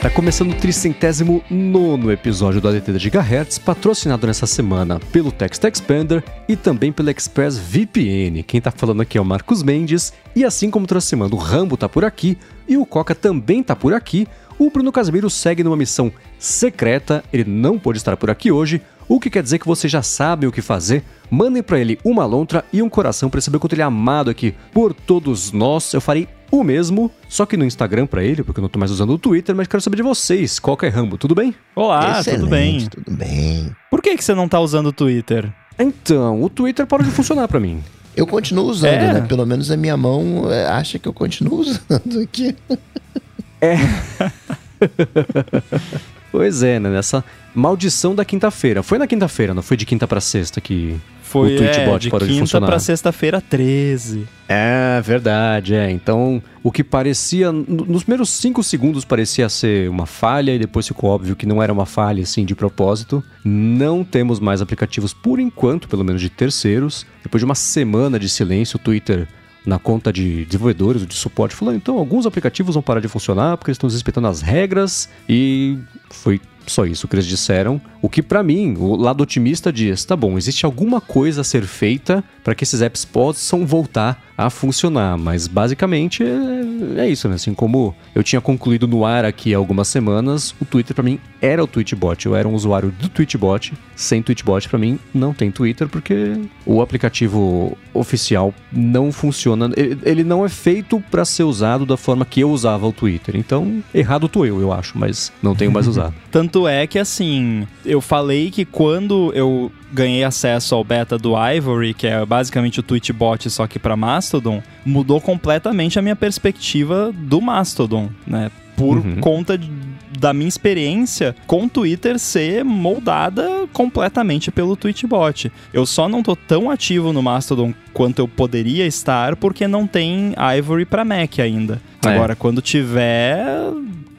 Tá começando o tricentésimo nono episódio do ADT da Gigahertz, patrocinado nessa semana pelo Text Expander e também pela Express VPN. Quem tá falando aqui é o Marcos Mendes, e assim como toda semana o Rambo tá por aqui e o Coca também tá por aqui, o Bruno Casimiro segue numa missão secreta, ele não pôde estar por aqui hoje, o que quer dizer que você já sabe o que fazer. Mandem para ele uma lontra e um coração para saber quanto ele é amado aqui por todos nós. Eu farei o mesmo, só que no Instagram para ele, porque eu não tô mais usando o Twitter, mas quero saber de vocês. Qual que é Rambo? Tudo bem? Olá, Excelente, tudo bem? Tudo bem. Por que, que você não tá usando o Twitter? Então, o Twitter parou de funcionar para mim. Eu continuo usando, É. né? Pelo menos a minha mão é, acha que eu continuo usando aqui. Pois é, né? Nessa maldição da quinta-feira. Foi na quinta-feira, não foi de quinta para sexta que Foi o Twitchbot é, de parou de quinta funcionar. pra sexta-feira 13. É verdade, é. Então, o que parecia. no- Nos primeiros cinco segundos parecia ser uma falha, e depois ficou óbvio que não era uma falha, assim, de propósito. Não temos mais aplicativos, por enquanto, pelo menos de terceiros. Depois de uma semana de silêncio, o Twitter, na conta de desenvolvedores ou de suporte, falou: então, alguns aplicativos vão parar de funcionar porque eles estão respeitando as regras, e foi só isso que eles disseram. O que pra mim, o lado otimista diz, tá bom, existe alguma coisa a ser feita para que esses apps possam voltar a funcionar, mas basicamente é, é isso, né? Assim como eu tinha concluído no ar aqui há algumas semanas, o Twitter pra mim era o Twitchbot. Eu era um usuário do Twitchbot. Sem Twitchbot pra mim não tem Twitter porque o aplicativo oficial não funciona. Ele, não é feito pra ser usado da forma que eu usava o Twitter. Então, errado tô eu, eu acho, mas não tenho mais usado. Tanto é que, assim, eu falei que quando eu ganhei acesso ao beta do Ivory, que é basicamente o Twitchbot só que pra Mastodon, mudou completamente a minha perspectiva do Mastodon, né? Por Uhum. conta de- da minha experiência com o Twitter ser moldada completamente pelo Twitchbot. Eu só não tô tão ativo no Mastodon quanto eu poderia estar porque não tem Ivory pra Mac ainda. É. Agora, quando tiver,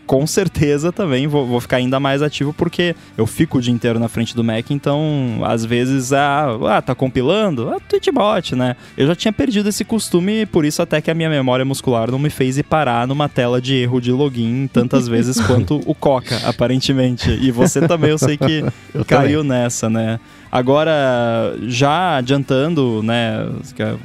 com certeza também vou, vou ficar ainda mais ativo porque eu fico o dia inteiro na frente do Mac, então às vezes, ah, ah tá compilando? Ah, Twitchbot, né? Eu já tinha perdido esse costume, por isso até que a minha memória muscular não me fez ir parar numa tela de erro de login tantas vezes quanto o Coca, aparentemente. E você também, eu sei que Eu caiu nessa, né? Agora, já adiantando, né? é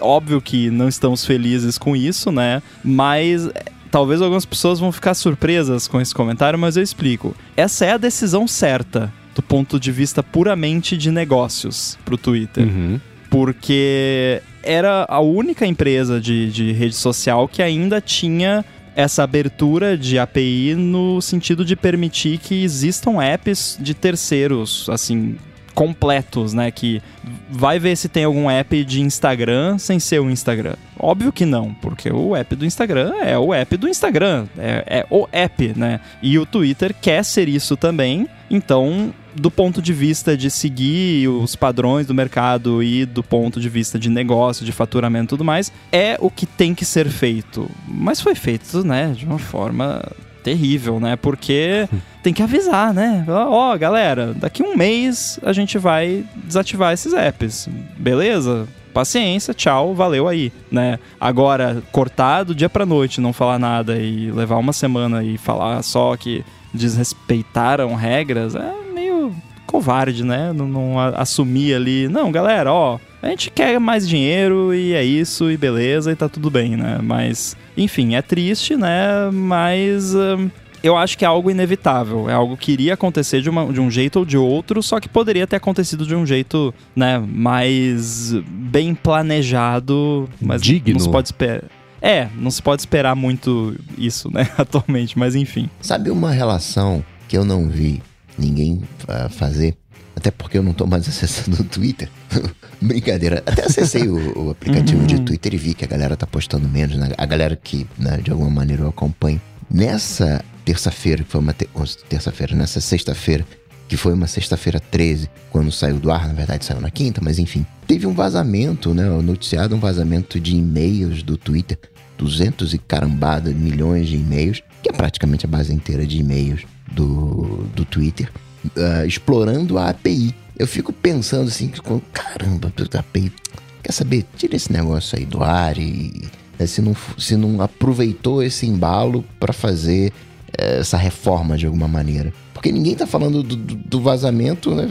Óbvio que não estamos felizes com isso, né? Mas é, talvez algumas pessoas vão ficar surpresas com esse comentário, mas eu explico. Essa é a decisão certa do ponto de vista puramente de negócios pro Twitter Uhum. porque era a única empresa de, de rede social que ainda tinha essa abertura de API no sentido de permitir que existam apps de terceiros, assim, completos, né? Que vai ver se tem algum app de Instagram sem ser o Instagram. Óbvio que não, porque o app do Instagram é o app do Instagram, é, é o app, né? E o Twitter quer ser isso também, então do ponto de vista de seguir os padrões do mercado e do ponto de vista de negócio, de faturamento e tudo mais, é o que tem que ser feito. Mas foi feito, né, de uma forma terrível, né? Porque tem que avisar, né? Ó, galera, daqui um mês a gente vai desativar esses apps. Beleza? Paciência, tchau, valeu aí, né? Agora, cortar do dia pra noite, não falar nada e levar uma semana e falar só que desrespeitaram regras, é meio covarde, né? Não, não assumir ali, não, galera, ó, a gente quer mais dinheiro e é isso, e beleza, e tá tudo bem, né? Mas, enfim, é triste, né? Mas. hum, eu acho que é algo inevitável. É algo que iria acontecer de, uma- de um jeito ou de outro, só que poderia ter acontecido de um jeito, né, mais bem planejado, mas Digno. não se pode esperar. É, não se pode esperar muito isso, né, atualmente, mas enfim. Sabe uma relação que eu não vi ninguém ah, fazer? Até porque eu não tô mais acessando o Twitter. Brincadeira. Até acessei o, o aplicativo de Twitter e vi que a galera tá postando menos, né? A galera que, né, de alguma maneira, eu acompanho. Nessa terça-feira, que foi uma te- terça-feira, nessa sexta-feira, que foi uma sexta-feira 13, quando saiu do ar, na verdade saiu na quinta, mas enfim. Teve um vazamento, né? Noticiado um vazamento de e-mails do Twitter. 200 e carambada milhões de e-mails, que é praticamente a base inteira de e-mails do, do Twitter, ah, explorando a API. Eu fico pensando assim, caramba, quer saber, tira esse negócio aí do ar e né, se, não, se não aproveitou esse embalo para fazer essa reforma de alguma maneira. Porque ninguém tá falando do, do, do vazamento, né?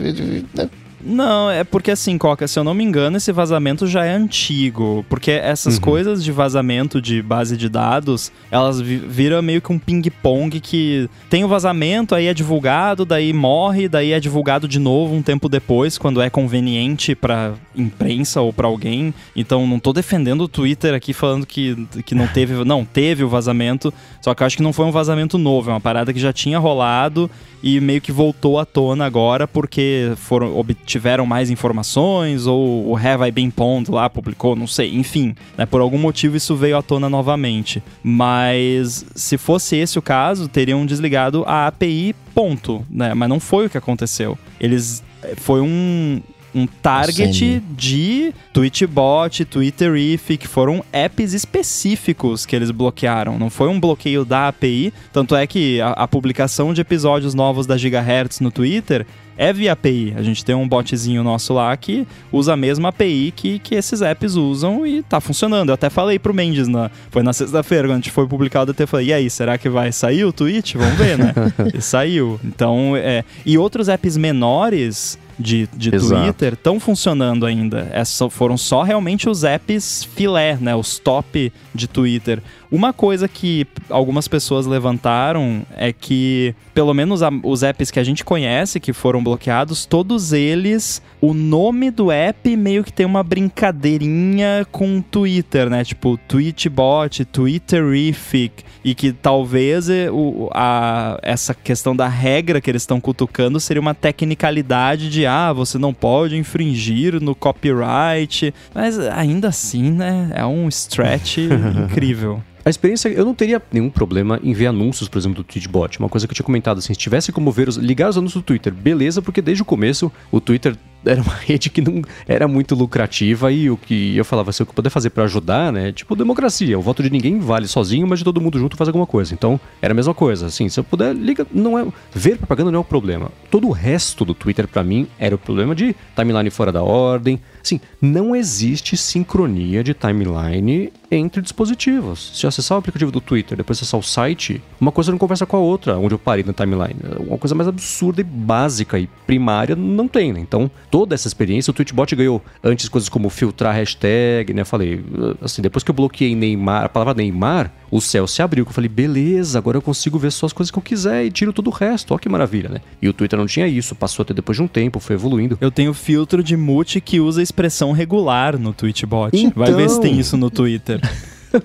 Não, é porque assim, Coca, se eu não me engano, esse vazamento já é antigo. Porque essas uhum. coisas de vazamento de base de dados, elas viram meio que um ping-pong que tem o vazamento, aí é divulgado, daí morre, daí é divulgado de novo um tempo depois, quando é conveniente pra imprensa ou para alguém. Então, não tô defendendo o Twitter aqui falando que, que não teve. Não, teve o vazamento, só que eu acho que não foi um vazamento novo, é uma parada que já tinha rolado e meio que voltou à tona agora porque foram obtiveram mais informações ou o Have I Been Pwned lá publicou, não sei, enfim, né, por algum motivo isso veio à tona novamente. Mas se fosse esse o caso, teriam desligado a API ponto, né? Mas não foi o que aconteceu. Eles foi um um target de Twitchbot, Twitterific, que foram apps específicos que eles bloquearam. Não foi um bloqueio da API. Tanto é que a, a publicação de episódios novos da Gigahertz no Twitter é via API. A gente tem um botzinho nosso lá que usa a mesma API que, que esses apps usam e tá funcionando. Eu até falei pro Mendes, na, foi na sexta-feira, quando a gente foi publicado, eu até falei, e aí, será que vai sair o tweet? Vamos ver, né? e saiu. Então, é... E outros apps menores de, de Twitter estão funcionando ainda. Só, foram só realmente os apps filé, né? Os top de Twitter. Uma coisa que algumas pessoas levantaram é que, pelo menos a, os apps que a gente conhece que foram bloqueados, todos eles, o nome do app meio que tem uma brincadeirinha com Twitter, né? Tipo, Tweetbot, Twitterific, e que talvez o, a, essa questão da regra que eles estão cutucando seria uma tecnicalidade de, ah, você não pode infringir no copyright, mas ainda assim, né? É um stretch incrível. A experiência, eu não teria nenhum problema em ver anúncios, por exemplo, do Tweetbot. Uma coisa que eu tinha comentado, assim, se tivesse como ver os, ligar os anúncios do Twitter, beleza, porque desde o começo o Twitter era uma rede que não era muito lucrativa e o que eu falava, se eu puder fazer para ajudar, né? Tipo democracia, o voto de ninguém vale sozinho, mas de todo mundo junto faz alguma coisa. Então, era a mesma coisa, assim, se eu puder, liga, não é ver propaganda não é o problema. Todo o resto do Twitter para mim era o problema de timeline fora da ordem. Assim, não existe sincronia de timeline entre dispositivos. Se eu acessar o aplicativo do Twitter, depois acessar o site, uma coisa não conversa com a outra, onde eu parei na timeline. Uma coisa mais absurda e básica e primária não tem, né? Então, toda essa experiência. O Twitchbot ganhou antes coisas como filtrar hashtag, né? Falei, assim, depois que eu bloqueei Neymar, a palavra Neymar, o céu se abriu. Eu falei, beleza, agora eu consigo ver só as coisas que eu quiser e tiro todo o resto. Ó que maravilha, né? E o Twitter não tinha isso, passou até depois de um tempo, foi evoluindo. Eu tenho filtro de mute que usa expressão regular no Twitchbot. Então... Vai ver se tem isso no Twitter.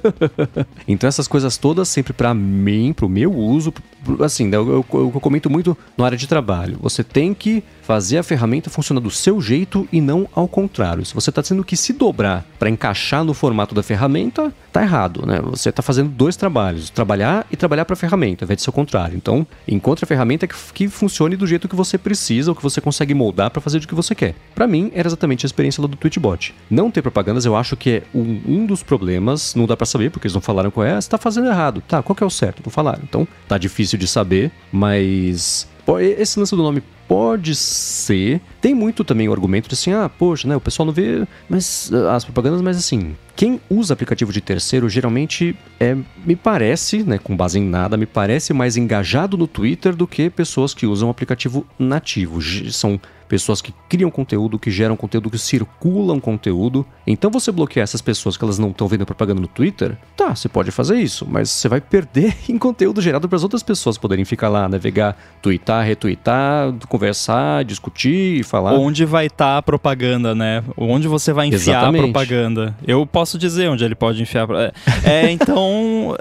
então essas coisas todas sempre para mim, pro meu uso, assim, né, eu, eu, eu, comento muito na área de trabalho. Você tem que fazer a ferramenta funcionar do seu jeito e não ao contrário. Se você está tendo que se dobrar para encaixar no formato da ferramenta, tá errado, né? Você está fazendo dois trabalhos, trabalhar e trabalhar para a ferramenta, ao invés de ser o contrário. Então, encontre a ferramenta que, que funcione do jeito que você precisa, ou que você consegue moldar para fazer o que você quer. Para mim, era exatamente a experiência lá do Twitchbot. Não ter propagandas, eu acho que é um, um dos problemas, não dá para saber, porque eles não falaram qual é, você está fazendo errado. Tá, qual que é o certo? Não falaram. Então, tá difícil de saber, mas esse lance do nome pode ser. Tem muito também o argumento de assim, ah, poxa, né, o pessoal não vê mas, as propagandas, mas assim, quem usa aplicativo de terceiro geralmente é, me parece, né, com base em nada, me parece mais engajado no Twitter do que pessoas que usam aplicativo nativo. São pessoas que criam conteúdo, que geram conteúdo, que circulam conteúdo. Então você bloquear essas pessoas que elas não estão vendo propaganda no Twitter, tá, você pode fazer isso, mas você vai perder em conteúdo gerado para as outras pessoas poderem ficar lá, navegar, twittar, retweetar, conversar, discutir falar. Onde vai estar tá a propaganda, né? Onde você vai enfiar Exatamente. a propaganda. Eu posso dizer onde ele pode enfiar. É, é então,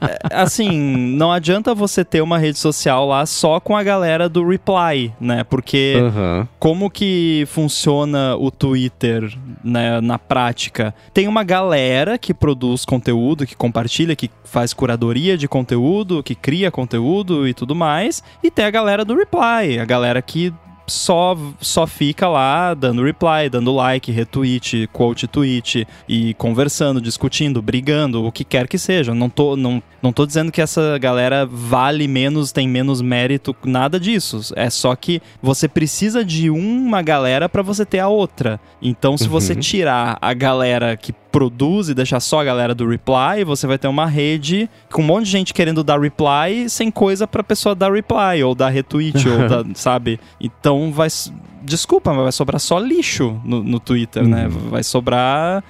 é, assim, não adianta você ter uma rede social lá só com a galera do reply, né? Porque uhum como que funciona o Twitter né, na prática? Tem uma galera que produz conteúdo, que compartilha, que faz curadoria de conteúdo, que cria conteúdo e tudo mais. E tem a galera do reply, a galera que só, só fica lá dando reply, dando like, retweet, quote tweet e conversando, discutindo, brigando, o que quer que seja. Não tô, não, não tô dizendo que essa galera vale menos, tem menos mérito, nada disso. É só que você precisa de uma galera para você ter a outra. Então, se uhum. você tirar a galera que produz e deixar só a galera do reply, você vai ter uma rede com um monte de gente querendo dar reply sem coisa pra pessoa dar reply, ou dar retweet, ou dar, sabe? Então vai. Desculpa, mas vai sobrar só lixo no, no Twitter, uhum. né? Vai sobrar.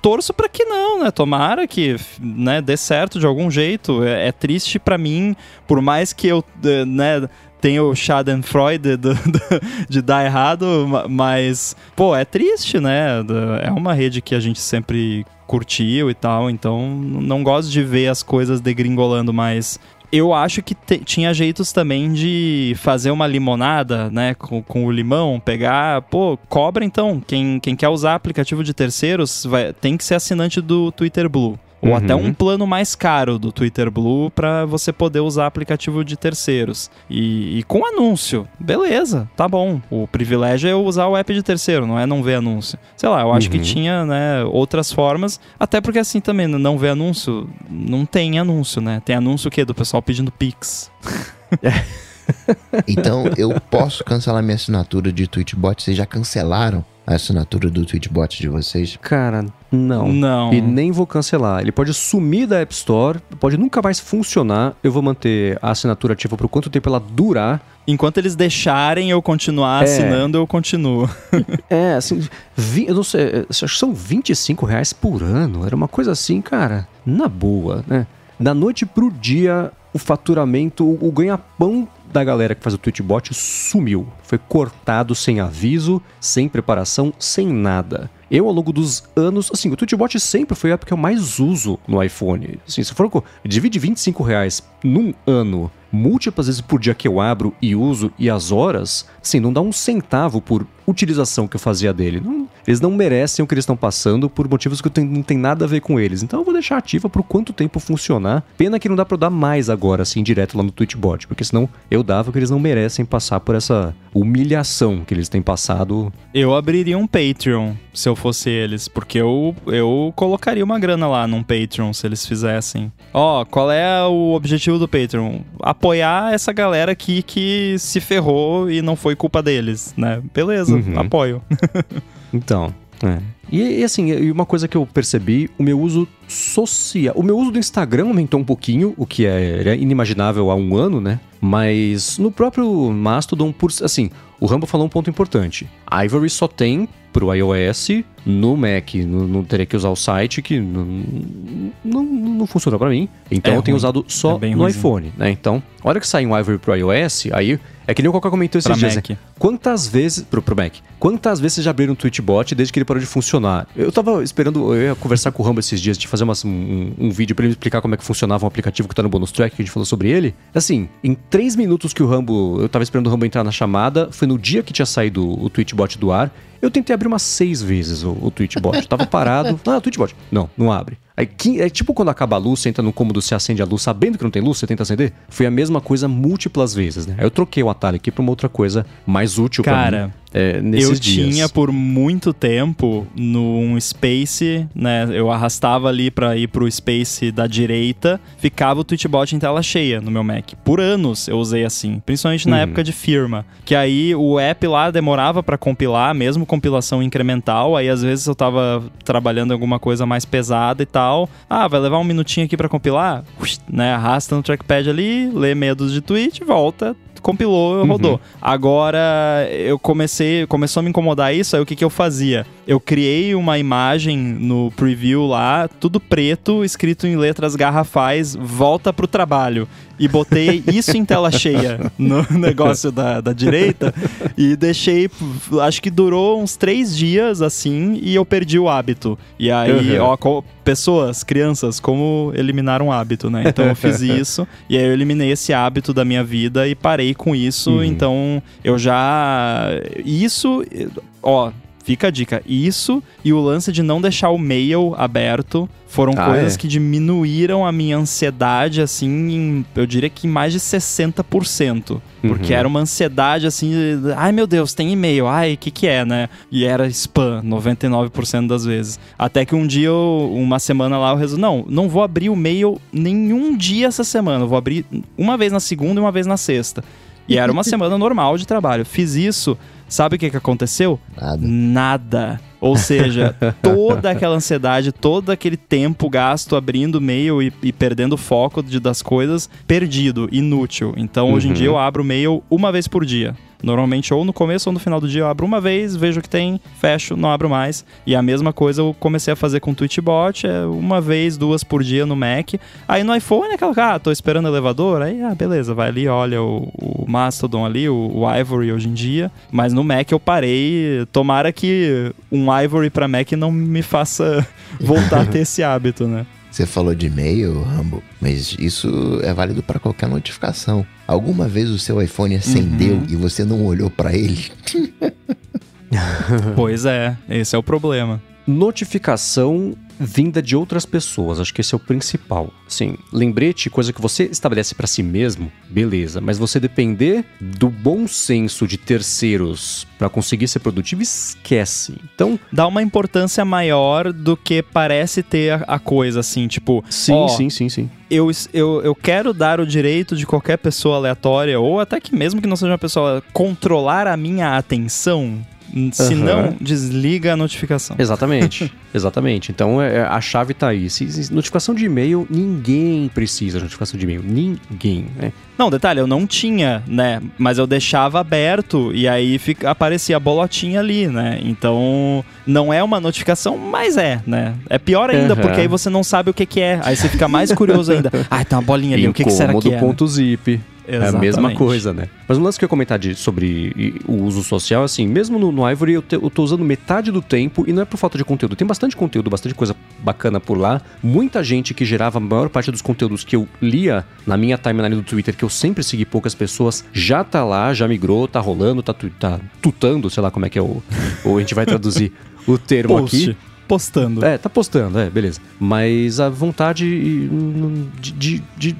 Torço pra que não, né? Tomara que né, dê certo de algum jeito. É, é triste para mim, por mais que eu, né? Tem o Schadenfreude do, do, de dar errado, mas, pô, é triste, né? É uma rede que a gente sempre curtiu e tal, então não gosto de ver as coisas degringolando mais. Eu acho que tinha jeitos também de fazer uma limonada, né, com, com, o limão, pegar, pô, cobra então. Quem, quem quer usar aplicativo de terceiros vai, tem que ser assinante do Twitter Blue. Ou uhum. até um plano mais caro do Twitter Blue para você poder usar aplicativo de terceiros. E, e, com anúncio. Beleza, tá bom. O privilégio é usar o app de terceiro, não é não ver anúncio. Sei lá, eu acho uhum. que tinha né, outras formas. Até porque assim também, não ver anúncio, não tem anúncio, né? Tem anúncio o quê? Do pessoal pedindo Pix. então eu posso cancelar minha assinatura de Twitchbot? Vocês já cancelaram a assinatura do Twitchbot de vocês? Cara, não. Não. E nem vou cancelar. Ele pode sumir da App Store, pode nunca mais funcionar. Eu vou manter a assinatura ativa por quanto tempo ela durar. Enquanto eles deixarem eu continuar é. assinando, eu continuo. é, assim, vi, eu não sei, acho que são 25 reais por ano. Era uma coisa assim, cara, na boa, né? Da noite pro dia, o faturamento, o ganha-pão da galera que faz o Twitchbot sumiu. Foi cortado sem aviso, sem preparação, sem nada. Eu, ao longo dos anos, assim, o Twitchbot sempre foi a app que eu mais uso no iPhone. Assim, se for divide 25 reais num ano, múltiplas vezes por dia que eu abro e uso, e as horas, assim, não dá um centavo por utilização que eu fazia dele. Não, eles não merecem o que eles estão passando por motivos que não tem nada a ver com eles. Então eu vou deixar ativa por quanto tempo funcionar. Pena que não dá pra eu dar mais agora, assim, direto lá no Twitchbot, porque senão eu dava que eles não merecem passar por essa humilhação que eles têm passado. Eu abriria um Patreon se eu fosse eles, porque eu, eu colocaria uma grana lá num Patreon se eles fizessem. Ó, oh, qual é o objetivo do Patreon? Apoiar essa galera aqui que se ferrou e não foi culpa deles, né? Beleza, uhum. apoio. então, é. E, e, assim, e uma coisa que eu percebi, o meu uso social. O meu uso do Instagram aumentou um pouquinho, o que é, era inimaginável há um ano, né? Mas no próprio Mastodon, por assim, o Rambo falou um ponto importante. Ivory só tem pro iOS, no Mac não, não teria que usar o site, que não, não, não funciona para mim. Então é eu tenho usado só é no iPhone, né? Então, a hora que sai um Ivory pro iOS, aí é que nem o Coca comentou esses pra dias. Mac. Né? Quantas vezes. Pro, pro Mac. Quantas vezes vocês já abriram um Twitchbot desde que ele parou de funcionar? Eu tava esperando, eu ia conversar com o Rambo esses dias, de fazer uma, um, um, vídeo para ele explicar como é que funcionava um aplicativo que tá no bonus track, que a gente falou sobre ele. Assim, em três minutos que o Rambo. Eu tava esperando o Rambo entrar na chamada, foi no dia que tinha saído o Twitchbot do ar. Eu tentei abrir umas seis vezes o, o Twitchbot. Tava parado. Ah, Twitchbot. Não, não abre. Aí, é tipo quando acaba a luz, você entra no cômodo, você acende a luz, sabendo que não tem luz, você tenta acender. Foi a mesma coisa múltiplas vezes, né? Aí eu troquei o atalho aqui pra uma outra coisa mais útil Cara, pra mim é, nesses eu dias. tinha por muito tempo num Space, né? Eu arrastava ali para ir pro Space da direita, ficava o Twitchbot em tela cheia no meu Mac. Por anos eu usei assim, principalmente na uhum. época de firma, que aí o app lá demorava para compilar, mesmo compilação incremental, aí às vezes eu tava trabalhando em alguma coisa mais pesada e tal. Ah, vai levar um minutinho aqui para compilar, né? Arrasta no trackpad ali, lê medos de tweet, volta, compilou, rodou. Uhum. Agora eu comecei, começou a me incomodar isso, aí o que, que eu fazia? Eu criei uma imagem no preview lá, tudo preto, escrito em letras garrafais, volta pro trabalho. E botei isso em tela cheia no negócio da, da direita e deixei, acho que durou uns três dias assim e eu perdi o hábito. E aí, uhum. ó, pessoas, crianças, como eliminar um hábito, né? Então eu fiz isso e aí eu eliminei esse hábito da minha vida e parei com isso. Uhum. Então eu já. Isso, ó, Fica a dica. Isso e o lance de não deixar o mail aberto foram ah, coisas é? que diminuíram a minha ansiedade, assim, em, eu diria que em mais de 60%. Porque uhum. era uma ansiedade, assim, ai meu Deus, tem e-mail, ai, o que que é, né? E era spam, 99% das vezes. Até que um dia, eu, uma semana lá, eu resolvi, não, não vou abrir o mail nenhum dia essa semana. Eu vou abrir uma vez na segunda e uma vez na sexta. E era uma semana normal de trabalho. Fiz isso Sabe o que, que aconteceu? Nada. Nada. Ou seja, toda aquela ansiedade, todo aquele tempo gasto abrindo e-mail e, e perdendo o foco de, das coisas, perdido, inútil. Então, hoje em Uhum. dia, eu abro o e-mail uma vez por dia. Normalmente, ou no começo ou no final do dia, eu abro uma vez, vejo o que tem, fecho, não abro mais. E a mesma coisa eu comecei a fazer com o Twitchbot, é uma vez, duas por dia no Mac. Aí no iPhone é aquela, ah, tô esperando o elevador, aí, ah, beleza, vai ali, olha o, o Mastodon ali, o, o Ivory hoje em dia. Mas no Mac eu parei, tomara que um Ivory pra Mac não me faça voltar a ter esse hábito, né? Você falou de e-mail, Rambo, mas isso é válido para qualquer notificação. Alguma vez o seu iPhone acendeu Uhum. e você não olhou para ele? pois é, esse é o problema. Notificação vinda de outras pessoas, acho que esse é o principal. Assim, lembrete, coisa que você estabelece pra si mesmo, beleza, mas você depender do bom senso de terceiros pra conseguir ser produtivo, esquece. Então, Dá uma importância maior do que parece ter a, a coisa, assim, tipo, sim, ó, sim, sim, sim. eu, eu, eu quero dar o direito de qualquer pessoa aleatória, ou até que mesmo que não seja uma pessoa, controlar a minha atenção. Se Aham. não, desliga a notificação. Exatamente, exatamente. Então é, a chave tá aí. Se, notificação de e-mail, ninguém precisa de notificação de e-mail. Ninguém, né? Não, detalhe, eu não tinha, né? Mas eu deixava aberto e aí fica, aparecia a bolotinha ali, né? Então, não é uma notificação, mas é, né? É pior ainda, Aham. porque aí você não sabe o que, que é. Aí você fica mais curioso ainda. Ah, tem uma bolinha ali, o que, que será que é? né? ponto zip. É a mesma Exatamente. coisa, né? Mas um lance que eu ia comentar de, sobre o uso social, assim, mesmo no, no Ivory eu, te- eu tô usando metade do tempo e não é por falta de conteúdo. Tem bastante conteúdo, bastante coisa bacana por lá. Muita gente que gerava a maior parte dos conteúdos que eu lia na minha timeline do Twitter, que eu sempre segui poucas pessoas, já tá lá, já migrou, tá rolando, tá, tu- tá tutando, sei lá como é que é o. ou a gente vai traduzir o termo Post, aqui. postando. É, tá postando, é, beleza. Mas a vontade hum, de, de- de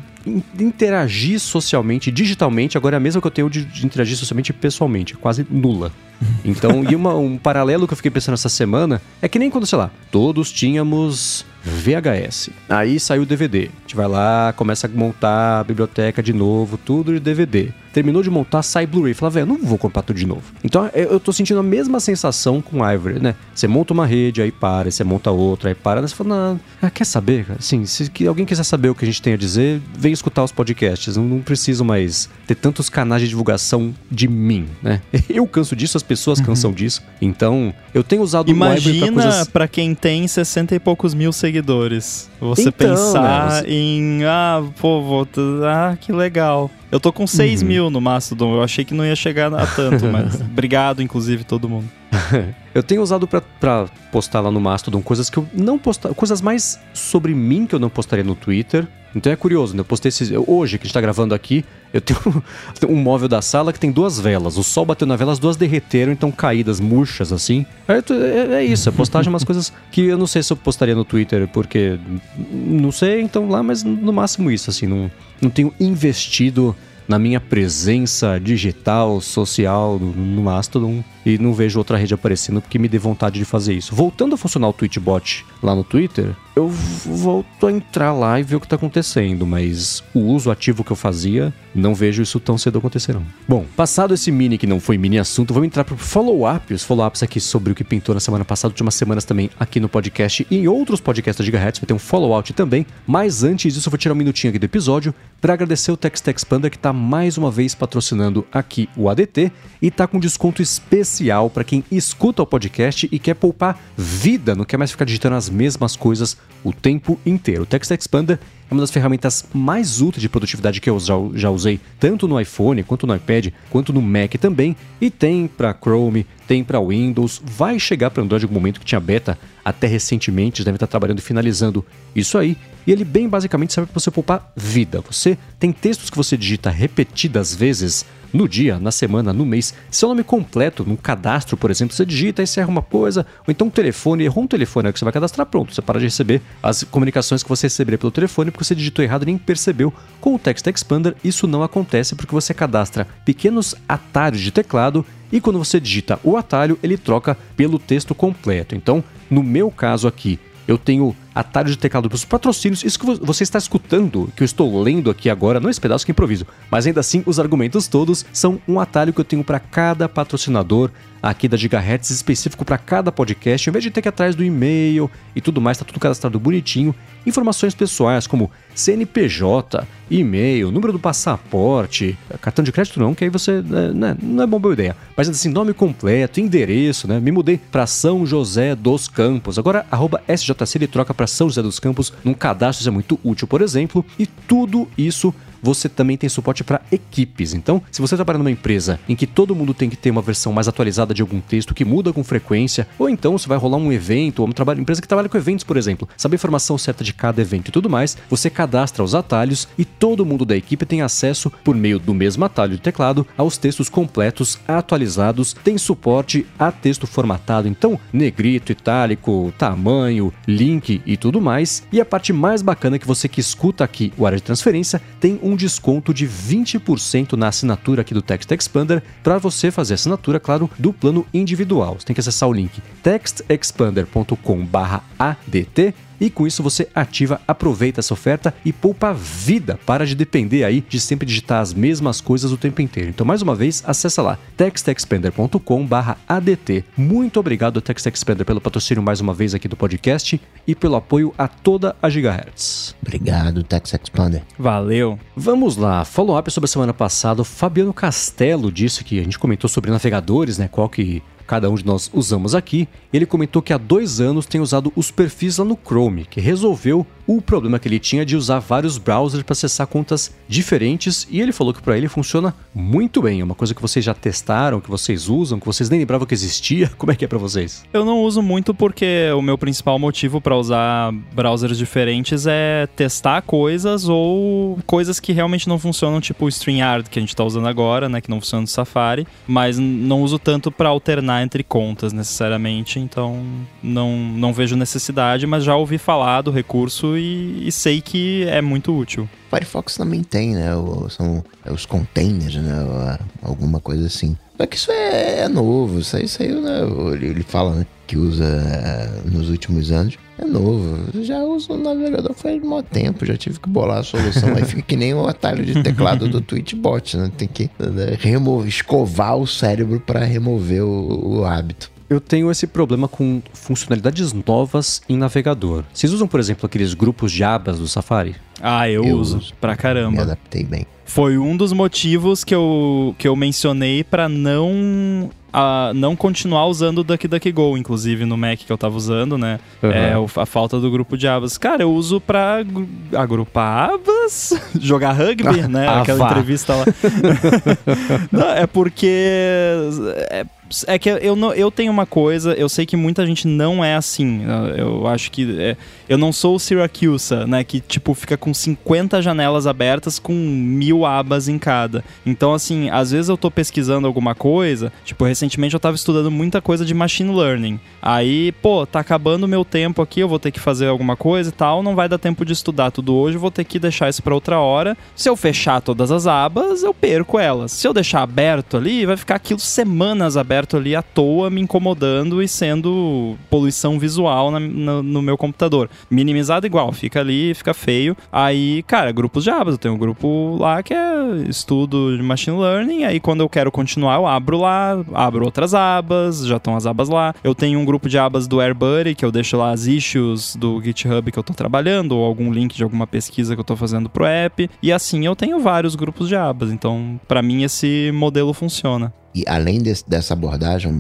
interagir socialmente, digitalmente, agora é a mesma que eu tenho de, de interagir socialmente pessoalmente, quase nula. Então, e uma- um paralelo que eu fiquei pensando essa semana é que nem quando, sei lá, todos tínhamos VHS. Aí saiu o DVD. A gente vai lá, começa a montar a biblioteca de novo, tudo de DVD. Terminou de montar, sai Blu-ray. Fala, velho, não vou comprar tudo de novo. Então eu tô sentindo a mesma sensação com Ivory, né? Você monta uma rede, aí para, você monta outra, aí para. Aí você fala, não, ah, quer saber, cara? Assim, se que alguém quiser saber o que a gente tem a dizer, vem escutar os podcasts. Não, não preciso mais ter tantos canais de divulgação de mim, né? Eu canso disso, as pessoas cansam disso. Então, eu tenho usado o Ivory pra Imagina coisas... pra quem tem 60 e poucos mil seguidores. Você Então, pensar né, em. Ah, pô, vou. Ah, que legal. Eu tô com 6 Uhum. mil no Mastodon. Eu achei que não ia chegar a tanto, mas. Obrigado, inclusive, todo mundo. Eu tenho usado pra postar lá no Mastodon coisas que eu não postaria. Coisas mais sobre mim que eu não postaria no Twitter. Então é curioso, né? Eu postei esses. hoje, que a gente tá gravando aqui, eu tenho um móvel da sala que tem duas velas. O sol bateu na vela, as duas derreteram, então caídas, murchas, assim. Tô- É, é isso, a postagem é umas coisas que eu não sei se eu postaria no Twitter, porque. Não sei, então lá, mas no máximo isso, assim. Não, não tenho investido na minha presença digital, social no, no Mastodon e não vejo outra rede aparecendo porque me dê vontade de fazer isso. Voltando a funcionar o Twitchbot lá no Twitter, eu volto a entrar lá e ver o que tá acontecendo, mas o uso ativo que eu fazia, não vejo isso tão cedo acontecer não. Bom, passado esse mini que não foi mini assunto, vamos entrar pro follow-up, os follow-ups aqui sobre o que pintou na semana passada, últimas semanas também aqui no podcast e em outros podcasts da Gigahertz, vai ter um follow-out também, mas antes disso eu vou tirar um minutinho aqui do episódio para agradecer o TextEx Panda que tá mais uma vez patrocinando aqui o ADT e tá com desconto especial para quem escuta o podcast e quer poupar vida, não quer mais ficar digitando as mesmas coisas o tempo inteiro. O TextEx Panda é uma das ferramentas mais úteis de produtividade que eu já, já usei, tanto no iPhone, quanto no iPad, quanto no Mac também, e tem para Chrome, tem para Windows, vai chegar para Android em algum momento que tinha beta, até recentemente, eles devem estar trabalhando e finalizando isso aí, e ele bem basicamente serve para você poupar vida. Você tem textos que você digita repetidas vezes no dia, na semana, no mês, seu nome completo, num cadastro, por exemplo, você digita e você erra uma coisa, ou então um telefone, errou um telefone aí que você vai cadastrar, pronto, você para de receber as comunicações que você receberia pelo telefone porque você digitou errado e nem percebeu. Com o Text Expander, isso não acontece porque você cadastra pequenos atalhos de teclado e quando você digita o atalho, ele troca pelo texto completo. Então, no meu caso aqui, eu tenho atalho de teclado para os patrocínios. Isso que você está escutando, que eu estou lendo aqui agora, não é esse pedaço que é improviso, mas ainda assim os argumentos todos são um atalho que eu tenho para cada patrocinador aqui da Gigahertz específico para cada podcast, em vez de ter que ir atrás do e-mail e tudo mais, tá tudo cadastrado bonitinho. Informações pessoais como CNPJ, e-mail, número do passaporte, cartão de crédito não, que aí você né, não é uma boa ideia. Mas assim, nome completo, endereço, né? Me mudei para São José dos Campos. Agora arroba SJC ele troca para São José dos Campos num cadastro, isso é muito útil, por exemplo, e tudo isso você também tem suporte para equipes. Então, se você trabalha numa empresa em que todo mundo tem que ter uma versão mais atualizada de algum texto que muda com frequência, ou então se vai rolar um evento, ou uma empresa que trabalha com eventos, por exemplo, saber a informação certa de cada evento e tudo mais, você cadastra os atalhos e todo mundo da equipe tem acesso, por meio do mesmo atalho de teclado, aos textos completos, atualizados, tem suporte a texto formatado, então negrito, itálico, tamanho, link e tudo mais. E a parte mais bacana que você que escuta aqui o área de transferência tem um um desconto de 20% na assinatura aqui do Text Expander para você fazer assinatura, claro, do plano individual. Você tem que acessar o link textexpander.com/adt e com isso você ativa, aproveita essa oferta e poupa a vida. Para de depender aí de sempre digitar as mesmas coisas o tempo inteiro. Então, mais uma vez, acessa lá textexpander.com/adt. Muito obrigado TextExpander pelo patrocínio mais uma vez aqui do podcast e pelo apoio a toda a Gigahertz. Obrigado, TextExpander. Valeu. Vamos lá, follow-up sobre a semana passada. O Fabiano Castelo disse que a gente comentou sobre navegadores, né? Qual que cada um de nós usamos aqui, ele comentou que há dois anos tem usado os perfis lá no Chrome, que resolveu o problema que ele tinha de usar vários browsers para acessar contas diferentes e ele falou que para ele funciona muito bem. É uma coisa que vocês já testaram, que vocês usam, que vocês nem lembravam que existia. Como é que é para vocês? Eu não uso muito porque o meu principal motivo para usar browsers diferentes é testar coisas ou coisas que realmente não funcionam, tipo o StreamYard que a gente está usando agora, né, que não funciona no Safari, mas não uso tanto para alternar entre contas necessariamente, então não não vejo necessidade, mas já ouvi falar do recurso e, e sei que é muito útil. Firefox também tem, né? O, são é os containers, né? Alguma coisa assim. Só que isso é, é novo, isso aí saiu, né? Ele, fala, né? Que usa é, nos últimos anos. É novo. Eu já uso o navegador faz muito tempo, já tive que bolar a solução. aí fica que nem o atalho de teclado do Twitchbot, né? Tem que né, escovar o cérebro para remover o, o hábito eu tenho esse problema com funcionalidades novas em navegador. Vocês usam, por exemplo, aqueles grupos de abas do Safari? Ah, eu, eu uso, uso pra caramba. Me adaptei bem. Foi um dos motivos que eu, que eu mencionei para não a não continuar usando o DuckDuckGo, inclusive no Mac que eu tava usando, né? Uhum. É a falta do grupo de abas. Cara, eu uso pra agrupar abas, jogar rugby, né? Ah, Aquela vá. entrevista lá. não, é porque é, é que eu, não, eu tenho uma coisa, eu sei que muita gente não é assim. Eu acho que. É, eu não sou o Syracuse, né? Que, tipo, fica com 50 janelas abertas com mil abas em cada. Então, assim, às vezes eu tô pesquisando alguma coisa. Tipo, recentemente eu tava estudando muita coisa de machine learning. Aí, pô, tá acabando o meu tempo aqui, eu vou ter que fazer alguma coisa e tal. Não vai dar tempo de estudar tudo hoje, vou ter que deixar isso pra outra hora. Se eu fechar todas as abas, eu perco elas. Se eu deixar aberto ali, vai ficar aquilo semanas aberto ali à toa, me incomodando e sendo poluição visual na, no, no meu computador. Minimizado igual, fica ali, fica feio. Aí, cara, grupos de abas. Eu tenho um grupo lá que é estudo de machine learning. Aí, quando eu quero continuar, eu abro lá, abro outras abas, já estão as abas lá. Eu tenho um grupo de abas do AirBuddy, que eu deixo lá as issues do GitHub que eu tô trabalhando, ou algum link de alguma pesquisa que eu tô fazendo pro app. E assim eu tenho vários grupos de abas. Então, para mim, esse modelo funciona. E além desse, dessa abordagem,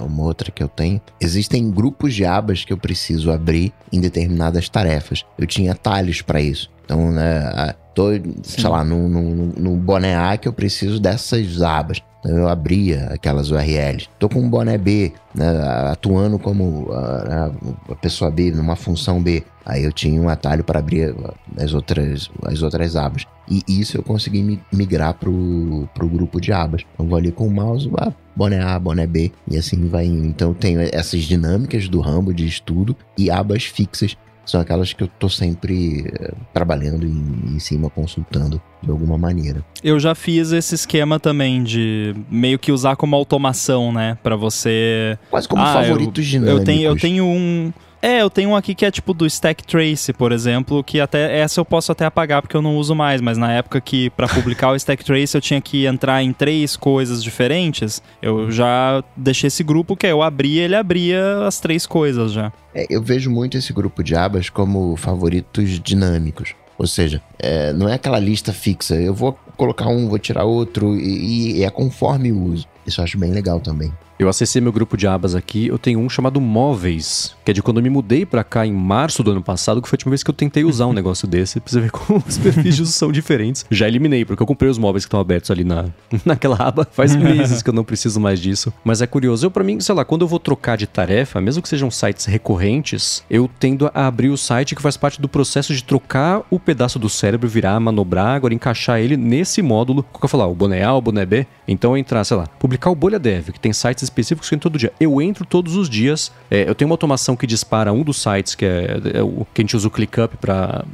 uma outra que eu tenho, existem grupos de abas que eu preciso abrir em determinadas tarefas. Eu tinha atalhos para isso. Então, né, tô, sei lá, no, no, no boné A que eu preciso dessas abas. Então, eu abria aquelas URLs. Tô com um boné B, né, atuando como a, a, pessoa B numa função B. Aí eu tinha um atalho para abrir as outras, as outras abas. E isso eu consegui migrar pro, pro grupo de abas. Eu vou ali com o mouse, ah, boné A, boné B, e assim vai indo. Então eu tenho essas dinâmicas do Rambo de estudo e abas fixas são aquelas que eu tô sempre uh, trabalhando em, em, cima, consultando de alguma maneira. Eu já fiz esse esquema também de meio que usar como automação, né, para você quase como ah, favoritos eu, dinâmicos. Eu tenho, eu tenho um É, eu tenho um aqui que é tipo do Stack Trace, por exemplo, que até essa eu posso até apagar porque eu não uso mais, mas na época que para publicar o Stack Trace eu tinha que entrar em três coisas diferentes, eu já deixei esse grupo que eu abria, ele abria as três coisas já. É, eu vejo muito esse grupo de abas como favoritos dinâmicos. Ou seja, é, não é aquela lista fixa. Eu vou colocar um, vou tirar outro, e, e é conforme o uso. Isso eu acho bem legal também. Eu acessei meu grupo de abas aqui, eu tenho um chamado Móveis, que é de quando eu me mudei para cá em março do ano passado, que foi a última vez que eu tentei usar um negócio desse, pra você ver como os perfis de uso são diferentes. Já eliminei, porque eu comprei os móveis que estão abertos ali na, naquela aba, faz meses que eu não preciso mais disso. Mas é curioso, eu para mim, sei lá, quando eu vou trocar de tarefa, mesmo que sejam sites recorrentes, eu tendo a abrir o site que faz parte do processo de trocar o pedaço do cérebro, virar, manobrar, agora encaixar ele nesse módulo, qual que eu falar, o boné A, o boné B, então eu entrar, sei lá, publicar o Bolha Dev, que tem sites específicos que entro todo dia. Eu entro todos os dias. É, eu tenho uma automação que dispara um dos sites, que é, é o que a gente usa o ClickUp para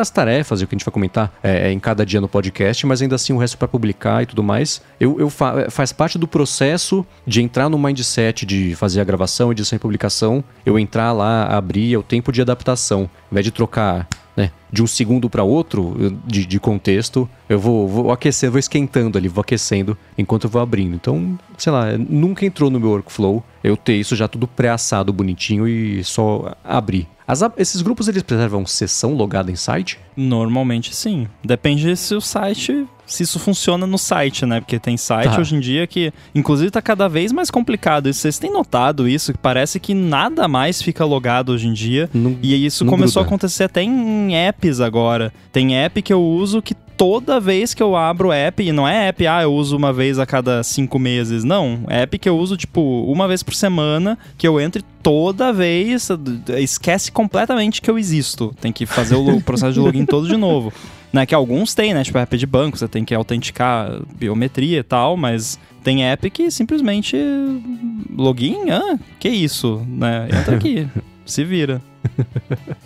as tarefas, e o que a gente vai comentar é, é, em cada dia no podcast, mas ainda assim o resto para publicar e tudo mais. Eu, eu fa é, faz parte do processo de entrar no mindset de fazer a gravação, edição e publicação, eu entrar lá, abrir, é o tempo de adaptação. Ao invés de trocar né, de um segundo para outro de, de, contexto, eu vou, vou aquecendo, vou esquentando ali, vou aquecendo enquanto eu vou abrindo. Então, sei lá, nunca entrou no meu workflow eu ter isso já tudo pré-assado, bonitinho e só abrir. As, esses grupos eles preservam sessão logada em site? Normalmente sim. Depende se o site se isso funciona no site, né? Porque tem site tá. hoje em dia que, inclusive, tá cada vez mais complicado. vocês têm notado isso? Que parece que nada mais fica logado hoje em dia. Não, e isso começou gruda. a acontecer até em apps agora. Tem app que eu uso que toda vez que eu abro o app, e não é app, ah, eu uso uma vez a cada cinco meses. Não, é app que eu uso, tipo, uma vez por semana, que eu entre toda vez, esquece completamente que eu existo. Tem que fazer o processo de login todo de novo. Né, que alguns têm, né? Tipo, app de banco, você tem que autenticar biometria e tal, mas tem app que simplesmente login, ah, que isso, né? Entra aqui, se vira.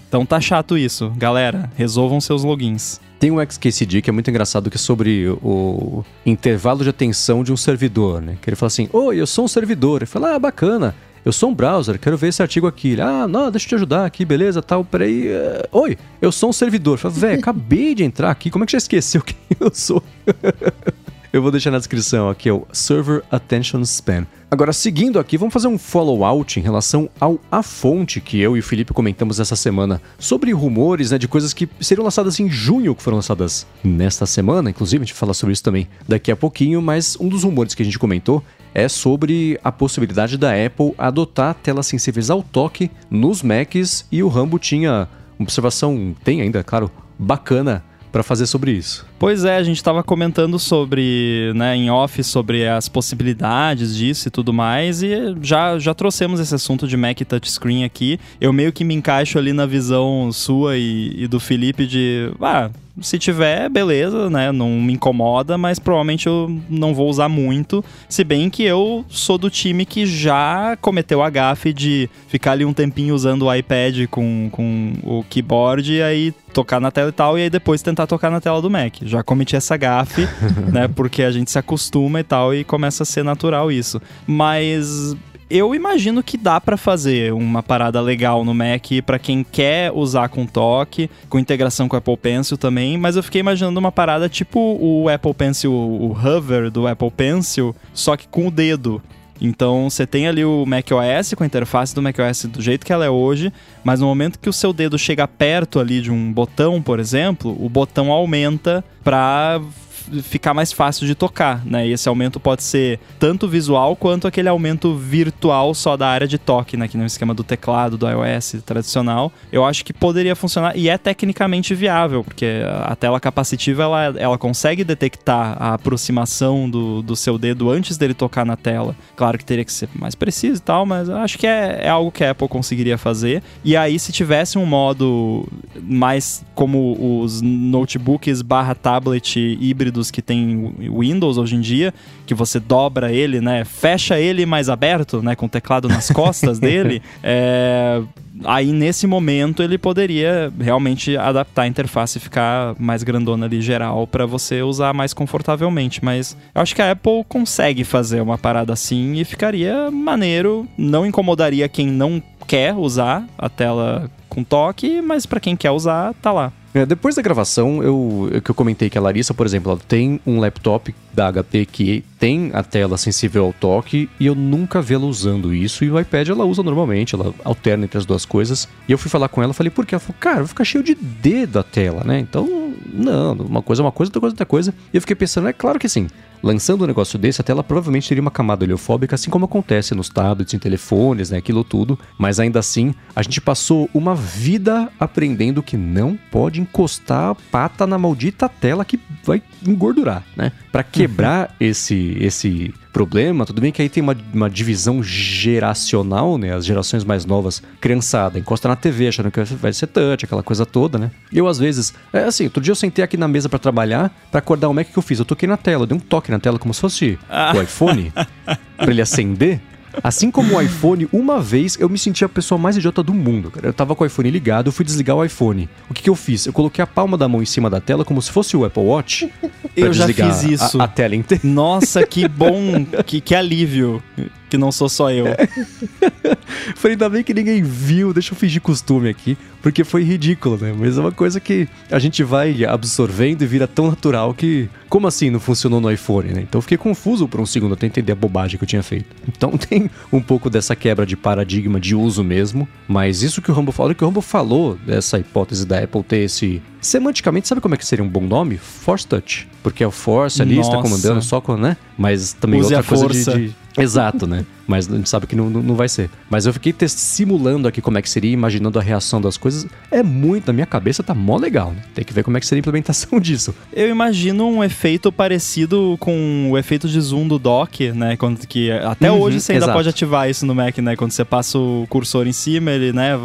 Então tá chato isso. Galera, resolvam seus logins. Tem um XKCD que é muito engraçado que é sobre o intervalo de atenção de um servidor, né? Que ele fala assim, oi, eu sou um servidor. Ele fala, ah, bacana. Eu sou um browser, quero ver esse artigo aqui. Ele, ah, não, deixa eu te ajudar aqui, beleza, tal, peraí. Uh, oi, eu sou um servidor. Fala, velho, acabei de entrar aqui, como é que já esqueceu quem eu sou? Eu vou deixar na descrição aqui, é o Server Attention Span. Agora, seguindo aqui, vamos fazer um follow-out em relação ao A Fonte, que eu e o Felipe comentamos essa semana, sobre rumores né, de coisas que seriam lançadas em junho, que foram lançadas nesta semana. Inclusive, a gente vai falar sobre isso também daqui a pouquinho, mas um dos rumores que a gente comentou é sobre a possibilidade da Apple adotar telas sensíveis ao toque nos Macs e o Rambo tinha uma observação, tem ainda, claro, bacana para fazer sobre isso. Pois é, a gente estava comentando sobre, né, em off, sobre as possibilidades disso e tudo mais, e já, já trouxemos esse assunto de Mac Touchscreen aqui. Eu meio que me encaixo ali na visão sua e, e do Felipe de, ah, se tiver, beleza, né? Não me incomoda, mas provavelmente eu não vou usar muito. Se bem que eu sou do time que já cometeu a gafe de ficar ali um tempinho usando o iPad com, com o keyboard e aí tocar na tela e tal, e aí depois tentar tocar na tela do Mac. Já cometi essa gafe, né? Porque a gente se acostuma e tal, e começa a ser natural isso. Mas eu imagino que dá para fazer uma parada legal no Mac para quem quer usar com toque, com integração com o Apple Pencil também, mas eu fiquei imaginando uma parada tipo o Apple Pencil, o hover do Apple Pencil, só que com o dedo. Então você tem ali o macOS com a interface do macOS do jeito que ela é hoje, mas no momento que o seu dedo chega perto ali de um botão, por exemplo, o botão aumenta para ficar mais fácil de tocar, né? E esse aumento pode ser tanto visual quanto aquele aumento virtual só da área de toque, né? Que no esquema do teclado do iOS tradicional. Eu acho que poderia funcionar e é tecnicamente viável, porque a tela capacitiva ela, ela consegue detectar a aproximação do, do seu dedo antes dele tocar na tela. Claro que teria que ser mais preciso e tal, mas acho que é, é algo que a Apple conseguiria fazer. E aí, se tivesse um modo mais como os notebooks barra tablet híbridos que tem Windows hoje em dia, que você dobra ele, né? Fecha ele mais aberto, né? Com o teclado nas costas dele. É, aí nesse momento ele poderia realmente adaptar a interface e ficar mais grandona ali geral para você usar mais confortavelmente, mas eu acho que a Apple consegue fazer uma parada assim e ficaria maneiro, não incomodaria quem não quer usar a tela com toque, mas para quem quer usar, tá lá. É, depois da gravação, eu, que eu comentei que a Larissa, por exemplo, ela tem um laptop da HP que tem a tela sensível ao toque e eu nunca vi ela usando isso. E o iPad ela usa normalmente, ela alterna entre as duas coisas. E eu fui falar com ela, falei, por quê? Ela falou, cara, vai ficar cheio de dedo a tela, né? Então, não, uma coisa é uma coisa, outra coisa é outra coisa. E eu fiquei pensando, é claro que sim. Lançando um negócio desse, a tela provavelmente teria uma camada oleofóbica, assim como acontece nos tablets, em telefones, né? Aquilo tudo. Mas ainda assim, a gente passou uma vida aprendendo que não pode encostar a pata na maldita tela que vai engordurar, né? Para quebrar uhum. esse, esse problema, tudo bem que aí tem uma, uma divisão geracional, né? As gerações mais novas, criançada, encosta na TV achando que vai ser touch, aquela coisa toda, né? Eu, às vezes, é assim, outro dia eu sentei aqui na mesa para trabalhar, para acordar o Mac que eu fiz. Eu toquei na tela, dei um toque na tela como se fosse ah. o iPhone, para ele acender. Assim como o iPhone, uma vez eu me senti a pessoa mais idiota do mundo, cara. Eu tava com o iPhone ligado, eu fui desligar o iPhone. O que, que eu fiz? Eu coloquei a palma da mão em cima da tela como se fosse o Apple Watch. eu já fiz isso. A, a tela inteira. Nossa, que bom, que, que alívio que não sou só eu. É. Falei, ainda bem que ninguém viu, deixa eu fingir costume aqui, porque foi ridículo, né? Mas é uma coisa que a gente vai absorvendo e vira tão natural que. Como assim não funcionou no iPhone, né? Então fiquei confuso por um segundo até entender a bobagem que eu tinha feito. Então tem um pouco dessa quebra de paradigma de uso mesmo, mas isso que o Rambo falou, que o Rambo falou dessa hipótese da Apple ter esse. Semanticamente, sabe como é que seria um bom nome? Force Touch. Porque é o Force ali, está comandando só com, né? Mas também Use outra coisa força. de, de Exato, né? Mas a gente sabe que não, não vai ser. Mas eu fiquei simulando aqui como é que seria, imaginando a reação das coisas. É muito, na minha cabeça tá mó legal, né? Tem que ver como é que seria a implementação disso. Eu imagino um efeito parecido com o efeito de zoom do dock, né? Quando, que até uhum, hoje você ainda exato. pode ativar isso no Mac, né? Quando você passa o cursor em cima, ele, né?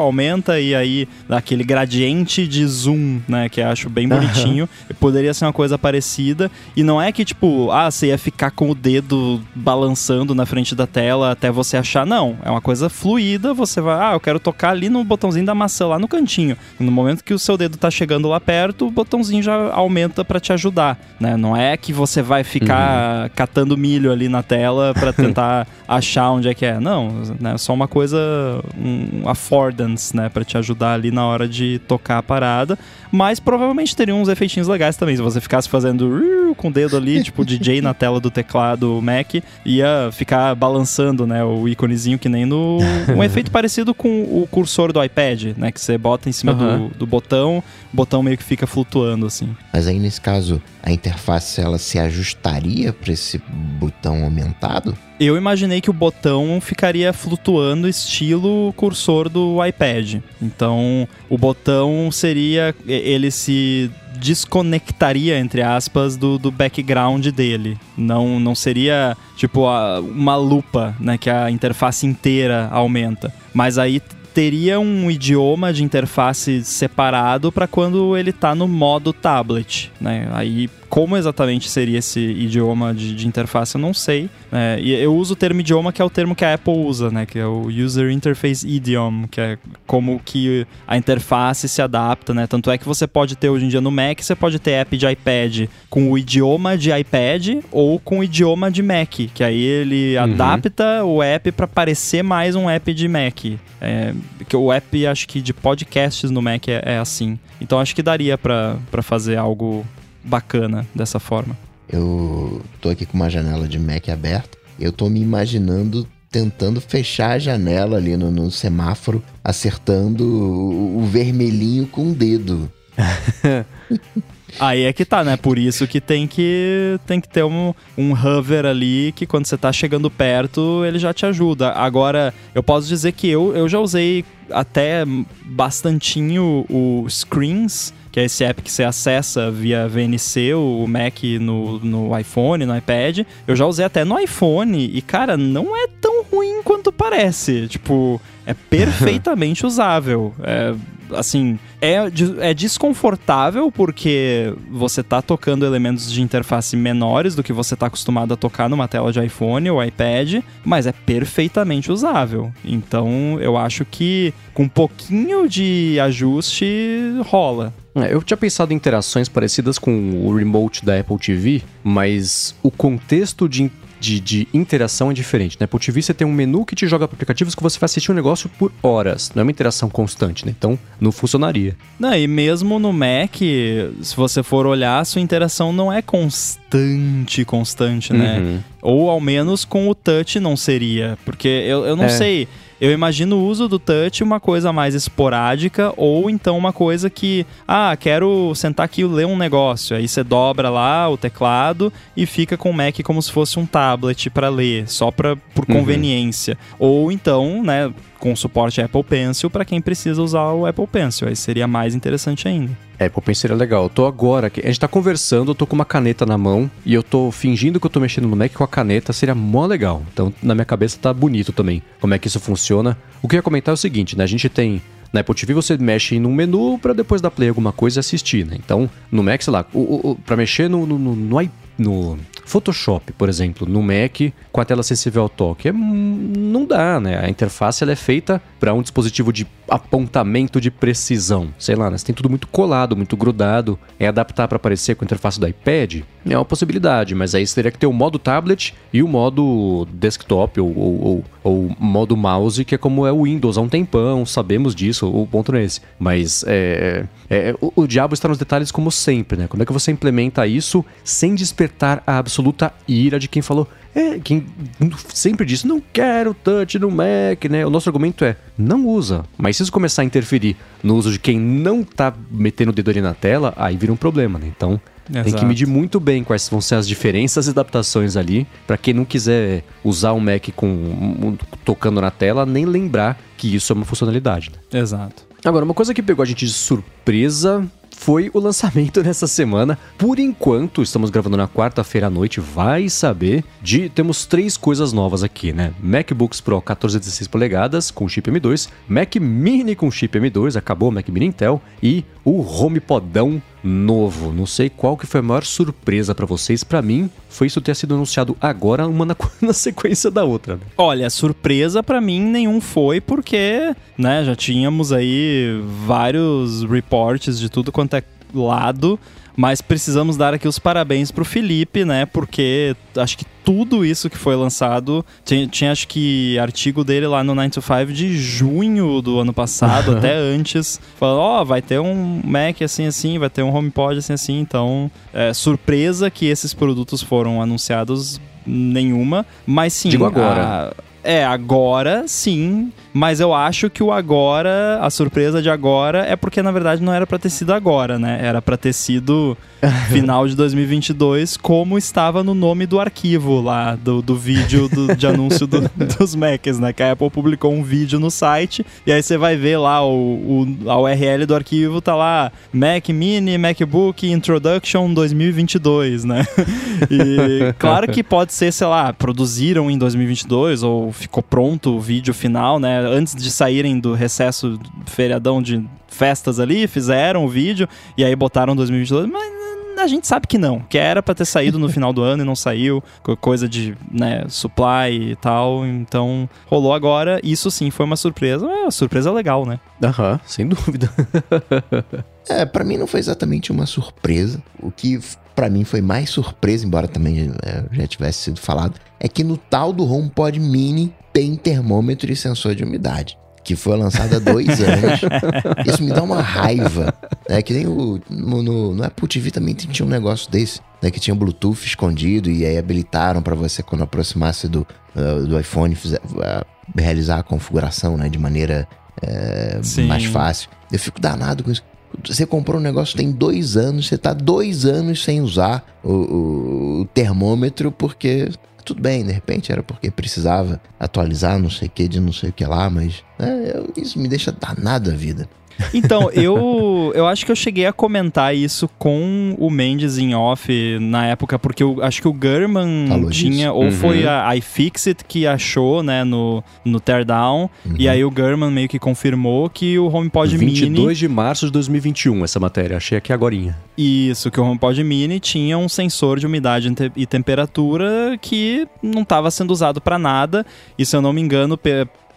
aumenta e aí dá aquele gradiente de zoom, né? Que eu acho bem bonitinho. Uhum. Poderia ser uma coisa parecida. E não é que, tipo, ah, você ia ficar com o dedo balançando na frente da tela até você achar. Não, é uma coisa fluida. Você vai, ah, eu quero tocar ali no botãozinho da maçã lá no cantinho. No momento que o seu dedo tá chegando lá perto, o botãozinho já aumenta para te ajudar, né? Não é que você vai ficar uhum. catando milho ali na tela para tentar achar onde é que é. Não, né? É só uma coisa, um affordance, né? Para te ajudar ali na hora de tocar a parada. Mas provavelmente teria uns efeitinhos legais também. Se você ficasse fazendo com o dedo ali, tipo DJ na tela do teclado Mac, ia ficar balançando, né? O íconezinho que nem no. Um efeito parecido com o cursor do iPad, né? Que você bota em cima uhum. do, do botão, o botão meio que fica flutuando assim. Mas aí nesse caso, a interface ela se ajustaria para esse botão aumentado? Eu imaginei que o botão ficaria flutuando estilo cursor do iPad. Então, o botão seria ele se desconectaria, entre aspas, do, do background dele. Não, não seria, tipo, a, uma lupa, né? Que a interface inteira aumenta. Mas aí teria um idioma de interface separado para quando ele está no modo tablet, né? Aí como exatamente seria esse idioma de, de interface, eu não sei. É, e eu uso o termo idioma que é o termo que a Apple usa, né? Que é o User Interface Idiom, que é como que a interface se adapta, né? Tanto é que você pode ter hoje em dia no Mac, você pode ter app de iPad com o idioma de iPad ou com o idioma de Mac, que aí ele uhum. adapta o app para parecer mais um app de Mac. É, que o app, acho que de podcasts no Mac é, é assim. Então acho que daria para fazer algo bacana dessa forma. Eu tô aqui com uma janela de Mac aberta. Eu tô me imaginando tentando fechar a janela ali no, no semáforo, acertando o, o vermelhinho com o dedo. Aí é que tá, né? Por isso que tem que, tem que ter um, um hover ali que quando você tá chegando perto, ele já te ajuda. Agora, eu posso dizer que eu, eu já usei até bastantinho o Screens que é esse app que você acessa via VNC, o Mac no, no iPhone, no iPad. Eu já usei até no iPhone e, cara, não é tão ruim quanto parece. Tipo, é perfeitamente usável. É, assim, é, é desconfortável porque você tá tocando elementos de interface menores do que você tá acostumado a tocar numa tela de iPhone ou iPad, mas é perfeitamente usável. Então, eu acho que com um pouquinho de ajuste rola. É, eu tinha pensado em interações parecidas com o remote da Apple TV, mas o contexto de de, de interação é diferente, né? Apple TV você tem um menu que te joga para aplicativos que você vai assistir um negócio por horas, não é uma interação constante, né? Então não funcionaria. Não, e mesmo no Mac, se você for olhar, sua interação não é constante, constante, né? Uhum. Ou ao menos com o touch não seria. Porque eu, eu não É. sei. Eu imagino o uso do touch uma coisa mais esporádica ou então uma coisa que, ah, quero sentar aqui e ler um negócio. Aí você dobra lá o teclado e fica com o Mac como se fosse um tablet para ler, só pra, por Uhum. conveniência. Ou então, né, com suporte Apple Pencil para quem precisa usar o Apple Pencil. Aí seria mais interessante ainda. Pô, pensei era legal. Eu tô agora aqui. A gente tá conversando, eu tô com uma caneta na mão e eu tô fingindo que eu tô mexendo no Mac com a caneta, seria mó legal. Então, na minha cabeça tá bonito também como é que isso funciona. O que eu ia comentar é o seguinte, né? A gente tem. Na Apple TV você mexe num menu pra depois dar play em alguma coisa e assistir, né? Então, no Mac, sei lá, o, o, pra mexer no, no, no, no, Photoshop, por exemplo, no Mac, com a tela sensível ao toque, é, não dá, né? A interface ela é feita para um dispositivo de apontamento de precisão. Sei lá, né? Você tem tudo muito colado, muito grudado. É adaptar para aparecer com a interface do iPad? É uma possibilidade, mas aí você teria que ter o modo tablet e o modo desktop ou, ou, ou, ou modo mouse, que é como é o Windows há um tempão, sabemos disso, o ponto não é esse. Mas é, é, o, o diabo está nos detalhes como sempre, né? Como é que você implementa isso sem despertar a absoluta ira de quem falou é, quem sempre disse, não quero touch no Mac, né? O nosso argumento é, não usa. Mas se isso começar a interferir no uso de quem não tá metendo o dedo ali na tela, aí vira um problema, né? Então, tem que Exato. medir muito bem quais vão ser as diferenças e adaptações ali, pra quem não quiser usar um Mac com um- tocando na tela, nem lembrar que isso é uma funcionalidade. né? Exato. Agora, uma coisa que pegou a gente de surpresa foi o lançamento nessa semana. Por enquanto, estamos gravando na quarta-feira à noite, vai saber de temos três coisas novas aqui, né? MacBooks Pro 14 e 16 polegadas com chip M2, Mac Mini com chip M2, acabou o Mac Mini Intel e o HomePodão novo. Não sei qual que foi a maior surpresa pra vocês, Pra mim foi isso ter sido anunciado agora, uma na, na sequência da outra. né? Olha, surpresa pra mim nenhum foi, porque, né, já tínhamos aí vários reportes de tudo quanto é lado, mas precisamos dar aqui os parabéns pro Felipe, né, porque acho que tudo isso que foi lançado, tinha, tinha acho que artigo dele lá no 9 to 5 de junho do ano passado, até antes, falando, ó, vai ter um Mac assim assim, vai ter um HomePod assim assim, então, é, surpresa que esses produtos foram anunciados nenhuma, mas sim, Digo agora. a- é, agora sim, mas eu acho que o agora, a surpresa de agora é porque na verdade não era pra ter sido agora, né? Era pra ter sido final de 2022, como estava no nome do arquivo lá, do, do vídeo do- de anúncio do- dos Macs, né? Que a Apple publicou um vídeo no site, e aí você vai ver lá o, o- a URL do arquivo, tá lá Mac Mini, MacBook Introduction 2022, né? E claro que pode ser, sei lá, produziram em 2022 ou ficou pronto o vídeo final, né? Antes de saírem do recesso feriadão de festas ali, fizeram o vídeo e aí botaram 2022, mas a gente sabe que não, que era pra ter saído no final do ano e não saiu, co- coisa de, né, supply e tal, então rolou agora, isso sim foi uma surpresa, é uma surpresa legal, né? Aham, sem dúvida. É, pra mim não foi exatamente uma surpresa. O que pra mim foi mais surpresa, embora também é, já tivesse sido falado, é que no tal do HomePod Mini tem termômetro e sensor de umidade. Que foi lançado há dois anos. Isso me dá uma raiva. É que nem o. No, no, no Apple TV também tinha um negócio desse, né? Que tinha Bluetooth escondido e aí habilitaram pra você, quando aproximasse do, ah, do iPhone, fizer- ah, realizar a configuração, né? De maneira Sim. mais fácil. Eu fico danado com isso. Você comprou um negócio tem dois anos, você tá dois anos sem usar o, o- o termômetro porque. Tudo bem, de repente era porque precisava atualizar não sei o que de não sei o que lá, mas é, eu- isso me deixa danado a vida. Então, eu, eu acho que eu cheguei a comentar isso com o Mendes em off na época, porque eu acho que o German Falou tinha, disso. ou Uhum. foi a iFixit que achou, né, no, no Teardown, e aí o German meio que confirmou que o HomePod 22 Mini, de março de 2021, essa matéria. Achei aqui agorinha. isso, que o HomePod Mini tinha um sensor de umidade e te- temperatura que não estava sendo usado para nada, e se eu não me engano,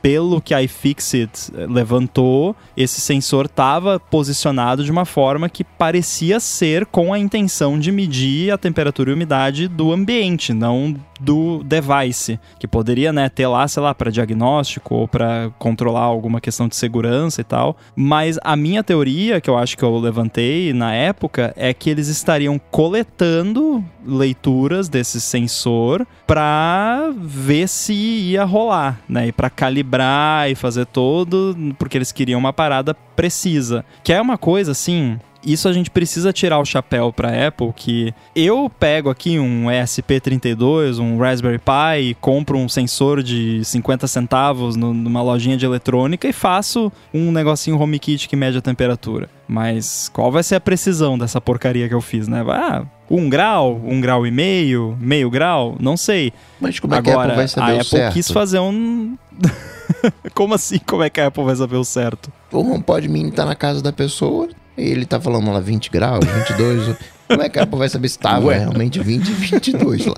pelo que a iFixit eh, levantou, esse sensor estava posicionado de uma forma que parecia ser com a intenção de medir a temperatura e umidade do ambiente, não do device, que poderia, né, ter lá, sei lá, para diagnóstico ou para controlar alguma questão de segurança e tal. Mas a minha teoria, que eu acho que eu levantei na época, é que eles estariam coletando leituras desse sensor para ver se ia rolar, né, e para calibrar e fazer todo, porque eles queriam uma parada precisa. Que é uma coisa assim, isso a gente precisa tirar o chapéu para Apple, que eu pego aqui um ESP32, um Raspberry Pi, compro um sensor de 50 centavos numa lojinha de eletrônica e faço um negocinho HomeKit que mede a temperatura. Mas qual vai ser a precisão dessa porcaria que eu fiz, né? Ah, um grau, um grau e meio, meio grau, não sei. Mas como é Agora, que a Apple vai saber a Apple certo? quis fazer um... Como assim? Como é que a Apple vai saber o certo? O HomePod Mini tá na casa da pessoa e ele tá falando lá 20 graus, 22. Como é que a Apple vai saber se tava Ué. realmente 20 e 22 lá?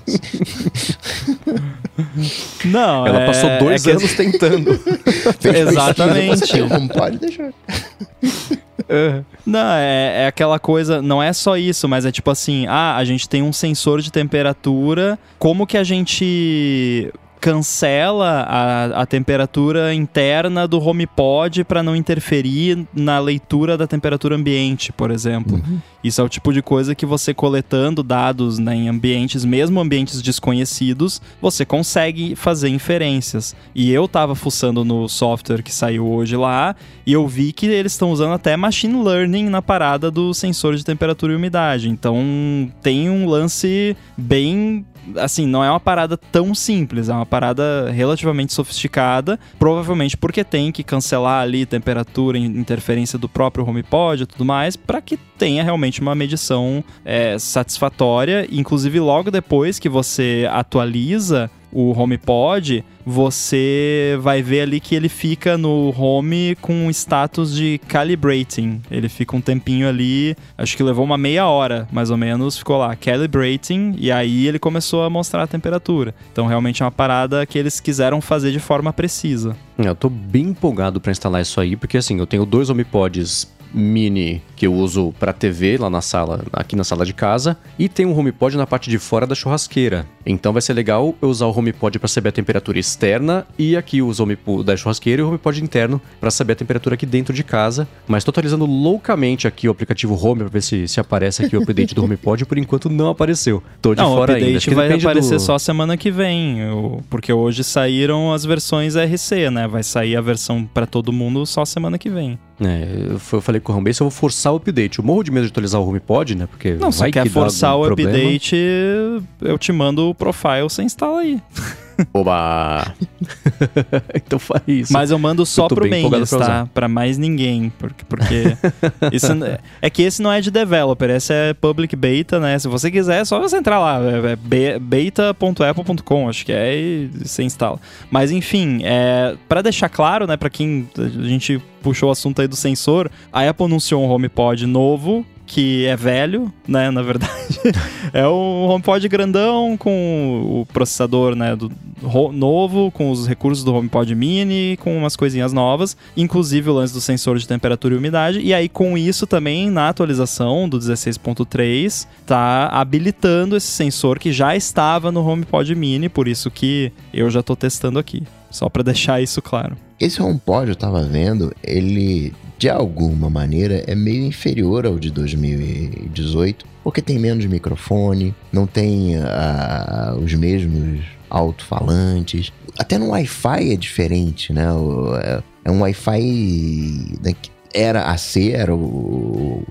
Não, Ela é- passou dois é que- anos tentando. Fez Exatamente. Você tem o HomePod, deixa eu... Não, é, é aquela coisa, não é só isso, mas é tipo assim, ah, a gente tem um sensor de temperatura, como que a gente cancela a, a temperatura interna do HomePod para não interferir na leitura da temperatura ambiente, por exemplo. Isso é o tipo de coisa que você coletando dados né, em ambientes, mesmo ambientes desconhecidos, você consegue fazer inferências. E eu tava fuçando no software que saiu hoje lá e eu vi que eles estão usando até machine learning na parada do sensor de temperatura e umidade. Então tem um lance bem assim, não é uma parada tão simples, é uma parada relativamente sofisticada, provavelmente porque tem que cancelar ali temperatura, in- interferência do próprio HomePod e tudo mais, para que tenha realmente uma medição é, satisfatória. Inclusive, logo depois que você atualiza o HomePod, você vai ver ali que ele fica no Home com status de calibrating. Ele fica um tempinho ali, acho que levou uma meia hora, mais ou menos, ficou lá calibrating e aí ele começou a mostrar a temperatura. Então realmente é uma parada que eles quiseram fazer de forma precisa. Eu tô bem empolgado pra instalar isso aí, porque assim, eu tenho dois HomePods mini que eu uso pra TV lá na sala, aqui na sala de casa, e tem um HomePod na parte de fora da churrasqueira. Então vai ser legal eu usar o HomePod pra saber a temperatura externa e aqui os HomePod da churrasqueira e o HomePod interno pra saber a temperatura aqui dentro de casa. Mas tô atualizando loucamente aqui o aplicativo Home pra ver se, se aparece aqui o update do HomePod, por enquanto não apareceu. Tô de Não, o fora ainda. Acho update que vai aparecer do- só semana que vem, porque hoje saíram as versões RC, né? Vai sair a versão pra todo mundo só semana que vem. É, eu falei com o Homebase, eu vou forçar o update. Eu morro de medo de atualizar o HomePod, né? Porque Não, se quer forçar o problema. update, eu te mando o profile, você instala aí. Oba! então faz isso. Mas eu mando só Eu pro Mendes, pra tá? Pra mais ninguém. Porque, porque isso é que esse não é de developer, esse é public beta, né? Se você quiser, é só você entrar lá. É, é be- beta.apple.com, acho que é, e você instala. Mas enfim, é, para deixar claro, né, pra quem a gente puxou o assunto aí do sensor, a Apple anunciou um HomePod novo. Que é velho, né? Na verdade, é um HomePod grandão com o processador, né? Do, novo, com os recursos do HomePod Mini, com umas coisinhas novas, inclusive o lance do sensor de temperatura e umidade. E aí, com isso também, na atualização do 16.3, tá habilitando esse sensor que já estava no HomePod Mini, por isso que eu já tô testando aqui. Só para deixar isso claro. Esse HomePod, eu tava vendo, ele de alguma maneira é meio inferior ao de 2018, porque tem menos microfone, não tem ah, os mesmos alto-falantes. Até no Wi-Fi é diferente, né? É, é um Wi-Fi. né, Era AC, era o-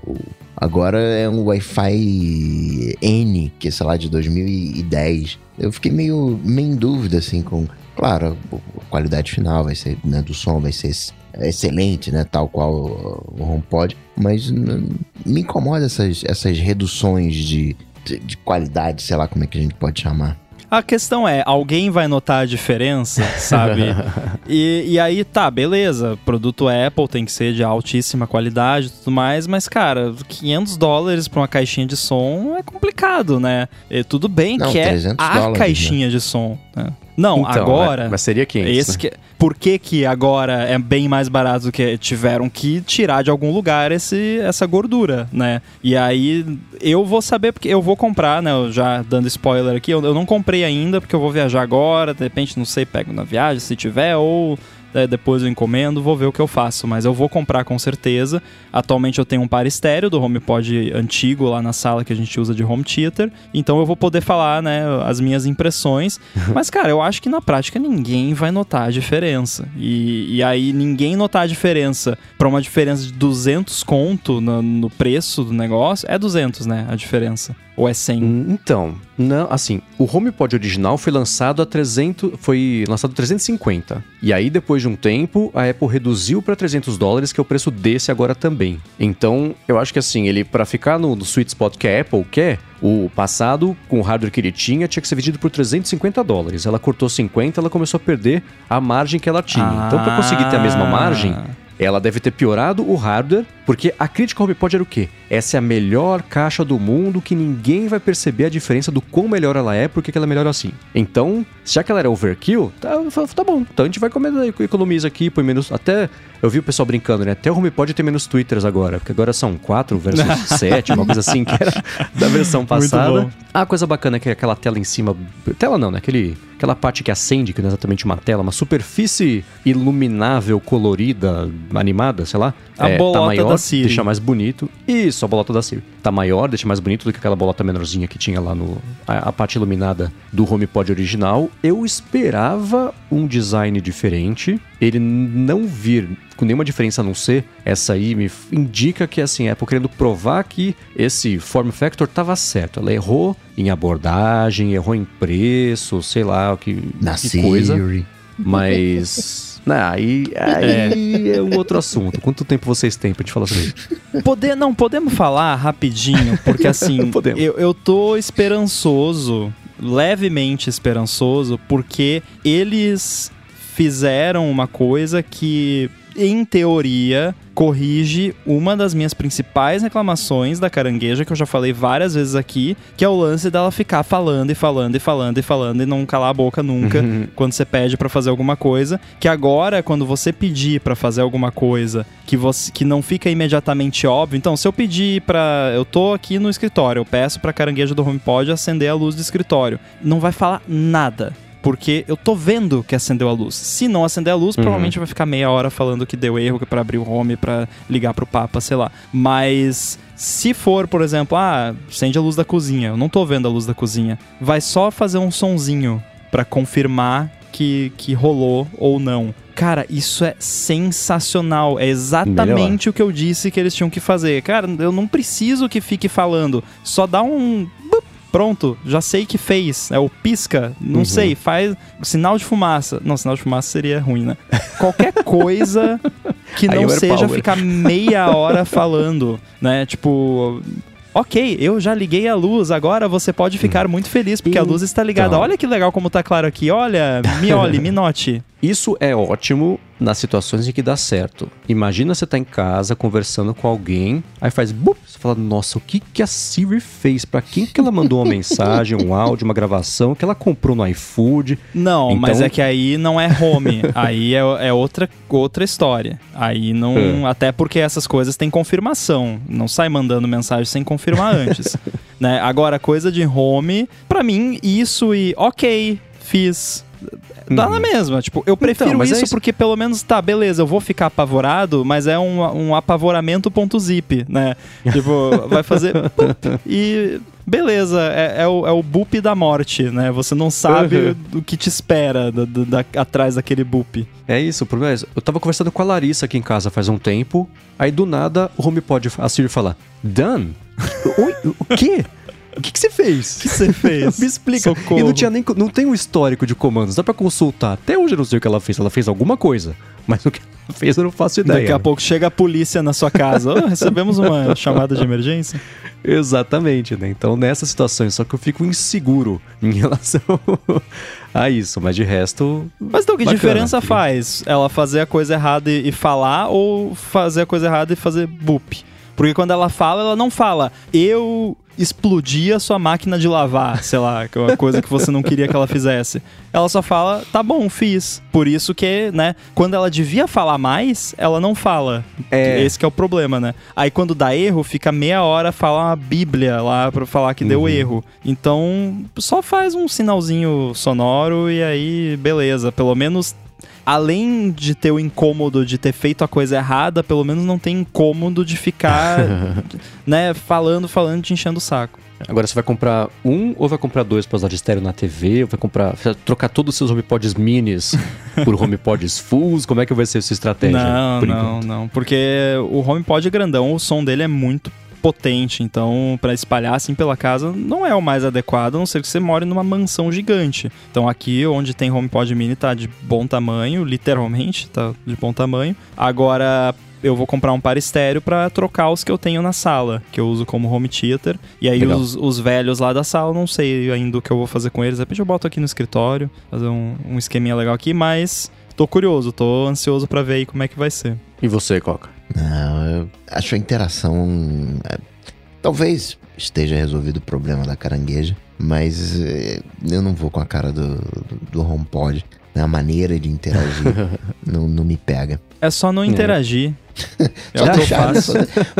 Agora é um Wi-Fi N, que é, sei lá, de 2010. Eu fiquei meio, meio em dúvida, assim, com. Claro, a qualidade final vai ser, né, do som vai ser ex- excelente, né, tal qual o HomePod, mas me incomoda essas, essas reduções de, de, de qualidade, sei lá como é que a gente pode chamar. A questão é, alguém vai notar a diferença, sabe? e, e aí, tá, beleza, produto Apple tem que ser de altíssima qualidade e tudo mais, mas, cara, 500 dólares pra uma caixinha de som é complicado, né? E tudo bem Não, que é 300 a dólares, né? caixinha de som, né? Não, Então, agora. é, mas seria 500, Esse né? que, por que, que agora é bem mais barato do que tiveram que tirar de algum lugar esse, essa gordura, né? E aí eu vou saber, porque eu vou comprar, né? eu Já dando spoiler aqui, eu, eu não comprei ainda, porque eu vou viajar agora, de repente, não sei, pego na viagem se tiver, ou é, depois eu encomendo, vou ver o que eu faço. Mas eu vou comprar com certeza. Atualmente eu tenho um par estéreo do HomePod antigo lá na sala que a gente usa de home theater. Então eu vou poder falar, né, as minhas impressões. Mas, cara, eu acho que na prática ninguém vai notar a diferença. E, e aí ninguém notar a diferença pra uma diferença de 200 conto no, no preço do negócio, é 200, né, a diferença. Ou é 100? Hum, Então, não, assim, o HomePod original foi lançado a 300, foi lançado a 350. E aí depois de um tempo, a Apple reduziu para 300 dólares, que é o preço desse agora também. Então, eu acho que assim, ele para ficar no, no sweet spot que a Apple quer, o passado, com o hardware que ele tinha, tinha que ser vendido por 350 dólares. Ela cortou 50, ela começou a perder a margem que ela tinha. Então, para conseguir ter a mesma margem, ela deve ter piorado o hardware, porque a crítica ao HomePod era o quê? Essa é a melhor caixa do mundo que ninguém vai perceber a diferença do quão melhor ela é, porque que ela é melhor assim. Então, já que ela era overkill, tá, tá bom. Então a gente vai comer, economiza aqui, põe menos. Até eu vi o pessoal brincando, né? Até o HomePod tem menos twitters agora, porque agora são 4 versus 7, uma coisa assim que era da versão passada. A coisa bacana é que aquela tela em cima. Tela não, né? Aquele, aquela parte que acende, que não é exatamente uma tela, uma superfície iluminável, colorida, animada, sei lá. A é, bolota tá maior, da Siri. deixa mais bonito. Isso, a bolota da Siri. Tá maior, deixa mais bonito do que aquela bolota menorzinha que tinha lá no. A, a parte iluminada do HomePod original. Eu esperava um design diferente. Ele não vir com nenhuma diferença a não ser essa aí me indica que assim, a Apple querendo provar que esse form factor tava certo. Ela errou em abordagem, errou em preço, sei lá o que, Na que Siri. coisa. Mas. Não, aí, aí é. um outro assunto. Quanto tempo vocês têm pra te falar sobre isso? Poder, não, podemos falar rapidinho, porque assim, eu, eu tô esperançoso, levemente esperançoso, porque eles fizeram uma coisa que, em teoria, corrige uma das minhas principais reclamações da carangueja, que eu já falei várias vezes aqui, que é o lance dela ficar falando e falando e falando e falando e não calar a boca nunca quando você pede pra fazer alguma coisa, que agora quando você pedir pra fazer alguma coisa que você que não fica imediatamente óbvio, então se eu pedir pra eu tô aqui no escritório, eu peço pra carangueja do HomePod acender a luz do escritório, não vai falar nada. Porque eu tô vendo que acendeu a luz. Se não acender a luz, provavelmente vai ficar meia hora falando que deu erro, é pra abrir o home, pra ligar pro Papa, sei lá. Mas se for, por exemplo, ah, acende a luz da cozinha, eu não tô vendo a luz da cozinha, vai só fazer um sonzinho pra confirmar que, que rolou ou não. Cara, isso é sensacional. É exatamente o que eu disse que eles tinham que fazer. Cara, eu não preciso que fique falando. Só dá um. Pronto, já sei que fez. É o pisca, não sei, faz sinal de fumaça. Não, sinal de fumaça seria ruim, né? Qualquer coisa que não seja AirPower. ficar meia hora falando, né? Tipo, Ok, eu já liguei a luz, agora você pode ficar muito feliz porque a luz está ligada. Então. Olha que legal como tá claro aqui. Olha, me olhe, me note. Isso é ótimo nas situações em que dá certo. Imagina você tá em casa conversando com alguém, aí faz bup, você fala, nossa, o que que a Siri fez? Pra quem que ela mandou uma mensagem, um áudio, uma gravação, que ela comprou no iFood? Não, Então- mas é que aí não é home, aí é, é outra, outra história. Aí não. É. Até porque essas coisas têm confirmação. Não sai mandando mensagem sem confirmar antes. né? Agora, coisa de home, pra mim, isso e ok, fiz. Dá na mesma, tipo, eu prefiro Uhum. mas é isso, isso. porque pelo menos, tá, beleza, eu vou ficar apavorado, mas é um, um apavoramento.zip, né? Tipo, vai fazer e beleza, é, é o, é o boop da morte, né? Você não sabe Uhum. o que te espera da- da- da- atrás daquele boop. É isso, o problema é. Eu tava conversando com a Larissa aqui em casa faz um tempo, aí do nada o HomePod, a Siri fala, Done? Oi, o quê? O que, que você fez? O que você fez? Me explica. Socorro. E não tinha nem não tem um histórico de comandos, dá pra consultar. Até hoje eu não sei o que ela fez. Ela fez alguma coisa, mas o que ela fez eu não faço ideia. Daqui a pouco chega a polícia na sua casa. "Oh, recebemos uma chamada de emergência. Exatamente, né? Então nessas situações, só que eu fico inseguro em relação a isso, mas de resto. Mas então, que Bacana. diferença faz ela fazer a coisa errada e, e falar ou fazer a coisa errada e fazer boop? Porque quando ela fala, ela não fala, eu explodir a sua máquina de lavar, sei lá, que é uma coisa que você não queria que ela fizesse. Ela só fala, tá bom, fiz. Por isso que, né, quando ela devia falar mais, ela não fala. É. Esse que é o problema, né? Aí quando dá erro, fica meia hora falar uma bíblia lá pra falar que deu erro. Então, só faz um sinalzinho sonoro e aí, beleza. Pelo menos além de ter o incômodo de ter feito a coisa errada, pelo menos não tem incômodo de ficar, né, falando, falando, te enchendo o saco. Agora você vai comprar um ou vai comprar dois para usar de estéreo na TV? Ou vai comprar, vai trocar todos os seus HomePods minis por HomePods fulls? Como é que vai ser essa estratégia? Não, não, enquanto? não, porque o HomePod é grandão, o som dele é muito potente, então para espalhar assim pela casa não é o mais adequado, a não ser que você more numa mansão gigante. Então aqui onde tem HomePod mini tá de bom tamanho, literalmente tá de bom tamanho. Agora eu vou comprar um par estéreo para trocar os que eu tenho na sala, que eu uso como home theater. E aí os, os velhos lá da sala, não sei ainda o que eu vou fazer com eles. De repente eu boto aqui no escritório, fazer um, um esqueminha legal aqui, mas tô curioso, tô ansioso para ver aí como é que vai ser. E você, Coca? Não, eu acho a interação. é, talvez esteja resolvido o problema da carangueja, mas é, eu não vou com a cara do, do, do HomePod. né? A maneira de interagir não, não me pega. É só não interagir. É Só o que eu deixar.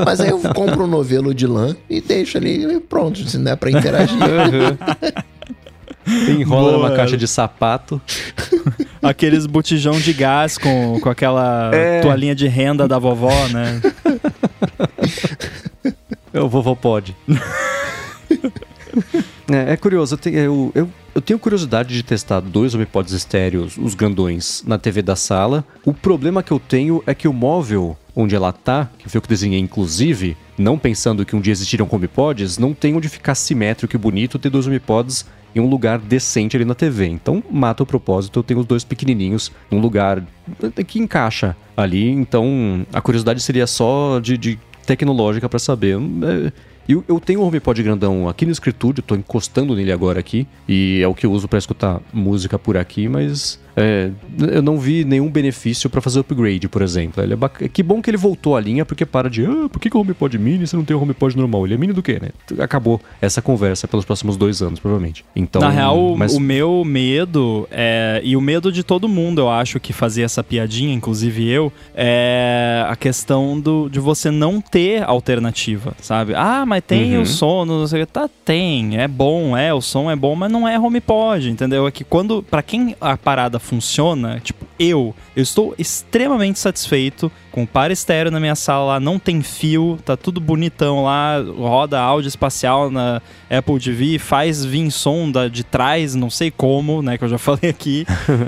Mas aí eu compro um novelo de lã e deixo ali e pronto, se não é pra interagir. Enrola Boa. numa caixa de sapato. Aqueles botijão de gás com, com aquela É. toalhinha de renda da vovó, né? O vovô pode. é, é curioso, eu, te- eu, eu, eu tenho curiosidade de testar dois HomePods estéreos, os grandões, na TV da sala. O problema que eu tenho é que o móvel onde ela tá, que foi o que desenhei inclusive, não pensando que um dia existiriam HomePods, não tem onde ficar simétrico e bonito ter dois HomePods em um lugar decente ali na TV. Então mata o propósito, eu tenho os dois pequenininhos num lugar que encaixa ali. Então a curiosidade seria só de, de tecnológica pra saber. É, Eu, eu tenho um HomePod grandão aqui no escritório, tô encostando nele agora aqui, e é o que eu uso pra escutar música por aqui, mas é, eu não vi nenhum benefício pra fazer upgrade, por exemplo. Ele é bac- Que bom que ele voltou à linha, porque para de, ah, por que, que o HomePod mini você não tem o HomePod normal? Ele é mini do quê, né? Acabou essa conversa pelos próximos dois anos, provavelmente. Então, Na real, o- mas- o meu medo, é, e o medo de todo mundo, eu acho, que fazia essa piadinha, inclusive eu, é a questão do, de você não ter alternativa, sabe? Ah, mas tem Uhum. o som, não sei o que. Tá, tem, é bom, é, o som é bom, mas não é HomePod, entendeu? É que quando, pra quem a parada funciona, tipo, eu, eu estou extremamente satisfeito com o par estéreo na minha sala lá, não tem fio, tá tudo bonitão lá, roda áudio espacial na Apple TV, faz vir som da, de trás, não sei como, né, que eu já falei aqui.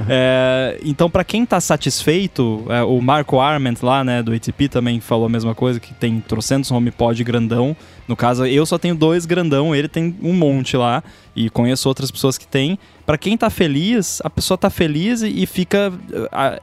É, então, pra quem tá satisfeito, é, o Marco Arment lá, né, do ATP também falou a mesma coisa, que tem trocentos HomePod grandão. No caso, eu só tenho dois grandão, ele tem um monte lá, e conheço outras pessoas que têm. Pra quem tá feliz, a pessoa tá feliz e, e fica.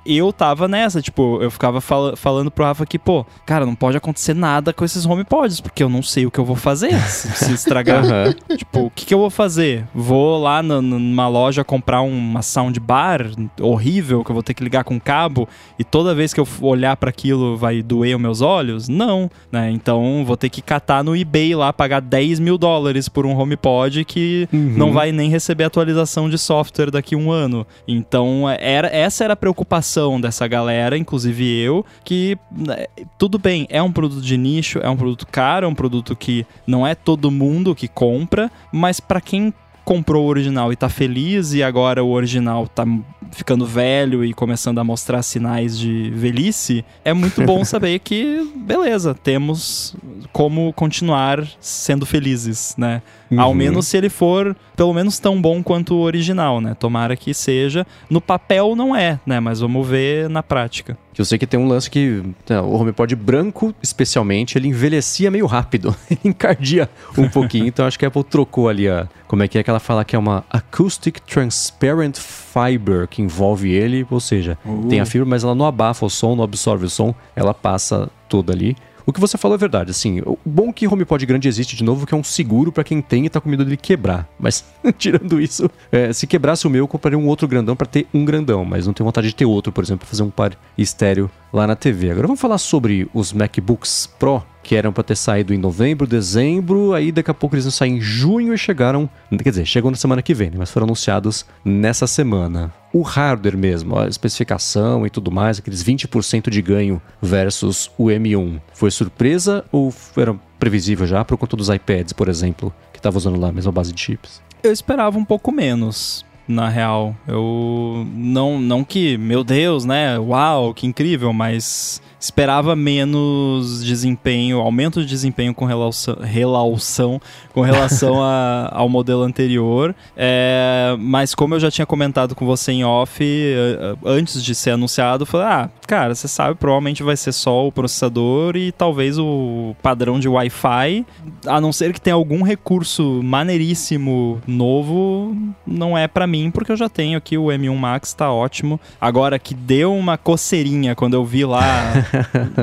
Eu tava nessa, tipo, eu ficava fala- falando pro Rafa que, pô, cara, não pode acontecer nada com esses HomePods, porque eu não sei o que eu vou fazer se, se estragar. Aham. Tipo, o que, que eu vou fazer? Vou lá na- numa loja comprar uma soundbar horrível que eu vou ter que ligar com cabo e toda vez que eu olhar pra aquilo vai doer os meus olhos? Não, né? Então vou ter que catar no eBay lá, pagar 10 mil dólares por um HomePod que não vai nem receber atualização de software daqui a um ano. Então era, essa era a preocupação dessa galera, inclusive eu, que né, tudo bem, é um produto de nicho, é um produto caro, é um produto que não é todo mundo que compra, mas pra quem comprou o original e tá feliz e agora o original tá ficando velho e começando a mostrar sinais de velhice, é muito bom saber que, beleza, temos como continuar sendo felizes, né? Ao Uhum. menos se ele for pelo menos tão bom quanto o original, né? Tomara que seja. No papel não é, né? Mas vamos ver na prática. Que eu sei que tem um lance que né, o HomePod branco, especialmente, ele envelhecia meio rápido. Ele encardia um pouquinho. Então acho que a Apple trocou ali a. Como é que é que ela fala que é uma Acoustic Transparent Fiber que envolve ele. Ou seja, tem a fibra, mas ela não abafa o som, não absorve o som. Ela passa toda ali. O que você falou é verdade, assim, o bom que HomePod grande existe de novo, que é um seguro pra quem tem e tá com medo dele quebrar. Mas, tirando isso, é, se quebrasse o meu, eu compraria um outro grandão pra ter um grandão, mas não tenho vontade de ter outro, por exemplo, pra fazer um par estéreo lá na TV. Agora vamos falar sobre os MacBooks Pro, que eram para ter saído em novembro, dezembro, aí daqui a pouco eles vão sair em junho e chegaram, quer dizer, chegam na semana que vem, né? mas foram anunciados nessa semana. O hardware mesmo, a especificação e tudo mais, aqueles 20% de ganho versus o M1, foi surpresa ou era previsível já por conta dos iPads, por exemplo, que estava usando lá a mesma base de chips? Eu esperava um pouco menos na real. Eu não não que, meu Deus, né? Uau, que incrível, mas esperava menos desempenho, aumento de desempenho com relação, relação com relação a, ao modelo anterior. É, mas como eu já tinha comentado com você em off, eh, antes de ser anunciado, eu falei, ah, cara, você sabe, provavelmente vai ser só o processador e talvez o padrão de Wi-Fi, a não ser que tenha algum recurso maneiríssimo novo, não é para mim, porque eu já tenho aqui o M1 Max, tá ótimo. Agora que deu uma coceirinha quando eu vi lá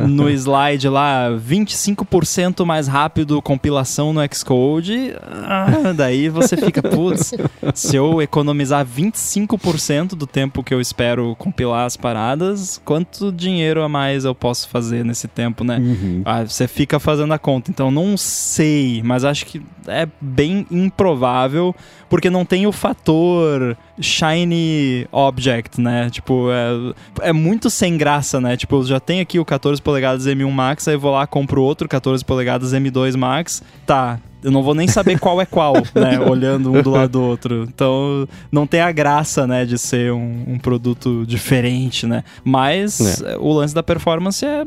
no slide lá 25% mais rápido compilação no Xcode, ah, daí você fica, putz, se eu economizar 25% do tempo que eu espero compilar as paradas, quanto dinheiro a mais eu posso fazer nesse tempo, né? Uhum. Ah, você fica fazendo a conta. Então não sei, mas acho que é bem improvável, porque não tem o fator shiny object, né? Tipo, é, é muito sem graça, né? Tipo, já tem aqui o 14 polegadas M1 Max, aí vou lá, compro outro 14 polegadas M2 Max. Tá, eu não vou nem saber qual é qual, né? Olhando um do lado do outro. Então, não tem a graça, né, de ser um, um produto diferente, né? Mas é. o lance da performance é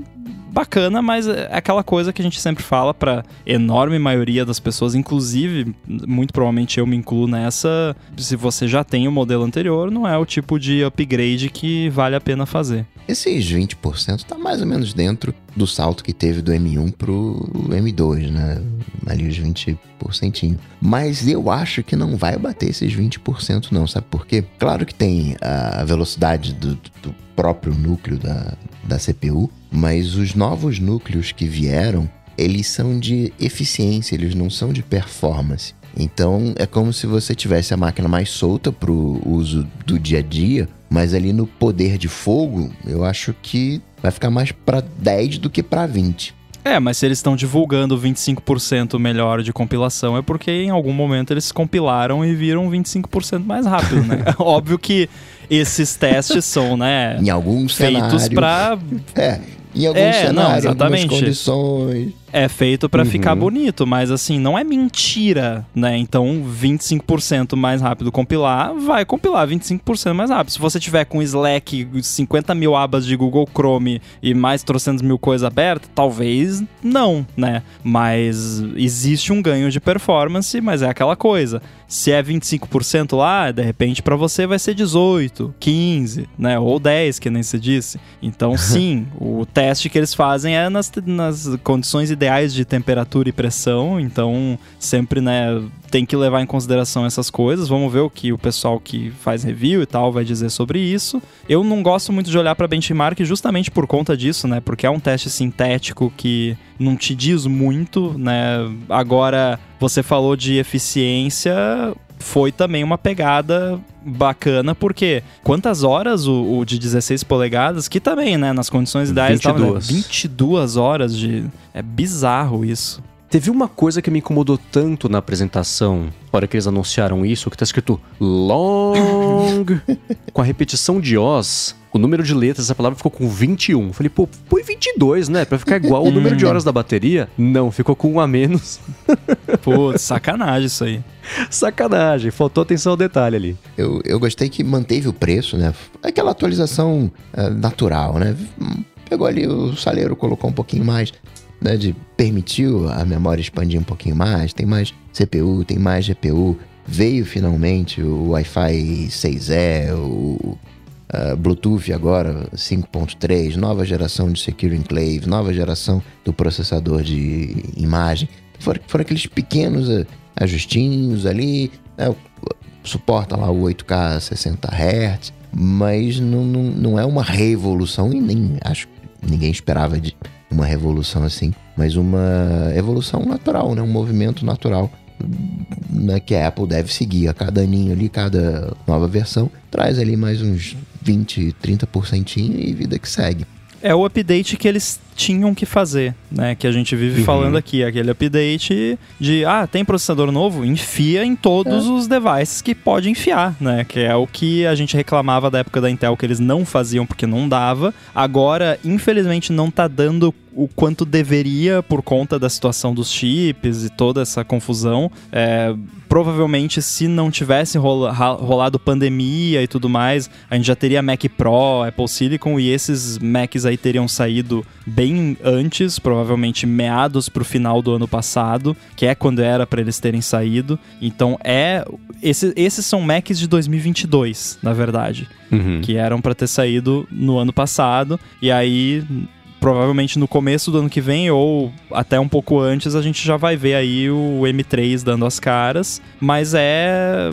bacana, mas é aquela coisa que a gente sempre fala para enorme maioria das pessoas, inclusive, muito provavelmente eu me incluo nessa, se você já tem o modelo anterior, não é o tipo de upgrade que vale a pena fazer. Esses 20% tá mais ou menos dentro do salto que teve do M1 pro M2, né? Ali os 20%. Mas eu acho que não vai bater esses 20% não, sabe por quê? Claro que tem a velocidade do, do próprio núcleo da, da CPU, mas os novos núcleos que vieram, eles são de eficiência, eles não são de performance. Então é como se você tivesse a máquina mais solta para o uso do dia a dia, mas ali no poder de fogo, eu acho que vai ficar mais para 10 do que para 20. É, mas se eles estão divulgando 25% melhor de compilação, é porque em algum momento eles compilaram e viram 25% mais rápido, né? Óbvio que esses testes são, né? Em alguns feitos para É, em alguns é, cenários, não, exatamente. algumas condições é feito para uhum. ficar bonito, mas assim, não é mentira, né? Então, 25% mais rápido compilar, vai compilar 25% mais rápido. Se você tiver com Slack 50 mil abas de Google Chrome e mais trocentos mil coisas abertas, talvez não, né? Mas existe um ganho de performance, mas é aquela coisa. Se é 25% lá, de repente para você vai ser 18, 15, né? Ou 10, que nem se disse. Então, sim, o teste que eles fazem é nas, nas condições ideais de temperatura e pressão, então sempre, né, tem que levar em consideração essas coisas. Vamos ver o que o pessoal que faz review e tal vai dizer sobre isso. Eu não gosto muito de olhar para benchmark justamente por conta disso, né? Porque é um teste sintético que não te diz muito, né? Agora, você falou de eficiência, foi também uma pegada bacana, porque quantas horas o, o, de 16 polegadas, que também, né, nas condições ideais 22. Tava, né, 22 horas de... É bizarro isso. Teve uma coisa que me incomodou tanto na apresentação, na hora que eles anunciaram isso, que tá escrito long, com a repetição de Oz, o número de letras dessa palavra ficou com 21. Falei, pô, põe 22, né? Pra ficar igual o número de horas da bateria. Não, ficou com um a menos. pô, sacanagem isso aí. Sacanagem, faltou atenção ao detalhe ali. Eu, eu gostei que manteve o preço, né? Aquela atualização uh, natural, né? Pegou ali o saleiro, colocou um pouquinho mais né, de permitiu a memória expandir um pouquinho mais, tem mais CPU, tem mais GPU, veio finalmente o Wi-Fi 6E, o uh, Bluetooth agora 5.3, nova geração de Secure Enclave, nova geração do processador de imagem. Foram, foram aqueles pequenos uh, ajustinhos ali, né, suporta lá o 8K 60 Hz, mas não, não, não é uma revolução e nem acho ninguém esperava de uma revolução assim, mas uma evolução natural, né? um movimento natural né, que a Apple deve seguir a cada aninho ali, cada nova versão, traz ali mais uns 20, 30% e vida que segue. É o update que eles tinham que fazer, né? Que a gente vive Uhum. falando aqui, aquele update de, ah, tem processador novo? Enfia em todos os devices que pode enfiar, né? Que é o que a gente reclamava da época da Intel, que eles não faziam porque não dava. Agora, infelizmente, não tá dando o quanto deveria por conta da situação dos chips e toda essa confusão. É, provavelmente, se não tivesse rola- rolado pandemia e tudo mais, a gente já teria Mac Pro, Apple Silicon e esses Macs aí teriam saído bem antes, provavelmente meados pro final do ano passado, que é quando era para eles terem saído. Então é esse- esses são Macs de 2022, na verdade Uhum. que eram para ter saído no ano passado. E aí, provavelmente no começo do ano que vem ou até um pouco antes, a gente já vai ver aí o M3 dando as caras. Mas é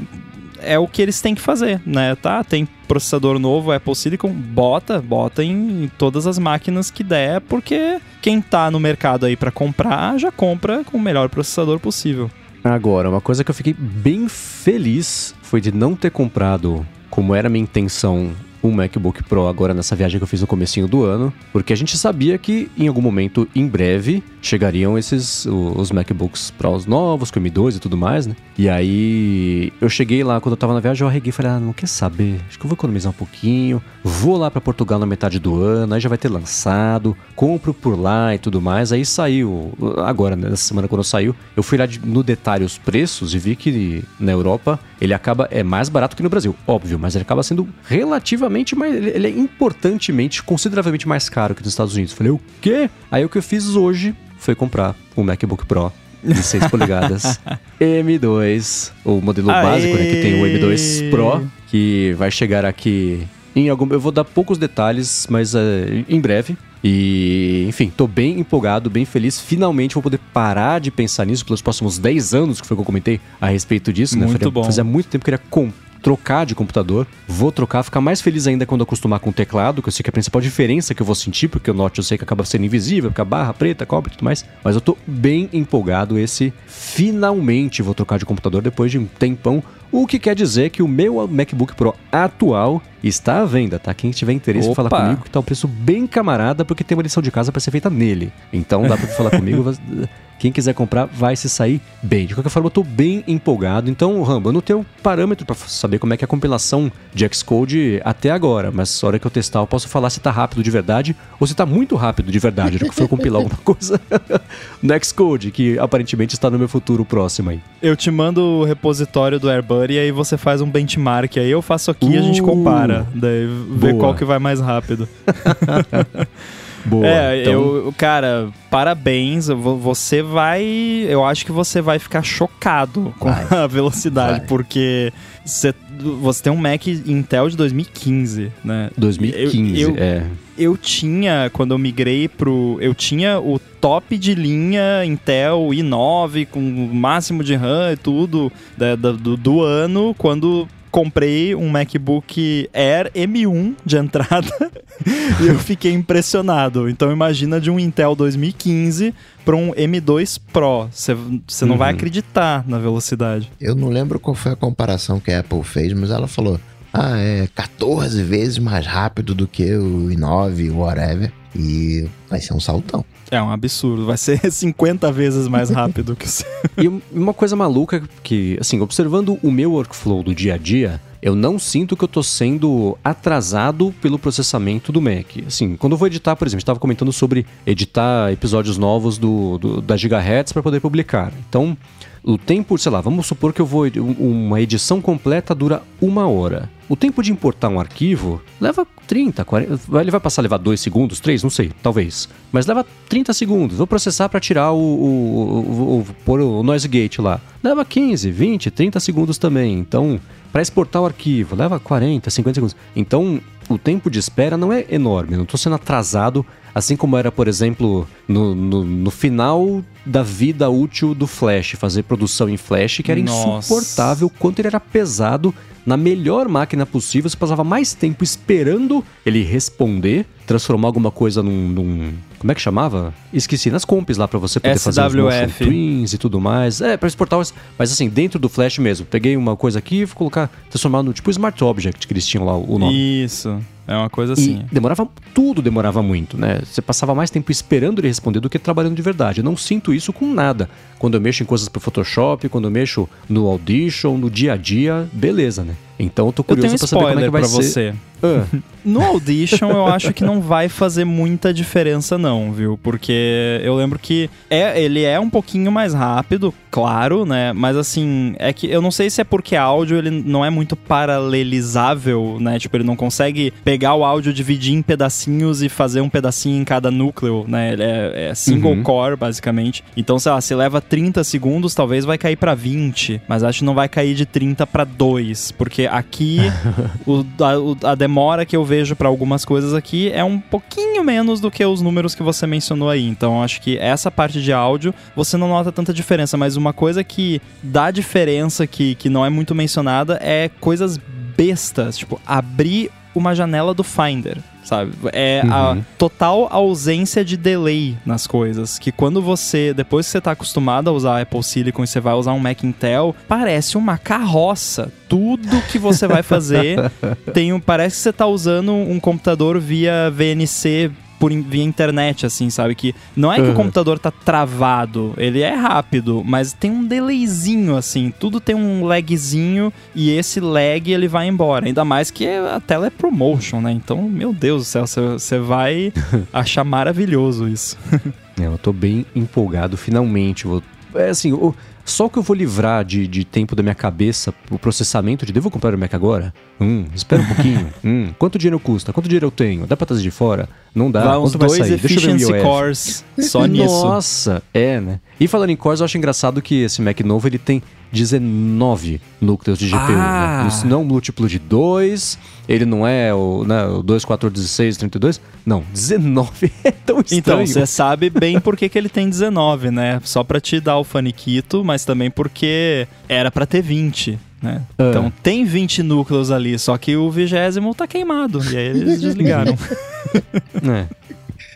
é o que eles têm que fazer, né? Tá, tem processador novo, Apple Silicon, bota, bota em, todas as máquinas que der, porque quem tá no mercado aí para comprar, já compra com o melhor processador possível. Agora, uma coisa que eu fiquei bem feliz foi de não ter comprado, como era minha intenção, um MacBook Pro agora nessa viagem que eu fiz no comecinho do ano, porque a gente sabia que em algum momento, em breve, chegariam esses os MacBooks Pros novos, com M2 e tudo mais, né? E aí eu cheguei lá quando eu tava na viagem, eu arreguei e falei: "Ah, não quer saber? Acho que eu vou economizar um pouquinho, vou lá pra Portugal na metade do ano, aí já vai ter lançado, compro por lá e tudo mais". Aí saiu agora né, nessa semana quando saiu, eu fui lá no detalhe os preços e vi que na Europa ele acaba é mais barato que no Brasil, óbvio, mas ele acaba sendo relativamente mais ele ele é importantemente, consideravelmente mais caro que nos Estados Unidos. Falei: "O quê?". Aí o que eu fiz hoje foi comprar um MacBook Pro de 6 polegadas M2, o modelo Aê! básico, né, que tem o M2 Pro, que vai chegar aqui em algum eu vou dar poucos detalhes, mas é, em breve. E, enfim, tô bem empolgado, bem feliz. Finalmente vou poder parar de pensar nisso pelos próximos 10 anos, que foi o que eu comentei a respeito disso, né? Muito Fazia- bom. Fazia muito tempo que eu queria com- trocar de computador. Vou trocar, ficar mais feliz ainda quando acostumar com o teclado, que eu sei que é a principal diferença que eu vou sentir, porque o Note eu sei que acaba sendo invisível, fica barra preta, cobre e tudo mais. Mas eu tô bem empolgado. Esse finalmente vou trocar de computador depois de um tempão. O que quer dizer que o meu MacBook Pro atual está à venda, tá? Quem tiver interesse, Opa! falar comigo que tá um preço bem camarada, porque tem uma lição de casa para ser feita nele. Então dá pra falar comigo. Quem quiser comprar vai se sair bem. De qualquer forma, eu tô bem empolgado. Então, Rambo, eu não tenho parâmetro para saber como é que é a compilação de Xcode até agora, mas na hora que eu testar, eu posso falar se tá rápido de verdade ou se tá muito rápido de verdade, no que for compilar alguma coisa no Xcode, que aparentemente está no meu futuro próximo aí. Eu te mando o repositório do AirBuddy e aí você faz um benchmark. Aí eu faço aqui e a gente Uh, compara. Daí vê boa. qual que vai mais rápido. Boa. é, então, eu, cara, parabéns. Você vai. Eu acho que você vai ficar chocado com Vai. a velocidade, Vai. porque você, você tem um Mac Intel de 2015, né? 2015, eu- eu- é. Eu tinha, quando eu migrei pro. Eu tinha o top de linha Intel i9 com o máximo de RAM e tudo da- da- do, do ano, quando comprei um MacBook Air M1 de entrada e eu fiquei impressionado. Então imagina de um Intel 2015 para um M2 Pro. Você não vai Uhum. acreditar na velocidade. Eu não lembro qual foi a comparação que a Apple fez, mas ela falou: ah, é 14 vezes mais rápido do que o i9, whatever. E vai ser um saltão. É um absurdo. Vai ser 50 vezes mais rápido que o seu. E uma coisa maluca que, assim, observando o meu workflow do dia a dia, eu não sinto que eu tô sendo atrasado pelo processamento do Mac. Assim, quando eu vou editar, por exemplo, a gente tava comentando sobre editar episódios novos do, do- da Gigahertz para poder publicar. Então, o tempo, sei lá, vamos supor que eu vou. um- Uma edição completa dura uma hora. O tempo de importar um arquivo leva 30, 40. vai- Ele vai passar a levar 2 segundos, 3, não sei, talvez. Mas leva 30 segundos. Vou processar para tirar o, o, o, o- pôr o noise gate lá. Leva 15, 20, 30 segundos também. Então, para exportar o arquivo, leva 40, 50 segundos. Então, o tempo de espera não é enorme. Eu não estou sendo atrasado, assim como era, por exemplo, no, no, no final da vida útil do Flash, fazer produção em Flash, que era Nossa. insuportável, quanto ele era pesado. Na melhor máquina possível, você passava mais tempo esperando ele responder, transformar alguma coisa num. num- como é que chamava? Esqueci, nas comps lá pra você poder fazer os motion SWF. twins e tudo mais. É, pra exportar. Mas assim, dentro do Flash mesmo. Peguei uma coisa aqui e colocar, transformar no tipo Smart Object que eles tinham lá o nome. Isso. É uma coisa assim. E demorava, tudo demorava muito, né? Você passava mais tempo esperando ele responder do que trabalhando de verdade. Eu não sinto isso com nada. Quando eu mexo em coisas pro Photoshop, quando eu mexo no Audition, no dia a dia, beleza, né? Então eu tô curioso eu pra saber como é que vai pra ser. você. Ah, No Audition eu acho que não vai fazer muita diferença não, viu? Porque eu lembro que é, ele é um pouquinho mais rápido, claro, né? Mas assim, é que eu não sei se é porque áudio ele não é muito paralelizável, né? Tipo, ele não consegue pegar o áudio, dividir em pedacinhos e fazer um pedacinho em cada núcleo, né? Ele é, é single Uhum. core, basicamente. Então, sei lá, se leva 30 segundos, talvez vai cair pra 20, mas acho que não vai cair de 30 pra 2, porque aqui o- a, a demora que eu vejo pra algumas coisas aqui é um pouquinho menos do que os números que você mencionou aí. Então, acho que essa parte de áudio você não nota tanta diferença, mas uma coisa que dá diferença que, que não é muito mencionada é coisas bestas, tipo abrir uma janela do Finder, sabe? É a Uhum. total ausência de delay nas coisas. Que quando você, depois que você tá acostumado a usar Apple Silicon e você vai usar um Mac Intel, parece uma carroça. Tudo que você vai fazer tem um, parece que você tá usando um computador via VNC por, via internet, assim, sabe? Que não é que o Uhum. computador tá travado, ele é rápido, mas tem um delayzinho, assim. Tudo tem um lagzinho e esse lag ele vai embora. Ainda mais que a tela é ProMotion, né? Então, meu Deus do céu, você- vai achar maravilhoso isso. É, eu tô bem empolgado, finalmente. Vou... É assim, o- só que eu vou livrar de, de tempo da minha cabeça o processamento de devo comprar o Mac agora? Hum, espera um pouquinho. hum, quanto dinheiro custa? Quanto dinheiro eu tenho? Dá pra trazer de fora? Não dá. vai uns Quanto vai dois sair? Deixa eu ver o efficiency cores só nisso. Nossa, é, né? E falando em cores, eu acho engraçado que esse Mac novo ele tem 19 núcleos de GPU. Ah. Né? Isso não é um múltiplo de 2, ele não é o, né, o 2, 4, 16, 32. Não, 19 é tão estranho. Então, você sabe bem por que, que ele tem 19, né? Só pra te dar o faniquito, mas também porque era pra ter 20, né? Ah. Então tem 20 núcleos ali, só que o vigésimo tá queimado. E aí eles desligaram. É.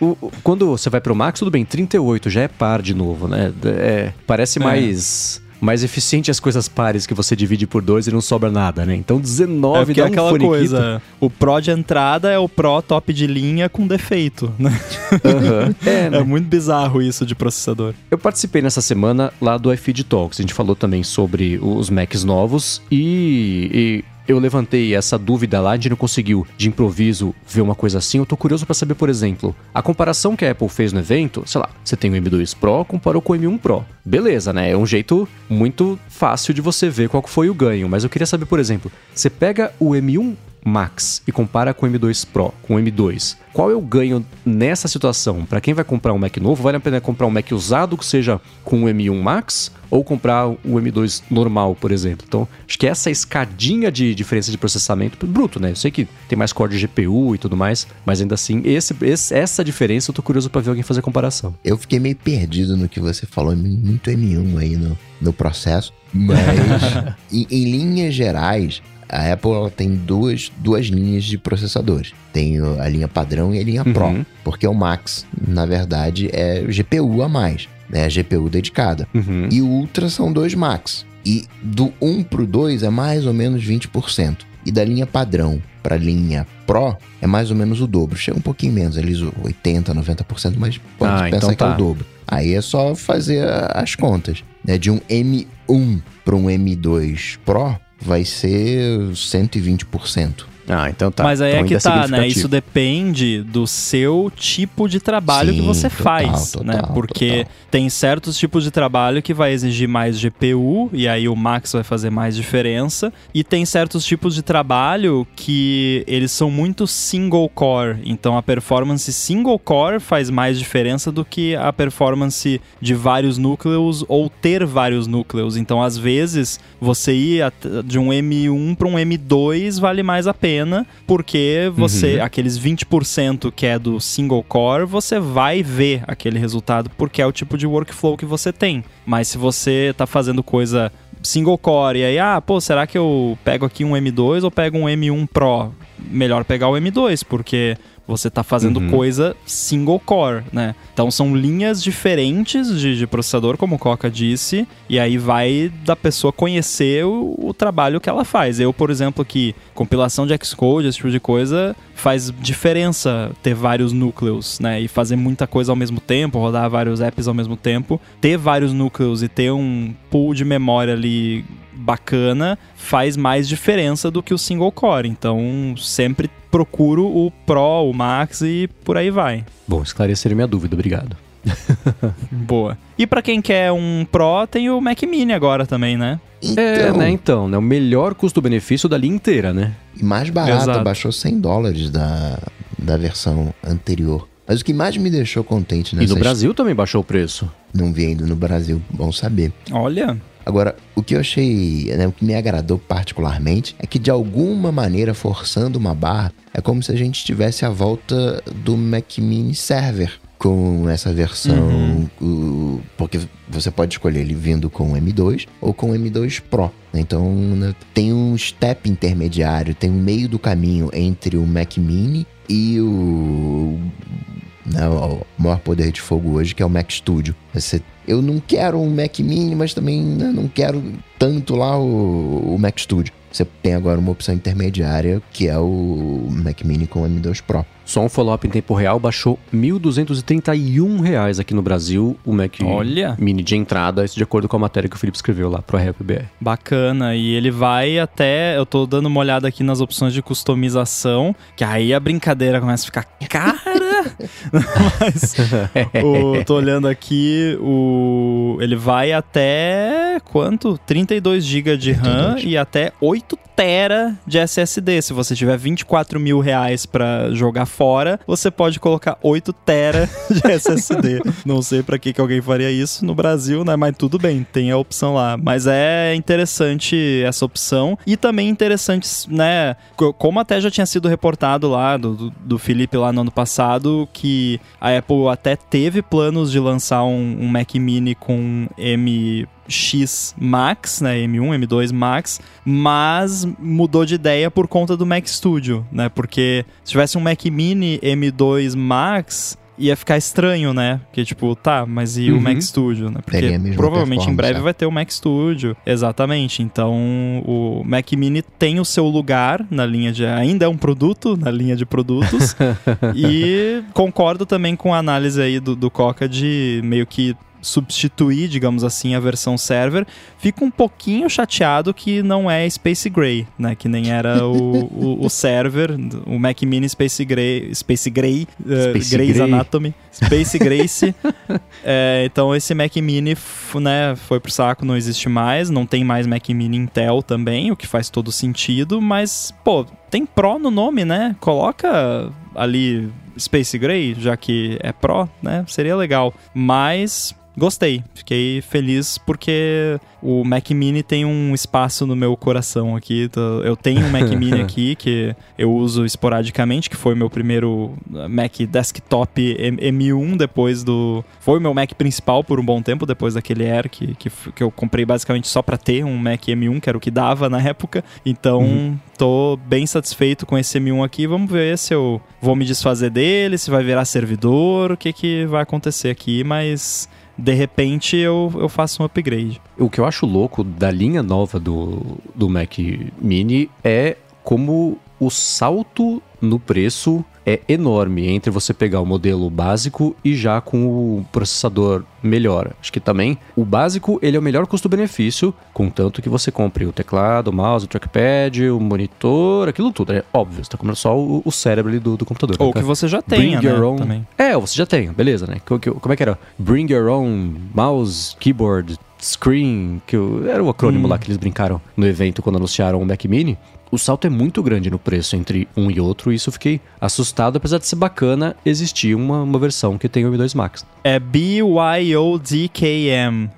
O- o- quando você vai pro Max, tudo bem, 38 já é par de novo, né? É, parece É. mais, mais eficiente as coisas pares que você divide por dois e não sobra nada, né? Então 19 é porque dá é um aquela faniquito. coisa, o Pro de entrada é o Pro top de linha com defeito, né? Aham. É, né? É muito bizarro isso de processador. Eu participei nessa semana lá do iFeed Talks. A gente falou também sobre os Macs novos e, e eu levantei essa dúvida lá, a gente não conseguiu de improviso ver uma coisa assim. Eu tô curioso pra saber, por exemplo, a comparação que a Apple fez no evento, sei lá, você tem o M2 Pro, comparou com o M1 Pro. Beleza, né? É um jeito muito fácil de você ver qual foi o ganho, mas eu queria saber, por exemplo, você pega o M1 Max e compara com o M2 Pro, com o M2. Qual é o ganho nessa situação? Para quem vai comprar um Mac novo, vale a pena comprar um Mac usado que seja com o M1 Max ou comprar o M2 normal, por exemplo? Então, acho que essa escadinha de diferença de processamento bruto, né? Eu sei que tem mais core de GPU e tudo mais, mas ainda assim, esse, esse- essa diferença eu tô curioso para ver alguém fazer comparação. Eu fiquei meio perdido no que você falou, muito M1 aí no, no processo, mas em, em linhas gerais, a Apple tem duas, duas linhas de processadores. Tem a linha padrão e a linha Pro, Uhum. porque o Max, na verdade, é GPU a mais, né? A GPU dedicada. Uhum. E o Ultra são dois Max. E do 1 pro 2 é mais ou menos 20%. E da linha padrão para linha Pro é mais ou menos o dobro. Chega um pouquinho menos, ali 80, 90%, mas pode Ah, pensar então que é tá. o dobro. Aí é só fazer as contas. Né? De um M1 para um M2 Pro vai ser 120%. Ah, então tá. Mas aí Então é que tá, né? Isso depende do seu tipo de trabalho que Sim, você total, faz, total, né? Porque total. tem certos tipos de trabalho que vai exigir mais GPU e aí o Max vai fazer mais diferença, e tem certos tipos de trabalho que eles são muito single core, então a performance single core faz mais diferença do que a performance de vários núcleos ou ter vários núcleos. Então, às vezes, você ir de um M1 para um M2 vale mais a pena, porque você, Uhum. aqueles 20% que é do single core, você vai ver aquele resultado, porque é o tipo de workflow que você tem. Mas se você tá fazendo coisa single core e aí, ah, pô, será que eu pego aqui um M2 ou pego um M1 Pro? Melhor pegar o M2, porque Você tá fazendo Uhum. coisa single core, né? Então são linhas diferentes de, de processador, como o Coca disse, e aí vai da pessoa conhecer o, o trabalho que ela faz. Eu, por exemplo, que compilação de Xcode, esse tipo de coisa, faz diferença ter vários núcleos, né? E fazer muita coisa ao mesmo tempo, rodar vários apps ao mesmo tempo. Ter vários núcleos e ter um pool de memória ali bacana faz mais diferença do que o single core. Então, sempre procuro o Pro, o Max e por aí vai. Bom, esclarecer minha dúvida, obrigado. Boa. E pra quem quer um Pro, tem o Mac Mini agora também, né? Então, É, né, então, né? O melhor custo-benefício da linha inteira, né? e mais barato, Exato. baixou 100 dólares da, da versão anterior. Mas o que mais me deixou contente E nessa no Brasil também baixou o preço. não vi ainda no Brasil, bom saber. Olha, Agora, o que eu achei, né, o que me agradou particularmente é que de alguma maneira, forçando uma barra, é como se a gente tivesse a volta do Mac Mini Server com essa versão, o- porque você pode escolher ele vindo com o M2 ou com o M2 Pro. Então né, tem um step intermediário, tem um meio do caminho entre o Mac Mini e o né, o maior poder de fogo hoje, que é o Mac Studio. Você, eu não quero um Mac Mini, mas também né, não quero tanto lá o, o Mac Studio. Você tem agora uma opção intermediária, que é o Mac Mini com o M2 Pro. Só um follow-up em tempo real baixou 1.231 reais aqui no Brasil, o Mac Olha. Mini de entrada, isso de acordo com a matéria que o Felipe escreveu lá pro RPBR. bacana. E ele vai até. Eu tô dando uma olhada aqui nas opções de customização, que aí a brincadeira começa a ficar cara. Mas o, tô olhando aqui, o ele vai até quanto? 32 GB de RAM 32. e até 8 tera de SSD. Se você tiver 24 mil reais pra jogar fora, você pode colocar 8 tera de SSD. Não sei pra que, que alguém faria isso no Brasil, né? Mas tudo bem, tem a opção lá. Mas é interessante essa opção e também interessante, né? co- Como até já tinha sido reportado lá do, do, do Felipe lá no ano passado, que a Apple até teve planos de lançar um, um Mac Mini com M X Max, né, M1, M2 Max, mas mudou de ideia por conta do Mac Studio, né? Porque se tivesse um Mac Mini M2 Max, ia ficar estranho, né? Porque tipo, tá, mas e o Uhum. Mac Studio, né? Porque provavelmente em breve é. vai ter o Mac Studio. Exatamente. Então, o Mac Mini tem o seu lugar na linha de ainda é um produto na linha de produtos. e concordo também com a análise aí do, do Coca de meio que substituir, digamos assim, a versão server. Fico um pouquinho chateado que não é Space Gray, né? Que nem era o, o, o server, o Mac Mini Space Gray, Space Gray, Space Grey's Gray. Anatomy, Space Grace. É, então esse Mac Mini, né, foi pro saco, não existe mais, não tem mais Mac Mini Intel também, o que faz todo sentido, mas, pô, tem Pro no nome, né? Coloca ali Space Gray, já que é Pro, né? Seria legal. Mas gostei, fiquei feliz porque o Mac Mini tem um espaço no meu coração aqui. Eu tenho um Mac Mini aqui que eu uso esporadicamente, que foi meu primeiro uh, Mac desktop M- M1 depois do. Foi o meu Mac principal por um bom tempo, depois daquele Air que, que, que eu comprei basicamente só pra ter um Mac M1, que era o que dava na época. Então, tô bem satisfeito com esse M1 aqui. Vamos ver se eu vou me desfazer dele, se vai virar servidor, o que, que vai acontecer aqui, mas. De repente eu, eu faço um upgrade. O que eu acho louco da linha nova do, do Mac Mini é como o salto no preço é enorme entre você pegar o modelo básico e já com o processador melhor. Acho que também o básico ele é o melhor custo-benefício, contanto que você compre o teclado, o mouse, o trackpad, o monitor, aquilo tudo. É óbvio, você está comprando só o, o cérebro ali do, do computador. Ou né? que você já tenha, Bring né? your own. Também. É, você já tem, beleza, né? Como é que era? Bring your own mouse, keyboard, screen, que eu- era o acrônimo Hum. lá que eles brincaram no evento quando anunciaram o Mac Mini. O salto é muito grande no preço entre um e outro, e isso eu fiquei assustado, apesar de ser bacana existir uma, uma versão que tem o M2 Max. É BYODKM.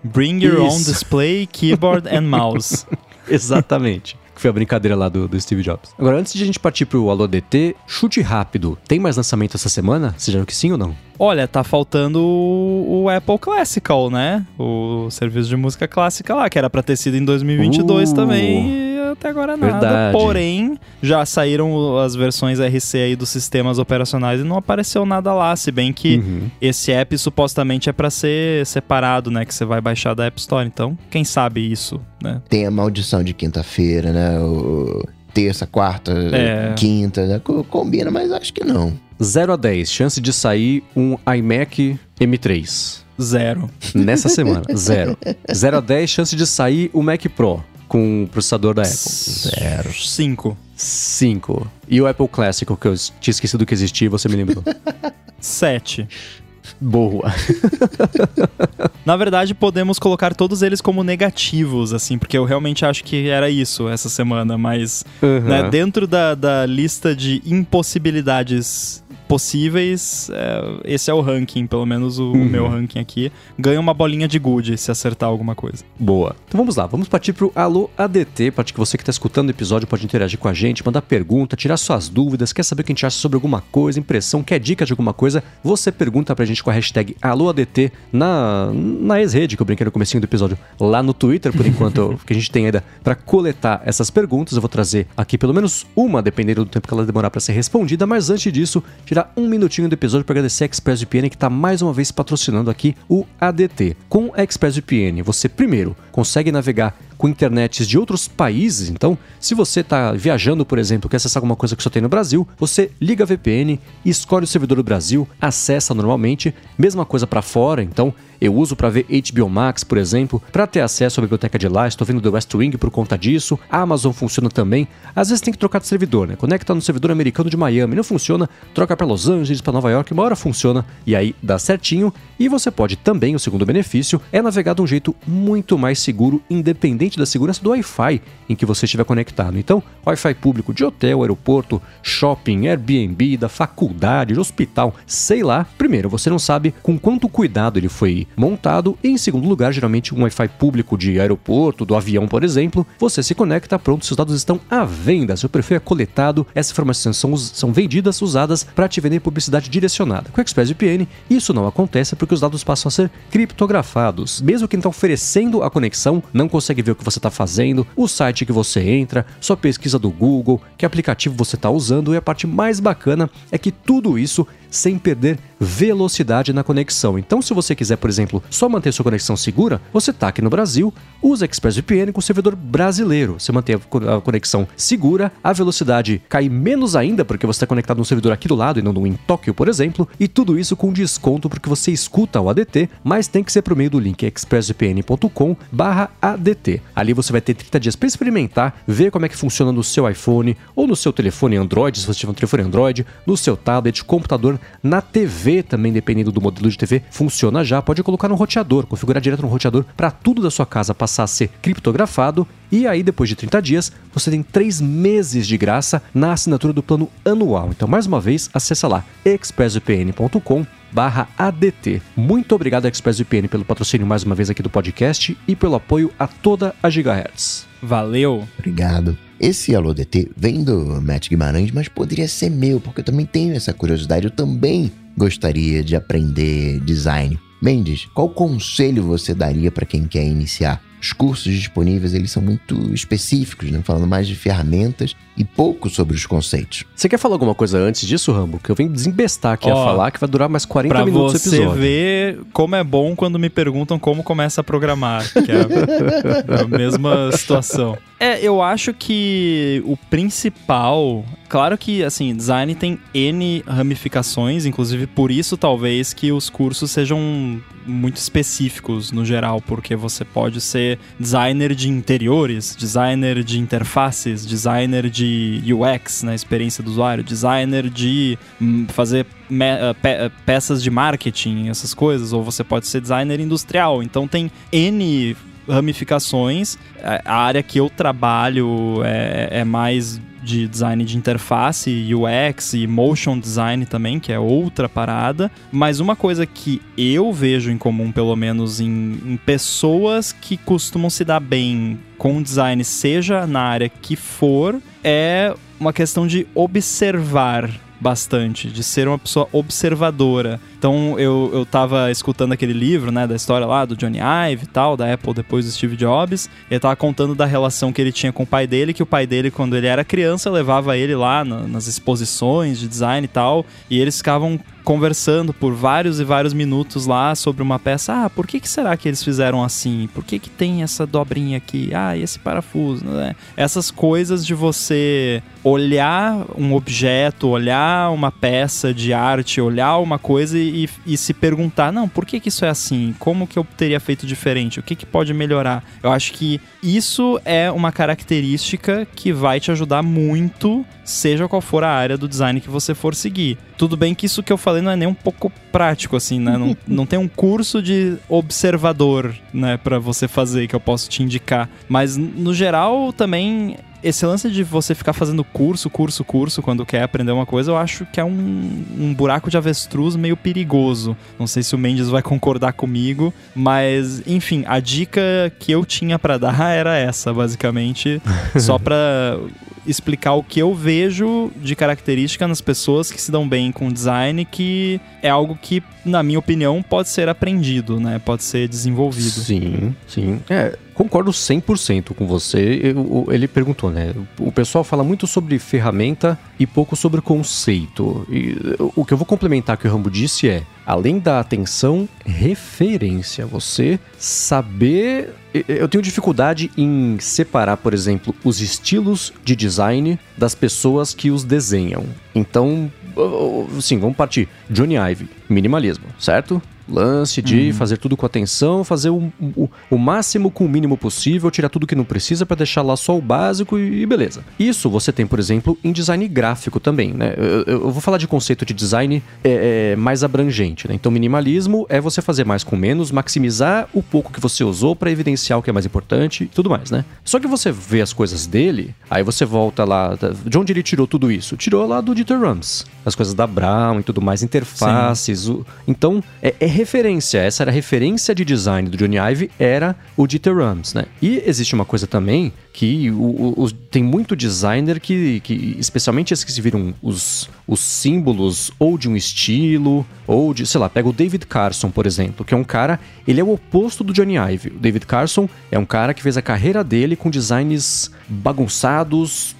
Bring your own Isso. display, keyboard and mouse. Exatamente. Que foi a brincadeira lá do, do Steve Jobs. Agora, antes de a gente partir pro Alô DT, chute rápido. Tem mais lançamento essa semana? Seja que sim ou não? Olha, tá faltando o, o Apple Classical, né? O serviço de música clássica lá, que era pra ter sido em 2022 Uh. também. Até agora nada. Verdade. Porém, já saíram as versões RC aí dos sistemas operacionais e não apareceu nada lá, se bem que Uhum. esse app supostamente é pra ser separado, né, que você vai baixar da App Store. Então, quem sabe isso, né? Tem a maldição de quinta-feira, né? O terça, quarta, É. quinta, né? Co- Combina, mas acho que não. 0 a 10, chance de sair um iMac M3. Zero. Nessa semana, zero. 0 a 10, chance de sair o Mac Pro com o processador da Apple. Zero. Cinco. 5. E o Apple Classic, que eu tinha esquecido que existia, você me lembrou. Sete. Boa. Na verdade, podemos colocar todos eles como negativos, assim, porque eu realmente acho que era isso essa semana, mas né, Uhum. dentro da, da lista de impossibilidades possíveis, é, esse é o ranking, pelo menos o Uhum. meu ranking aqui. Ganha uma bolinha de good se acertar alguma coisa. Boa. Então vamos lá, vamos partir pro Alô ADT, para que você que está escutando o episódio pode interagir com a gente, mandar pergunta, tirar suas dúvidas, quer saber o que a gente acha sobre alguma coisa, impressão, quer dica de alguma coisa, você pergunta pra gente com a hashtag AlôADT na, na ex-rede, que eu brinquei no comecinho do episódio, lá no Twitter, por enquanto, que a gente tem ainda para coletar essas perguntas. Eu vou trazer aqui pelo menos uma, dependendo do tempo que ela demorar para ser respondida, mas antes disso, tirar um minutinho do episódio para agradecer a ExpressVPN que está mais uma vez patrocinando aqui o ADT. Com a ExpressVPN, você primeiro consegue navegar com internets de outros países. Então, se você está viajando, por exemplo, quer acessar alguma coisa que só tem no Brasil, você liga a VPN, escolhe o servidor do Brasil, acessa normalmente. Mesma coisa para fora. Então, eu uso para ver HBO Max, por exemplo, para ter acesso à biblioteca de lá. Estou vendo The West Wing por conta disso. A Amazon funciona também. Às vezes tem que trocar de servidor, né? Conecta no servidor americano de Miami, não funciona, troca para Los Angeles, para Nova York, uma hora funciona e aí dá certinho. E você pode também, o segundo benefício, é navegar de um jeito muito mais seguro, independente da segurança do Wi-Fi em que você estiver conectado. Então, Wi-Fi público de hotel, aeroporto, shopping, Airbnb, da faculdade, de hospital, sei lá. Primeiro, você não sabe com quanto cuidado ele foi montado. E em segundo lugar, geralmente um Wi-Fi público de aeroporto, do avião, por exemplo, você se conecta, pronto, seus dados estão à venda, seu perfil é coletado, essas informações são, são vendidas, usadas para te vender publicidade direcionada. Com o ExpressVPN, isso não acontece porque os dados passam a ser criptografados. Mesmo quem está oferecendo a conexão não consegue ver o que você está fazendo, o site que você entra, sua pesquisa do Google, que aplicativo você está usando, e a parte mais bacana é que tudo isso sem perder velocidade na conexão. Então, se você quiser, por exemplo, só manter sua conexão segura, você está aqui no Brasil, usa ExpressVPN com o servidor brasileiro. Você mantém a co- a conexão segura, a velocidade cai menos ainda porque você está conectado num servidor aqui do lado e não em Tóquio, por exemplo, e tudo isso com desconto porque você escuta o ADT, mas tem que ser por meio do link expressvpn.com/adt. Ali você vai ter 30 dias para experimentar, ver como é que funciona no seu iPhone ou no seu telefone Android, se você tiver um telefone Android, no seu tablet, computador, na TV também, dependendo do modelo de TV, funciona já. Pode colocar no roteador, configurar direto no roteador para tudo da sua casa passar a ser criptografado. E aí, depois de 30 dias, você tem 3 meses de graça na assinatura do plano anual. Então, mais uma vez, acessa lá expressvpn.com barra ADT. Muito obrigado, ExpressVPN, pelo patrocínio mais uma vez aqui do podcast e pelo apoio a toda a Gigahertz. Valeu! Obrigado. Esse Alô DT vem do Matt Guimarães, mas poderia ser meu, porque eu também tenho essa curiosidade. Eu também gostaria de aprender design. Mendes, qual conselho você daria para quem quer iniciar? Os cursos disponíveis, eles são muito específicos, né? falando mais de ferramentas e pouco sobre os conceitos. Você quer falar alguma coisa antes disso, Rambo? Que eu venho desembestar aqui a Ó, falar que vai durar mais 40 Pra minutos o você episódio. ver como é bom quando me perguntam como começa a programar, que é a mesma situação. É, eu acho que o principal, claro que assim, design tem N ramificações, inclusive por isso talvez que os cursos sejam muito específicos no geral, porque você pode ser designer de interiores, designer de interfaces, designer de UX, né, experiência do usuário, designer de hum, fazer eh, pe- eh, peças de marketing, essas coisas, ou você pode ser designer industrial. Então tem N ramificações. A a área que eu trabalho é, é mais de design de interface, UX e motion design também, que é outra parada. Mas uma coisa que eu vejo em comum, pelo menos em, em pessoas que costumam se dar bem com design, seja na área que for, é uma questão de observar bastante, de ser uma pessoa observadora. Então eu, eu tava escutando aquele livro, né, da história lá do Johnny Ive e tal, da Apple depois do Steve Jobs. Ele tava contando da relação que ele tinha com o pai dele, que o pai dele, quando ele era criança, levava ele lá na, nas exposições de design e tal, e eles ficavam conversando por vários e vários minutos lá sobre uma peça. Ah, por que, que será que eles fizeram assim? Por que, que tem essa dobrinha aqui? Ah, esse parafuso, né? Essas coisas de você olhar um objeto, olhar uma peça de arte, olhar uma coisa e, e se perguntar, não, por que, que isso é assim? Como que eu teria feito diferente? O que, que pode melhorar? Eu acho que isso é uma característica que vai te ajudar muito, seja qual for a área do design que você for seguir. Tudo bem que isso que eu falei não é nem um pouco prático, assim, né? Não, não tem um curso de observador, né, para você fazer que eu posso te indicar. Mas, no geral, também esse lance de você ficar fazendo curso, curso, curso quando quer aprender uma coisa, eu acho que é um, um buraco de avestruz meio perigoso. Não sei se o Mendes vai concordar comigo, mas enfim, a dica que eu tinha para dar era essa, basicamente, só para explicar o que eu vejo de característica nas pessoas que se dão bem com design, que é algo que, na minha opinião, pode ser aprendido, né? Pode ser desenvolvido. Sim, sim. É, concordo 100% com você. Eu, ele perguntou, né? O pessoal fala muito sobre ferramenta e pouco sobre conceito. E o que eu vou complementar que o Rambo disse é: além da atenção, referência. Você saber. Eu tenho dificuldade em separar, por exemplo, os estilos de design das pessoas que os desenham. Então, sim, vamos partir. Johnny Ive, minimalismo, certo? Lance de uhum. fazer tudo com atenção, fazer o, o, o, máximo com o mínimo possível, tirar tudo que não precisa para deixar lá só o básico e, beleza. Isso você tem, por exemplo, em design gráfico também, né? Eu, eu vou falar de conceito de design é, é, mais abrangente, né? Então, minimalismo é você fazer mais com menos, maximizar o pouco que você usou para evidenciar o que é mais importante e tudo mais, né? Só que você vê as coisas dele, aí você volta lá. De onde ele tirou tudo isso? Tirou lá do Dieter Rams. As coisas da Brown e tudo mais, interfaces. O, então, é, é referência. Essa era a referência de design do Johnny Ive, era o Dieter Rams, né? E existe uma coisa também que o, o, tem muito designer que, que, especialmente esses que se viram os, os símbolos ou de um estilo, ou de, sei lá, pega o David Carson, por exemplo, que é um cara, ele é o oposto do Johnny Ive. O David Carson é um cara que fez a carreira dele com designs bagunçados,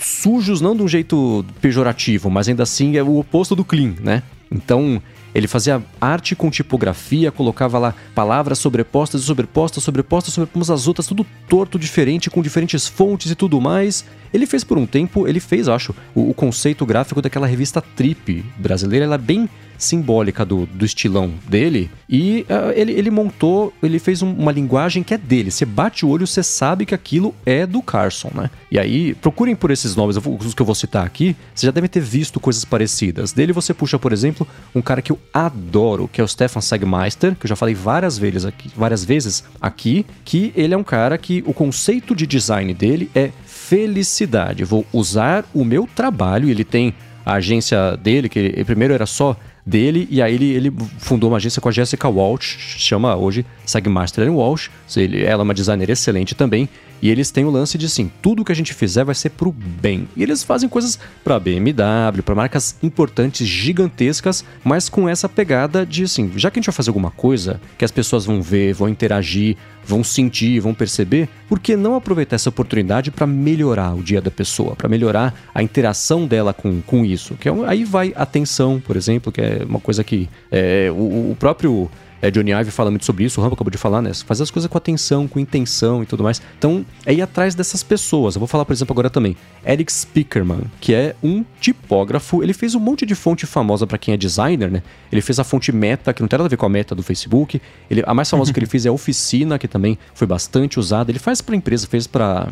sujos, não de um jeito pejorativo, mas ainda assim é o oposto do clean, né? Então, ele fazia arte com tipografia, colocava lá palavras sobrepostas, sobrepostas, sobrepostas, sobrepostas as outras, tudo torto, diferente, com diferentes fontes e tudo mais. Ele fez por um tempo, ele fez, acho, o, o conceito gráfico daquela revista Trip brasileira, ela é bem simbólica do, do estilão dele. E uh, ele, ele montou, ele fez um, uma linguagem que é dele. Você bate o olho, você sabe que aquilo é do Carson, né? E aí, procurem por esses nomes, os que eu vou citar aqui, você já deve ter visto coisas parecidas. Dele você puxa, por exemplo, um cara que eu adoro, que é o Stefan Sagmeister, que eu já falei várias vezes aqui, várias vezes aqui, que ele é um cara que o conceito de design dele é felicidade. Vou usar o meu trabalho, ele tem a agência dele, que ele, primeiro era só dele, e aí ele, ele fundou uma agência com a Jessica Walsh, chama hoje Sagmaster Walsh, ele, ela é uma designer excelente também, e eles têm o lance de assim, tudo que a gente fizer vai ser pro bem. E eles fazem coisas para BMW, para marcas importantes, gigantescas, mas com essa pegada de assim, já que a gente vai fazer alguma coisa que as pessoas vão ver, vão interagir, vão sentir, vão perceber, por que não aproveitar essa oportunidade para melhorar o dia da pessoa, para melhorar a interação dela com, com isso? Que é, aí vai atenção, por exemplo, que é uma coisa que é, o, o próprio é, Johnny Ive fala muito sobre isso, o Rambo acabou de falar, né? Fazer as coisas com atenção, com intenção e tudo mais. Então, é ir atrás dessas pessoas. Eu vou falar, por exemplo, agora também. Eric Spickerman, que é um tipógrafo. Ele fez um monte de fonte famosa para quem é designer, né? Ele fez a fonte Meta, que não tem nada a ver com a Meta do Facebook. Ele, a mais famosa que ele fez é a Oficina, que também foi bastante usada. Ele faz para empresa, fez para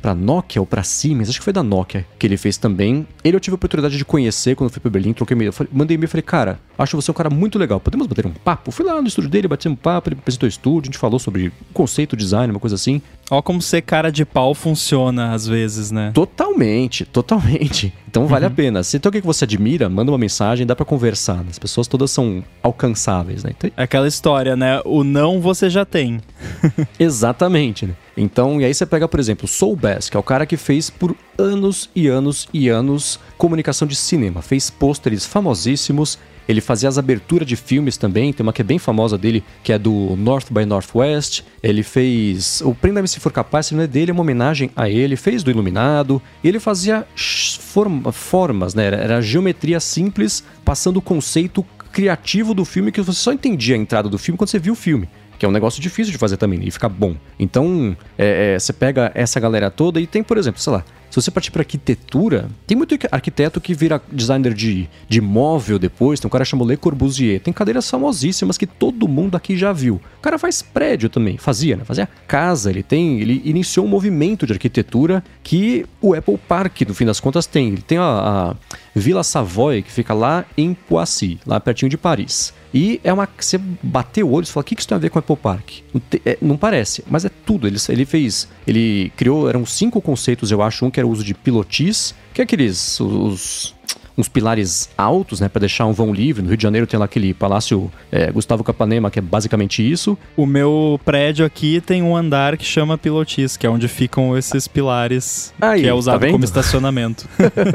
para Nokia ou para Siemens, acho que foi da Nokia que ele fez também. Ele eu tive a oportunidade de conhecer quando fui para Berlim, troquei e-mail, mandei e-mail e falei, cara, acho você um cara muito legal, podemos bater um papo? Fui lá no estúdio dele, um papo, ele apresentou o estúdio, a gente falou sobre conceito, design, uma coisa assim. Ó como ser cara de pau funciona às vezes, né? Totalmente, totalmente. Então vale uhum. a pena. Se tem alguém que você admira, manda uma mensagem, dá para conversar. Né? As pessoas todas são alcançáveis, né? Então... Aquela história, né? O não você já tem. Exatamente, né? Então, e aí você pega, por exemplo, Soul Bass, que é o cara que fez por anos e anos e anos comunicação de cinema. Fez pôsteres famosíssimos, ele fazia as aberturas de filmes também, tem uma que é bem famosa dele, que é do North by Northwest. Ele fez. O Prenda-me Se For Capaz, se não é dele, é uma homenagem a ele. Fez do Iluminado. E ele fazia forma, formas, né? Era geometria simples, passando o conceito criativo do filme que você só entendia a entrada do filme quando você viu o filme que é um negócio difícil de fazer também e ficar bom. Então, é, é, você pega essa galera toda e tem, por exemplo, sei lá, se você partir para arquitetura, tem muito arquiteto que vira designer de, de móvel depois. Tem um cara chamado Le Corbusier. Tem cadeiras famosíssimas que todo mundo aqui já viu. O cara faz prédio também. Fazia, né? Fazia casa. Ele tem. Ele iniciou um movimento de arquitetura que o Apple Park, no fim das contas, tem. Ele tem a, a Vila Savoy, que fica lá em Poissy, lá pertinho de Paris. E é uma. Você bateu o olho e fala: o que isso tem a ver com o Apple Park? Não, te, é, não parece, mas é tudo. Ele, ele fez. Ele criou. Eram cinco conceitos, eu acho. Um que era o uso de pilotis, que é aqueles. Os, uns pilares altos, né, para deixar um vão livre. No Rio de Janeiro tem lá aquele Palácio é, Gustavo Capanema, que é basicamente isso. O meu prédio aqui tem um andar que chama Pilotis, que é onde ficam esses pilares, Aí, que é usado tá como estacionamento.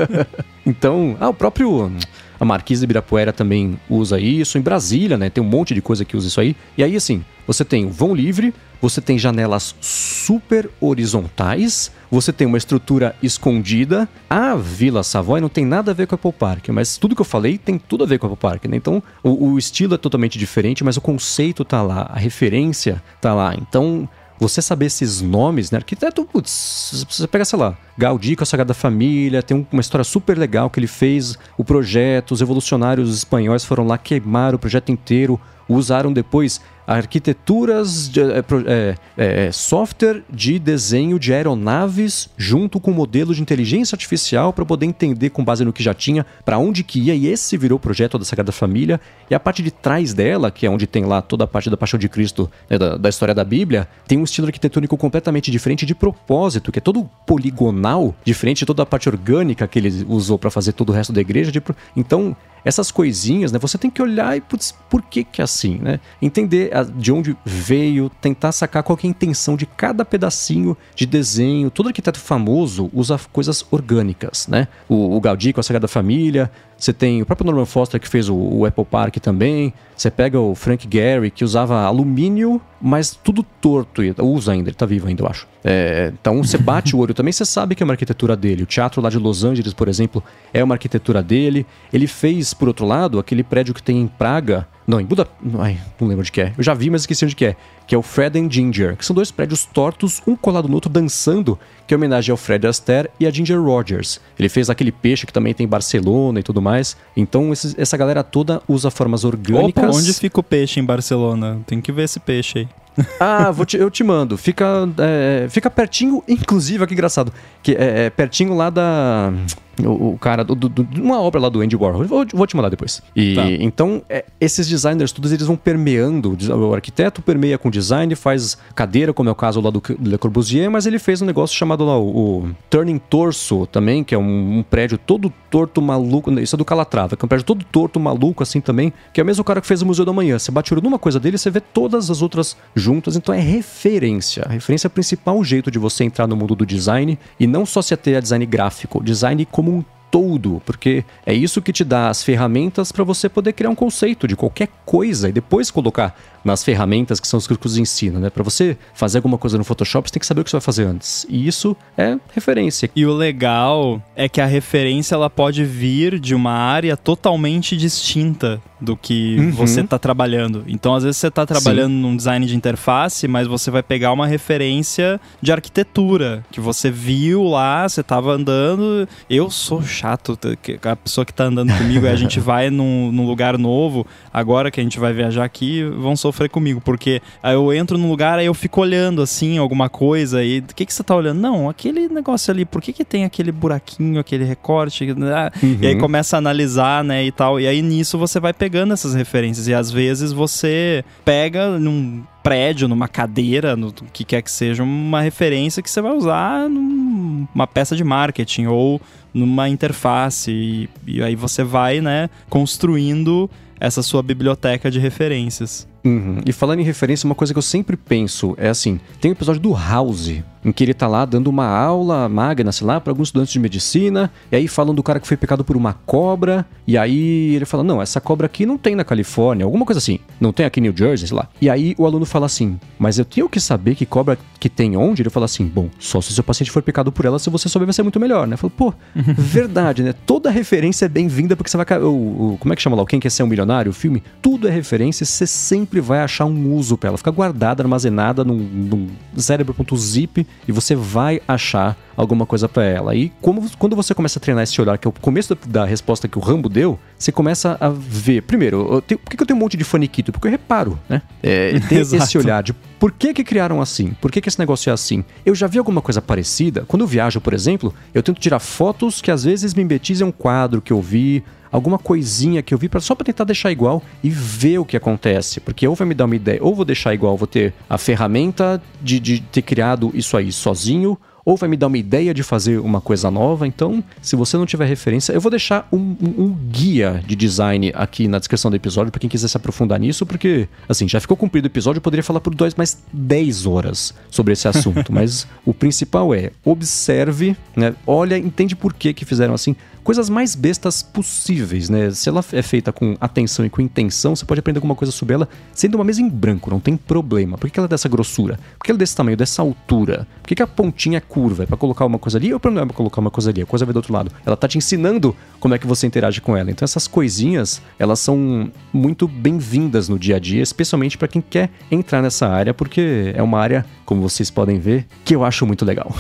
então, ah, o próprio a Marquise de Ibirapuera também usa isso. Em Brasília, né? Tem um monte de coisa que usa isso aí. E aí, assim, você tem o vão livre, você tem janelas super horizontais, você tem uma estrutura escondida. A Vila Savoy não tem nada a ver com a Apple Park, mas tudo que eu falei tem tudo a ver com a Apple Park, né? Então, o, o estilo é totalmente diferente, mas o conceito tá lá, a referência tá lá. Então, você saber esses nomes, né? Arquiteto, putz, você pega, sei lá, Gaudí com a Sagrada Família, tem uma história super legal que ele fez, o projeto, os revolucionários espanhóis foram lá, queimaram o projeto inteiro, usaram depois arquiteturas, de, é, é, é, software de desenho de aeronaves junto com modelo de inteligência artificial para poder entender com base no que já tinha para onde que ia e esse virou o projeto da Sagrada Família e a parte de trás dela, que é onde tem lá toda a parte da Paixão de Cristo, né, da, da, história da Bíblia, tem um estilo arquitetônico completamente diferente de propósito, que é todo poligonal, diferente de toda a parte orgânica que ele usou para fazer todo o resto da igreja. De, então essas coisinhas, né? Você tem que olhar e, putz, por que que é assim, né? Entender de onde veio, tentar sacar qual é a intenção de cada pedacinho de desenho. Todo arquiteto famoso usa coisas orgânicas, né? O, o Gaudí com a Sagrada Família, você tem o próprio Norman Foster que fez o, o, Apple Park também. Você pega o Frank Gehry que usava alumínio, mas tudo torto. Usa ainda, ele tá vivo ainda, eu acho. É, então você bate o olho também, você sabe que é uma arquitetura dele. O teatro lá de Los Angeles, por exemplo, é uma arquitetura dele. Ele fez, por outro lado, aquele prédio que tem em Praga, não, em Buda. Ai, não lembro de que é. Eu já vi, mas esqueci onde que é. Que é o Fred and Ginger, que são dois prédios tortos, um colado no outro, dançando, que é homenagem ao Fred Astaire e a Ginger Rogers. Ele fez aquele peixe que também tem em Barcelona e tudo mais. Então, esses, essa galera toda usa formas orgânicas. Opa, onde fica o peixe em Barcelona? Tem que ver esse peixe aí. Ah, te, eu te mando. Fica, é, fica pertinho, inclusive, aqui engraçado, que é, é pertinho lá da o, o cara, do, do, uma obra lá do Andy Warhol. Vou, vou te mandar depois. E tá. então, é, esses designers todos eles vão permeando. O arquiteto permeia com design, faz cadeira, como é o caso lá do Le Corbusier, mas ele fez um negócio chamado lá o, o Turning Torso também, que é um, um, prédio todo torto, maluco. Isso é do Calatrava, que é um prédio todo torto, maluco, assim também, que é o mesmo cara que fez o Museu da Manhã. Você bate o olho numa coisa dele, você vê todas as outras juntas, então é referência. A referência é o principal jeito de você entrar no mundo do design e não só se ter a design gráfico, design como como um todo, porque é isso que te dá as ferramentas para você poder criar um conceito de qualquer coisa e depois colocar nas ferramentas que são os que os ensinam, né? Para você fazer alguma coisa no Photoshop, você tem que saber o que você vai fazer antes. E isso é referência. E o legal é que a referência ela pode vir de uma área totalmente distinta do que uhum. você está trabalhando. Então, às vezes você está trabalhando Sim. num design de interface, mas você vai pegar uma referência de arquitetura que você viu lá, você estava andando. Eu sou chato, a pessoa que está andando comigo, a gente vai num, num lugar novo, agora que a gente vai viajar aqui, vão sofrer comigo, porque aí eu entro num lugar, aí eu fico olhando assim, alguma coisa, e o que, que você tá olhando? Não, aquele negócio ali, por que, que tem aquele buraquinho, aquele recorte? Uhum. E aí começa a analisar, né, e tal. E aí nisso você vai pegando essas referências. E às vezes você pega num prédio, numa cadeira, no que quer que seja, uma referência que você vai usar numa peça de marketing ou numa interface. E, e aí você vai, né, construindo essa sua biblioteca de referências. Uhum. E falando em referência, uma coisa que eu sempre penso é assim: tem um episódio do House, em que ele tá lá dando uma aula magna, sei lá, para alguns estudantes de medicina, e aí falam do cara que foi picado por uma cobra, e aí ele fala: Não, essa cobra aqui não tem na Califórnia, alguma coisa assim, não tem aqui em New Jersey, sei lá. E aí o aluno fala assim: Mas eu tenho que saber que cobra que tem onde? Ele fala assim: Bom, só se o seu paciente for picado por ela, se você souber, vai ser muito melhor, né? Eu falo, pô, verdade, né? Toda referência é bem-vinda porque você vai. O, o, como é que chama lá? O Quem Quer Ser um Milionário? O filme? Tudo é referência, você sempre vai achar um uso pra ela. Fica guardada, armazenada num, num cérebro.zip e você vai achar alguma coisa para ela. E como, quando você começa a treinar esse olhar, que é o começo da, da resposta que o Rambo deu, você começa a ver. Primeiro, tenho, por que eu tenho um monte de faniquito? Porque eu reparo, né? É, ter esse olhar de por que que criaram assim? Por que que esse negócio é assim? Eu já vi alguma coisa parecida. Quando eu viajo, por exemplo, eu tento tirar fotos que às vezes me embetizam um quadro que eu vi, alguma coisinha que eu vi pra, só para tentar deixar igual e ver o que acontece. Porque ou vai me dar uma ideia, ou vou deixar igual, vou ter a ferramenta de, de ter criado isso aí sozinho, ou vai me dar uma ideia de fazer uma coisa nova. Então, se você não tiver referência, eu vou deixar um, um, um guia de design aqui na descrição do episódio para quem quiser se aprofundar nisso, porque, assim, já ficou cumprido o episódio, eu poderia falar por dois mais 10 horas sobre esse assunto. mas o principal é observe, né? Olha, entende por que, que fizeram assim coisas mais bestas possíveis, né? Se ela é feita com atenção e com intenção, você pode aprender alguma coisa sobre ela sendo uma mesa em branco, não tem problema. Por que ela é dessa grossura? Por que ela é desse tamanho, dessa altura? Por que, a pontinha é curva? É pra colocar uma coisa ali ou não é pra colocar uma coisa ali? A coisa vai do outro lado. Ela tá te ensinando como é que você interage com ela. Então essas coisinhas, elas são muito bem-vindas no dia a dia, especialmente para quem quer entrar nessa área, porque é uma área, como vocês podem ver, que eu acho muito legal.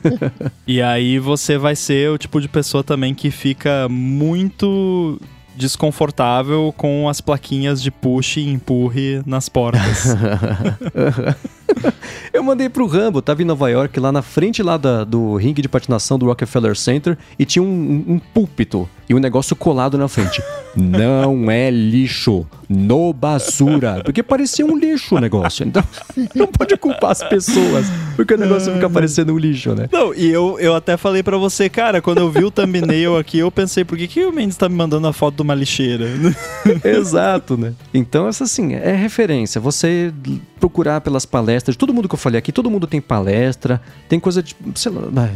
e aí você vai ser o tipo de pessoa também que fica muito desconfortável com as plaquinhas de push e empurre nas portas. Eu mandei pro Rambo, tava em Nova York, lá na frente lá da, do ringue de patinação do Rockefeller Center, e tinha um, um púlpito e um negócio colado na frente. Não é lixo, no basura. Porque parecia um lixo o negócio. Então, não pode culpar as pessoas, porque o negócio fica parecendo um lixo, né? Não, e eu, eu até falei para você, cara, quando eu vi o thumbnail aqui, eu pensei, por que, que o Mendes tá me mandando a foto de uma lixeira? Exato, né? Então, essa assim, é referência. Você procurar pelas palestras, todo mundo que eu falei aqui, todo mundo tem palestra, tem coisa de. Sei lá.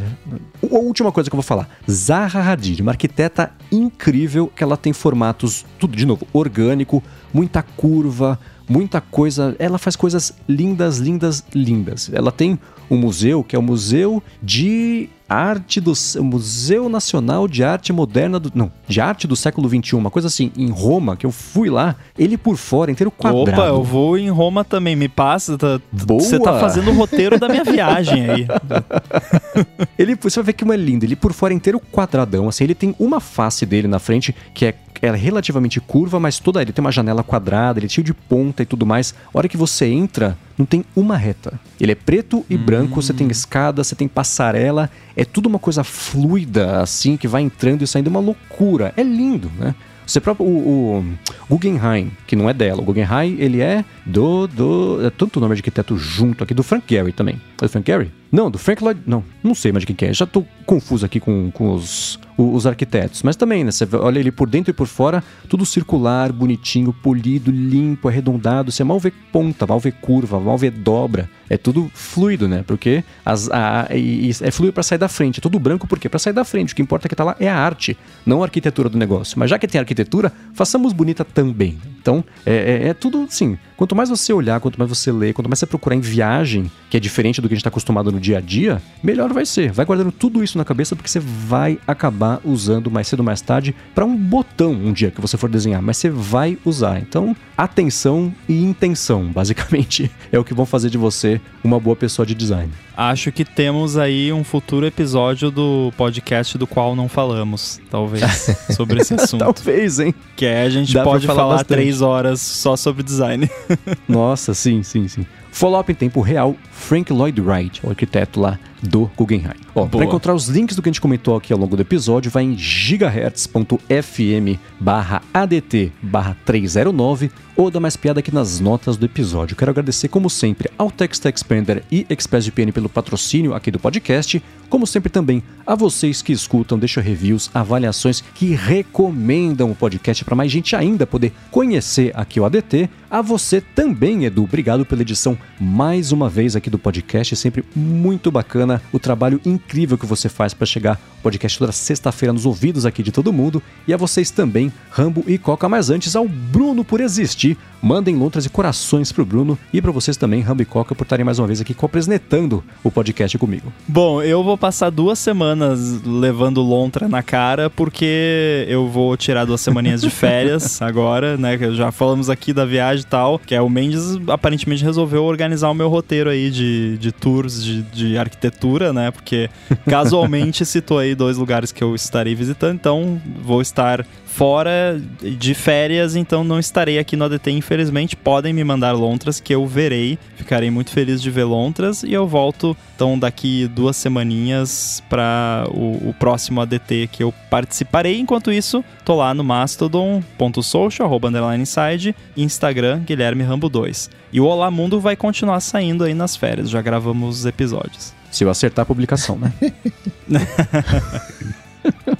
A última coisa que eu vou falar. Zaha Hadid, uma arquiteta incrível, que ela tem formatos, tudo de novo, orgânico, muita curva, muita coisa. Ela faz coisas lindas, lindas, lindas. Ela tem um museu que é o Museu de Arte do Museu Nacional de Arte Moderna do não, de Arte do século 21, uma coisa assim, em Roma, que eu fui lá, ele por fora inteiro quadrado. Opa, eu vou em Roma também, me passa, tá, Boa. você tá fazendo o roteiro da minha viagem aí. ele, você vai ver que é lindo, ele por fora inteiro quadradão, assim, ele tem uma face dele na frente que é é relativamente curva, mas toda ele tem uma janela quadrada, ele é cheio de ponta e tudo mais. A hora que você entra, não tem uma reta. Ele é preto e hum. branco, você tem escada, você tem passarela, é tudo uma coisa fluida, assim, que vai entrando e saindo, é uma loucura. É lindo, né? Você próprio, o, o, Guggenheim, que não é dela, o Guggenheim, ele é do, do, é tanto nome de arquiteto junto aqui, do Frank Gehry também. É do Frank Gehry? Não, do Frank Lloyd, não, não sei mais de quem que é, já tô confuso aqui com, com os, os arquitetos, mas também, né, você olha ele por dentro e por fora, tudo circular, bonitinho, polido, limpo, arredondado, você mal vê ponta, mal vê curva, mal vê dobra, é tudo fluido, né, porque as, a, e, e é fluido para sair da frente, é tudo branco porque para sair da frente, o que importa é que tá lá é a arte, não a arquitetura do negócio, mas já que tem arquitetura, façamos bonita também, então é, é, é tudo assim, quanto mais você olhar, quanto mais você ler, quanto mais você procurar em viagem, que é diferente do que a gente está acostumado no dia a dia, melhor vai ser. Vai guardando tudo isso na cabeça porque você vai acabar usando mais cedo ou mais tarde para um botão um dia que você for desenhar, mas você vai usar. Então, atenção e intenção, basicamente, é o que vão fazer de você uma boa pessoa de design. Acho que temos aí um futuro episódio do podcast do qual não falamos, talvez, sobre esse assunto. talvez, hein? Que é a gente Dá pode falar, falar três horas só sobre design. Nossa, sim, sim, sim. Follow-up em tempo real, Frank Lloyd Wright, o arquiteto lá do Guggenheim. Ó, para encontrar os links do que a gente comentou aqui ao longo do episódio, vai em gigahertz.fm barra ADT barra 309 ou dá mais piada aqui nas notas do episódio. Quero agradecer, como sempre, ao Text Expander e ExpressVPN pelo patrocínio aqui do podcast. Como sempre também a vocês que escutam, deixam reviews, avaliações que recomendam o podcast para mais gente ainda poder conhecer aqui o ADT A você também, Edu. Obrigado pela edição mais uma vez aqui do podcast. Sempre muito bacana o trabalho incrível que você faz para chegar o podcast toda sexta-feira nos ouvidos aqui de todo mundo. E a vocês também, Rambo e Coca. Mas antes, ao Bruno por existir. Mandem lontras e corações pro Bruno e para vocês também, Rambo e Coca, por estarem mais uma vez aqui copresnetando o podcast comigo. Bom, eu vou passar duas semanas levando lontra na cara, porque eu vou tirar duas semaninhas de férias agora, né? Que já falamos aqui da viagem e tal, que é o Mendes aparentemente resolveu organizar o meu roteiro aí de, de tours de, de arquitetura, né? Porque casualmente citou aí dois lugares que eu estarei visitando, então vou estar fora de férias, então não estarei aqui no ADT, infelizmente. Podem me mandar lontras que eu verei. Ficarei muito feliz de ver lontras e eu volto então daqui duas semaninhas para o, o, próximo ADT que eu participarei. Enquanto isso, tô lá no mastodon.social, arroba underline inside, Instagram, Guilherme Rambo 2. E o Olá Mundo vai continuar saindo aí nas férias, já gravamos os episódios. Se eu acertar a publicação, né?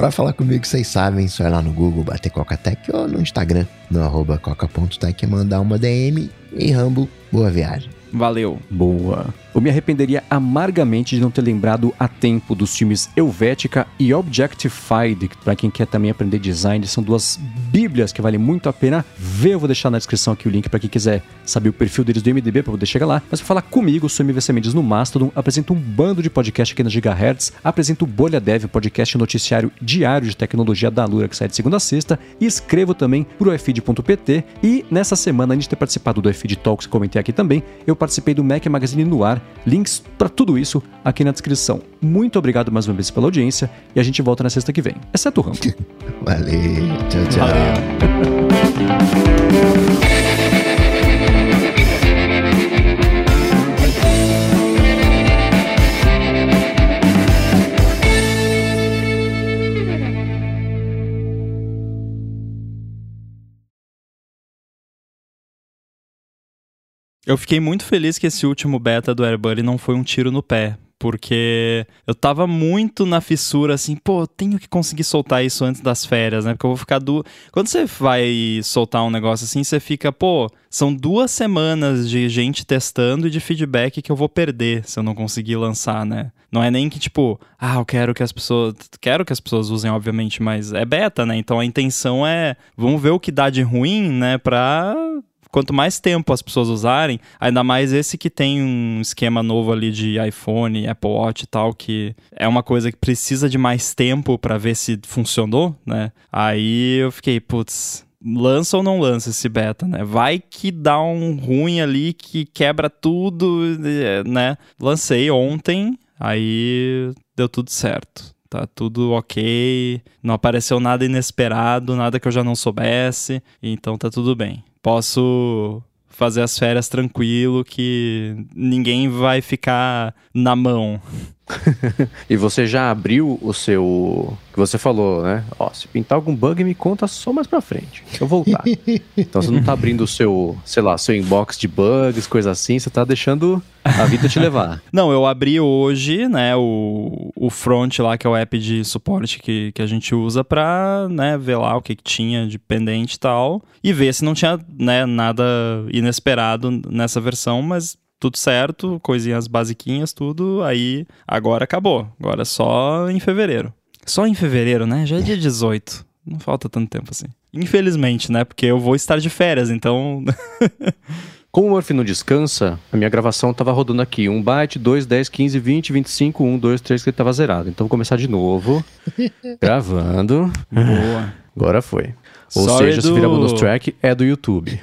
Para falar comigo, vocês sabem, só ir lá no Google, bater Coca-Tech ou no Instagram, no arroba coca.tech, mandar uma DM e Rambo, boa viagem. Valeu. Boa. Eu me arrependeria amargamente de não ter lembrado a tempo dos filmes Helvética e Objectified, que para quem quer também aprender design, são duas bíblias que valem muito a pena ver. Eu vou deixar na descrição aqui o link para quem quiser saber o perfil deles do MDB para poder chegar lá. Mas para falar comigo, sou MVC Mendes no Mastodon, apresento um bando de podcast aqui na Gigahertz, apresento o Bolha Dev, podcast noticiário diário de tecnologia da Lura que sai de segunda a sexta, e escrevo também pro ifeed.pt e nessa semana, antes de ter participado do ifeed Talks que comentei aqui também, eu participei do Mac Magazine no ar Links para tudo isso aqui na descrição. Muito obrigado mais uma vez pela audiência e a gente volta na sexta que vem. Exceto o Rambo. Valeu. Tchau, tchau. Valeu. Eu fiquei muito feliz que esse último beta do AirBuddy não foi um tiro no pé, porque eu tava muito na fissura assim, pô, tenho que conseguir soltar isso antes das férias, né? Porque eu vou ficar do Quando você vai soltar um negócio assim, você fica, pô, são duas semanas de gente testando e de feedback que eu vou perder se eu não conseguir lançar, né? Não é nem que tipo, ah, eu quero que as pessoas, quero que as pessoas usem, obviamente, mas é beta, né? Então a intenção é, vamos ver o que dá de ruim, né, pra quanto mais tempo as pessoas usarem, ainda mais esse que tem um esquema novo ali de iPhone, Apple Watch e tal, que é uma coisa que precisa de mais tempo para ver se funcionou, né? Aí eu fiquei, putz, lança ou não lança esse beta, né? Vai que dá um ruim ali que quebra tudo, né? Lancei ontem, aí deu tudo certo. Tá tudo ok, não apareceu nada inesperado, nada que eu já não soubesse, então tá tudo bem. Posso fazer as férias tranquilo, que ninguém vai ficar na mão. e você já abriu o seu. que você falou, né? Ó, se pintar algum bug, me conta só mais pra frente. eu voltar. então você não tá abrindo o seu, sei lá, seu inbox de bugs, coisa assim, você tá deixando a vida te levar. não, eu abri hoje, né, o, o front lá, que é o app de suporte que, que a gente usa pra, né, ver lá o que, que tinha de pendente e tal. E ver se não tinha, né, nada inesperado nessa versão, mas tudo certo, coisinhas basiquinhas, tudo. Aí agora acabou. Agora é só em fevereiro. Só em fevereiro, né? Já é dia 18. Não falta tanto tempo assim. Infelizmente, né? Porque eu vou estar de férias, então. Como o Murphy não descansa, a minha gravação estava rodando aqui. 1 byte, 2, 10, 15, 20, 25, 1, 2, 3, que ele estava zerado. Então vou começar de novo. gravando. Boa. Agora foi. Ou Sorry seja, do... se vira bonus track, é do YouTube.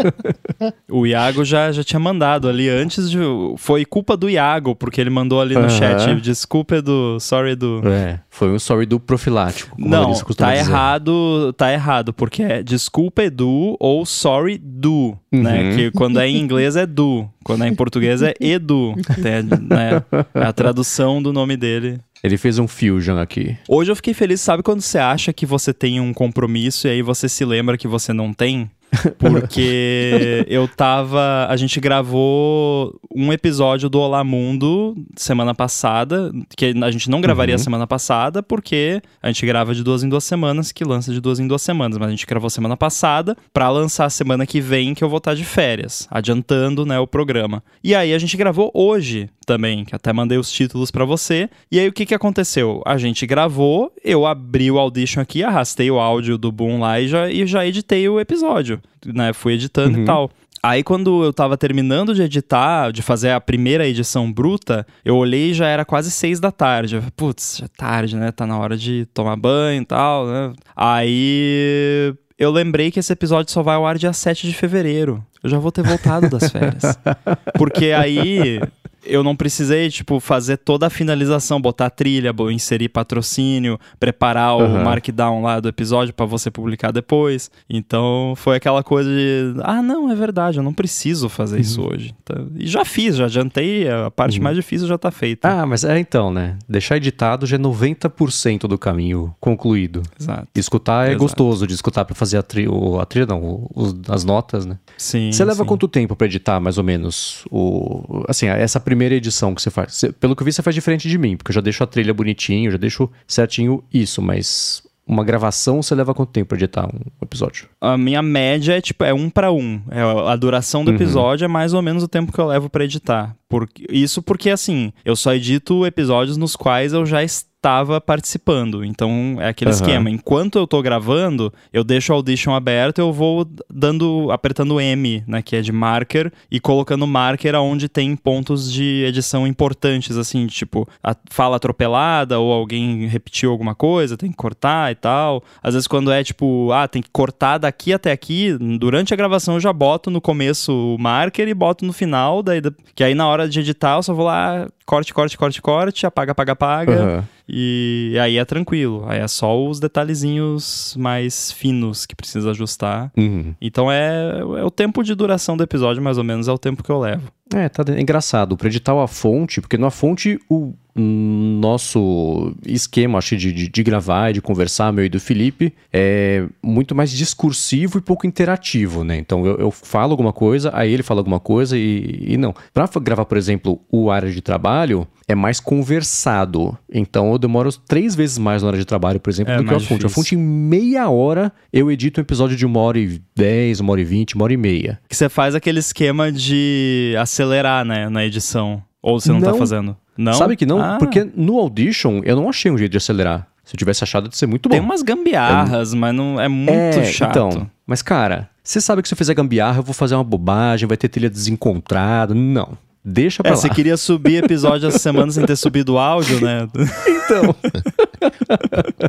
o Iago já, já tinha mandado ali antes de. Foi culpa do Iago, porque ele mandou ali no uh -huh. chat. Desculpa, Edu. Sorry, Edu. É, foi um sorry do profilático. Não, tá dizer. errado. Tá errado, porque é desculpa, Edu ou sorry, do. Né? Uhum. Né? Que quando é em inglês é do. Quando é em português é Edu. Tem, né? É a tradução do nome dele. Ele fez um fusion aqui. Hoje eu fiquei feliz, sabe quando você acha que você tem um compromisso e aí você se lembra que você não tem? Porque eu tava. A gente gravou um episódio do Olá Mundo semana passada, que a gente não gravaria Uhum. semana passada, porque a gente grava de duas em duas semanas, que lança de duas em duas semanas. Mas a gente gravou semana passada pra lançar semana que vem, que eu vou estar de férias, adiantando né, o programa. E aí a gente gravou hoje também, que até mandei os títulos pra você. E aí o que, que aconteceu? A gente gravou, eu abri o Audition aqui, arrastei o áudio do Boom lá e já, e já editei o episódio, né? Fui editando Uhum. e tal. Aí quando eu tava terminando de editar, de fazer a primeira edição bruta, eu olhei e já era quase seis da tarde. Eu Putz, já é tarde, né? Tá na hora de tomar banho e tal, né? Aí eu lembrei que esse episódio só vai ao ar dia 7 de fevereiro. Eu já vou ter voltado das férias. Porque aí eu não precisei, tipo, fazer toda a finalização, botar a trilha, inserir patrocínio, preparar o Aham. markdown lá do episódio pra você publicar depois. Então foi aquela coisa de, ah, não, é verdade, eu não preciso fazer isso hoje. Então, e já fiz, já adiantei, a parte mais difícil já tá feita. Ah, mas é então, né? Deixar editado já é 90% do caminho concluído. Exato. Escutar é Exato. gostoso de escutar pra fazer a, tri a trilha, não, os- as notas, né? Sim. Você leva sim. quanto tempo pra editar, mais ou menos, o assim, essa primeira edição que você faz? Você- pelo que eu vi, você faz diferente de mim, porque eu já deixo a trilha bonitinho, eu já deixo certinho isso, mas uma gravação você leva quanto tempo pra editar um episódio? A minha média é tipo, é um pra um. É, a duração do Uhum. episódio é mais ou menos o tempo que eu levo pra editar. Por, isso porque, assim, eu só edito episódios nos quais eu já estava participando. Então, é aquele Aham. esquema. Enquanto eu tô gravando, eu deixo o Audition aberto, eu vou dando, apertando M, né, que é de marker, e colocando marker aonde tem pontos de edição importantes, assim, tipo, a fala atropelada ou alguém repetiu alguma coisa, tem que cortar e tal. Às vezes quando é tipo, ah, tem que cortar daqui até aqui, durante a gravação eu já boto no começo o marker e boto no final, daí que aí na hora de editar eu só vou lá, corte, corte, corte, corte, apaga, apaga, apaga. Aham. E aí é tranquilo. Aí é só os detalhezinhos mais finos que precisa ajustar. Uhum. Então é, é o tempo de duração do episódio, mais ou menos, é o tempo que eu levo. É, tá engraçado. Para editar a fonte, porque na fonte o nosso esquema, acho, de, de, de gravar e de conversar, meu e do Felipe, é muito mais discursivo e pouco interativo, né? Então eu, eu falo alguma coisa, aí ele fala alguma coisa e, e não. Pra gravar, por exemplo, o área de trabalho, é mais conversado. Então eu demoro três vezes mais na hora de trabalho, por exemplo, É do que a fonte. A fonte, em meia hora, eu edito um episódio de uma hora e dez, uma hora e vinte, uma hora e meia. Que você faz aquele esquema de acelerar, né, na edição. Ou você não, tá Não. fazendo? Não? Sabe que não? Ah, Porque no Audition eu não achei um jeito de acelerar. Se eu tivesse achado, de ser muito bom. Tem umas gambiarras, mas não é muito é, chato. Então, mas cara, você sabe que se eu fizer gambiarra, eu vou fazer uma bobagem, vai ter trilha desencontrada. Não. Deixa pra É, lá. você queria subir episódio essa semana sem ter subido o áudio, né? Então.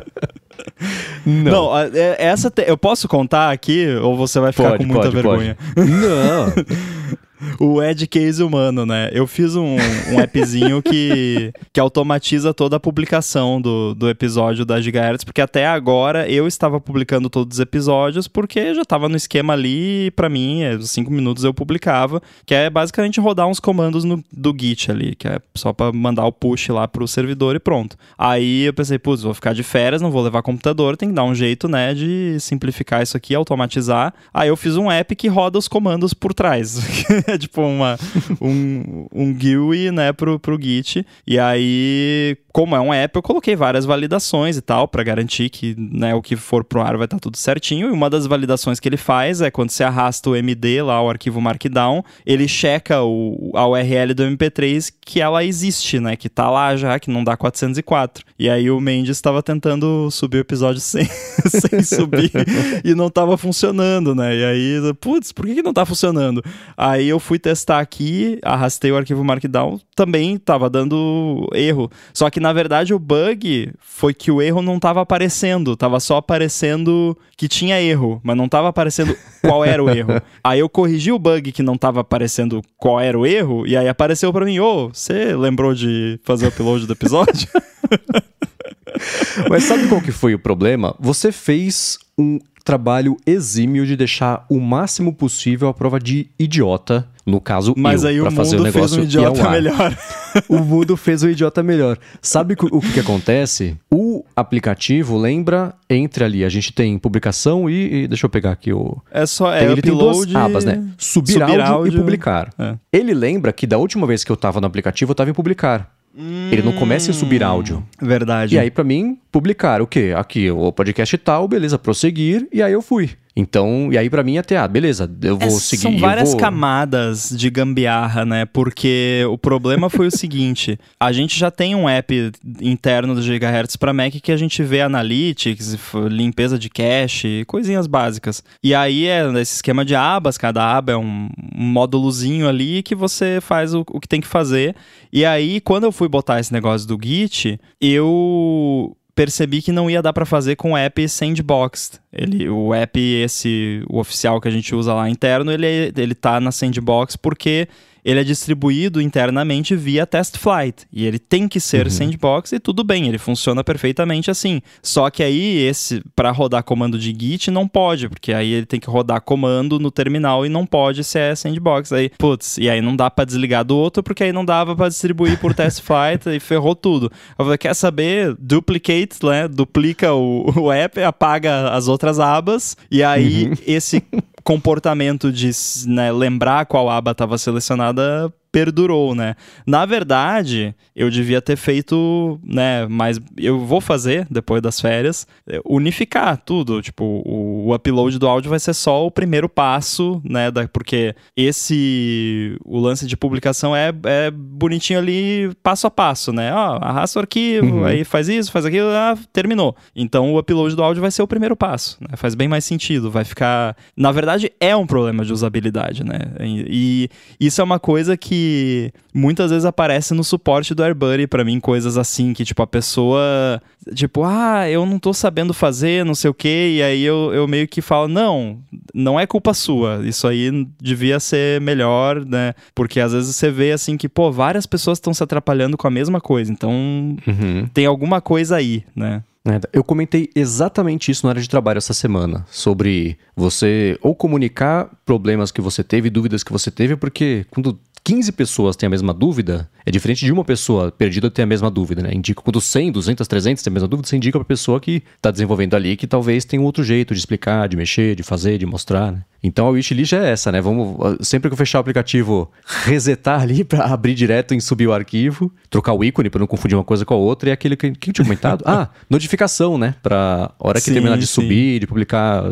não. Não, é- essa te- eu posso contar aqui ou você vai ficar Pode, com muita pode, vergonha? pode. Não. O Ed Case humano, né? Eu fiz um, um appzinho que, que automatiza toda a publicação do, do episódio da Gigahertz, porque até agora eu estava publicando todos os episódios porque já estava no esquema ali e pra mim, é, cinco minutos eu publicava, que é basicamente rodar uns comandos no, do Git ali, que é só pra mandar o push lá pro servidor e pronto. Aí eu pensei, putz, vou ficar de férias, não vou levar computador, tem que dar um jeito, né, de simplificar isso aqui, automatizar. Aí eu fiz um app que roda os comandos por trás. tipo uma, um, um GUI, né, pro, pro Git. E aí, como é um app, eu coloquei várias validações e tal, pra garantir que, né, o que for pro ar vai estar tudo certinho. E uma das validações que ele faz é quando você arrasta o MD lá, o arquivo Markdown, ele checa o, a URL do MP3 que ela existe, né, que tá lá já, que não dá 404. E aí o Mendes estava tentando subir o episódio sem, sem subir e não tava funcionando, né? E aí, putz, por que, que não tá funcionando? Aí eu fui testar aqui, arrastei o arquivo Markdown, também tava dando erro. Só que na verdade o bug foi que o erro não tava aparecendo, tava só aparecendo que tinha erro, mas não tava aparecendo qual era o erro. Aí eu corrigi o bug que não tava aparecendo qual era o erro, e aí apareceu pra mim, ô, você lembrou de fazer o upload do episódio? Mas sabe qual que foi o problema? Você fez um trabalho exímio de deixar o máximo possível a prova de idiota, no caso Mas eu, aí o pra fazer o mundo fez negócio um idiota melhor. o mundo fez um idiota melhor. Sabe o que- que, acontece? O, aplicativo lembra entre ali. A gente tem publicação e. e deixa eu pegar aqui o. É só é Tem- ele tem duas abas, né? Subir, subir áudio, áudio. e publicar. É. Ele lembra que da última vez que eu tava no aplicativo, eu tava em publicar. Ele não começa em subir áudio. Verdade. E aí, pra mim, publicar o quê? Aqui, o podcast tal, beleza, prosseguir, e aí eu fui. Então, e aí pra mim até, ah, beleza, eu vou É, seguir. São várias vou... camadas de gambiarra, né? Porque o problema foi o seguinte: a gente já tem um app interno do Gigahertz para Mac que a gente vê analytics, limpeza de cache, coisinhas básicas. E aí é esse esquema de abas, cada aba é um, um módulozinho ali que você faz o, o que tem que fazer. E aí, quando eu fui botar esse negócio do Git, eu percebi que não ia dar pra fazer com o app Sandboxed. Ele, o app esse, o oficial que a gente usa lá interno, ele, é- ele tá na Sandbox porque ele é distribuído internamente via Test Flight. E ele tem que ser Sandbox e tudo bem, ele funciona perfeitamente assim. Só que aí, esse para rodar comando de Git não pode, porque aí ele tem que rodar comando no terminal e não pode se é Sandbox. Aí, putz, e aí não dá pra desligar do outro, porque aí não dava pra distribuir por Test Flight e ferrou tudo. Eu falei, quer saber? Duplicate, né? Duplica o, o app, apaga as outras abas, e aí esse comportamento de né, lembrar qual aba estava selecionada perdurou, né? Na verdade, eu devia ter feito, né, mas eu vou fazer depois das férias, é, unificar tudo, tipo, o, o upload do áudio vai ser só o primeiro passo, né, da, porque esse o lance de publicação é, é bonitinho ali passo a passo, né? Ó, arrasta o arquivo, Uhum. aí faz isso, faz aquilo, ah, terminou. Então o upload do áudio vai ser o primeiro passo, né? Faz bem mais sentido, vai ficar, na verdade, é um problema de usabilidade, né? E, e isso é uma coisa que muitas vezes aparece no suporte do AirBuddy pra mim, coisas assim que tipo a pessoa, tipo, ah, eu não tô sabendo fazer, não sei o quê, e aí eu, eu meio que falo, não, não é culpa sua, isso aí devia ser melhor, né? Porque às vezes você vê assim que, pô, várias pessoas estão se atrapalhando com a mesma coisa, então Uhum. tem alguma coisa aí, né? É, Eu comentei exatamente isso na área de trabalho essa semana, sobre você ou comunicar problemas que você teve, dúvidas que você teve, porque quando 15 pessoas têm a mesma dúvida, é diferente de uma pessoa perdida ter a mesma dúvida, né? Indica quando 100, 200, 300 têm a mesma dúvida, você indica pra pessoa que tá desenvolvendo ali que talvez tenha um outro jeito de explicar, de mexer, de fazer, de mostrar, né? Então a wishlist é essa, né? Vamos, sempre que eu fechar o aplicativo, resetar ali pra abrir direto em subir o arquivo, trocar o ícone pra não confundir uma coisa com a outra, e aquele que, que eu tinha comentado. ah, notificação, né? Pra hora que Sim, terminar de sim. subir, de publicar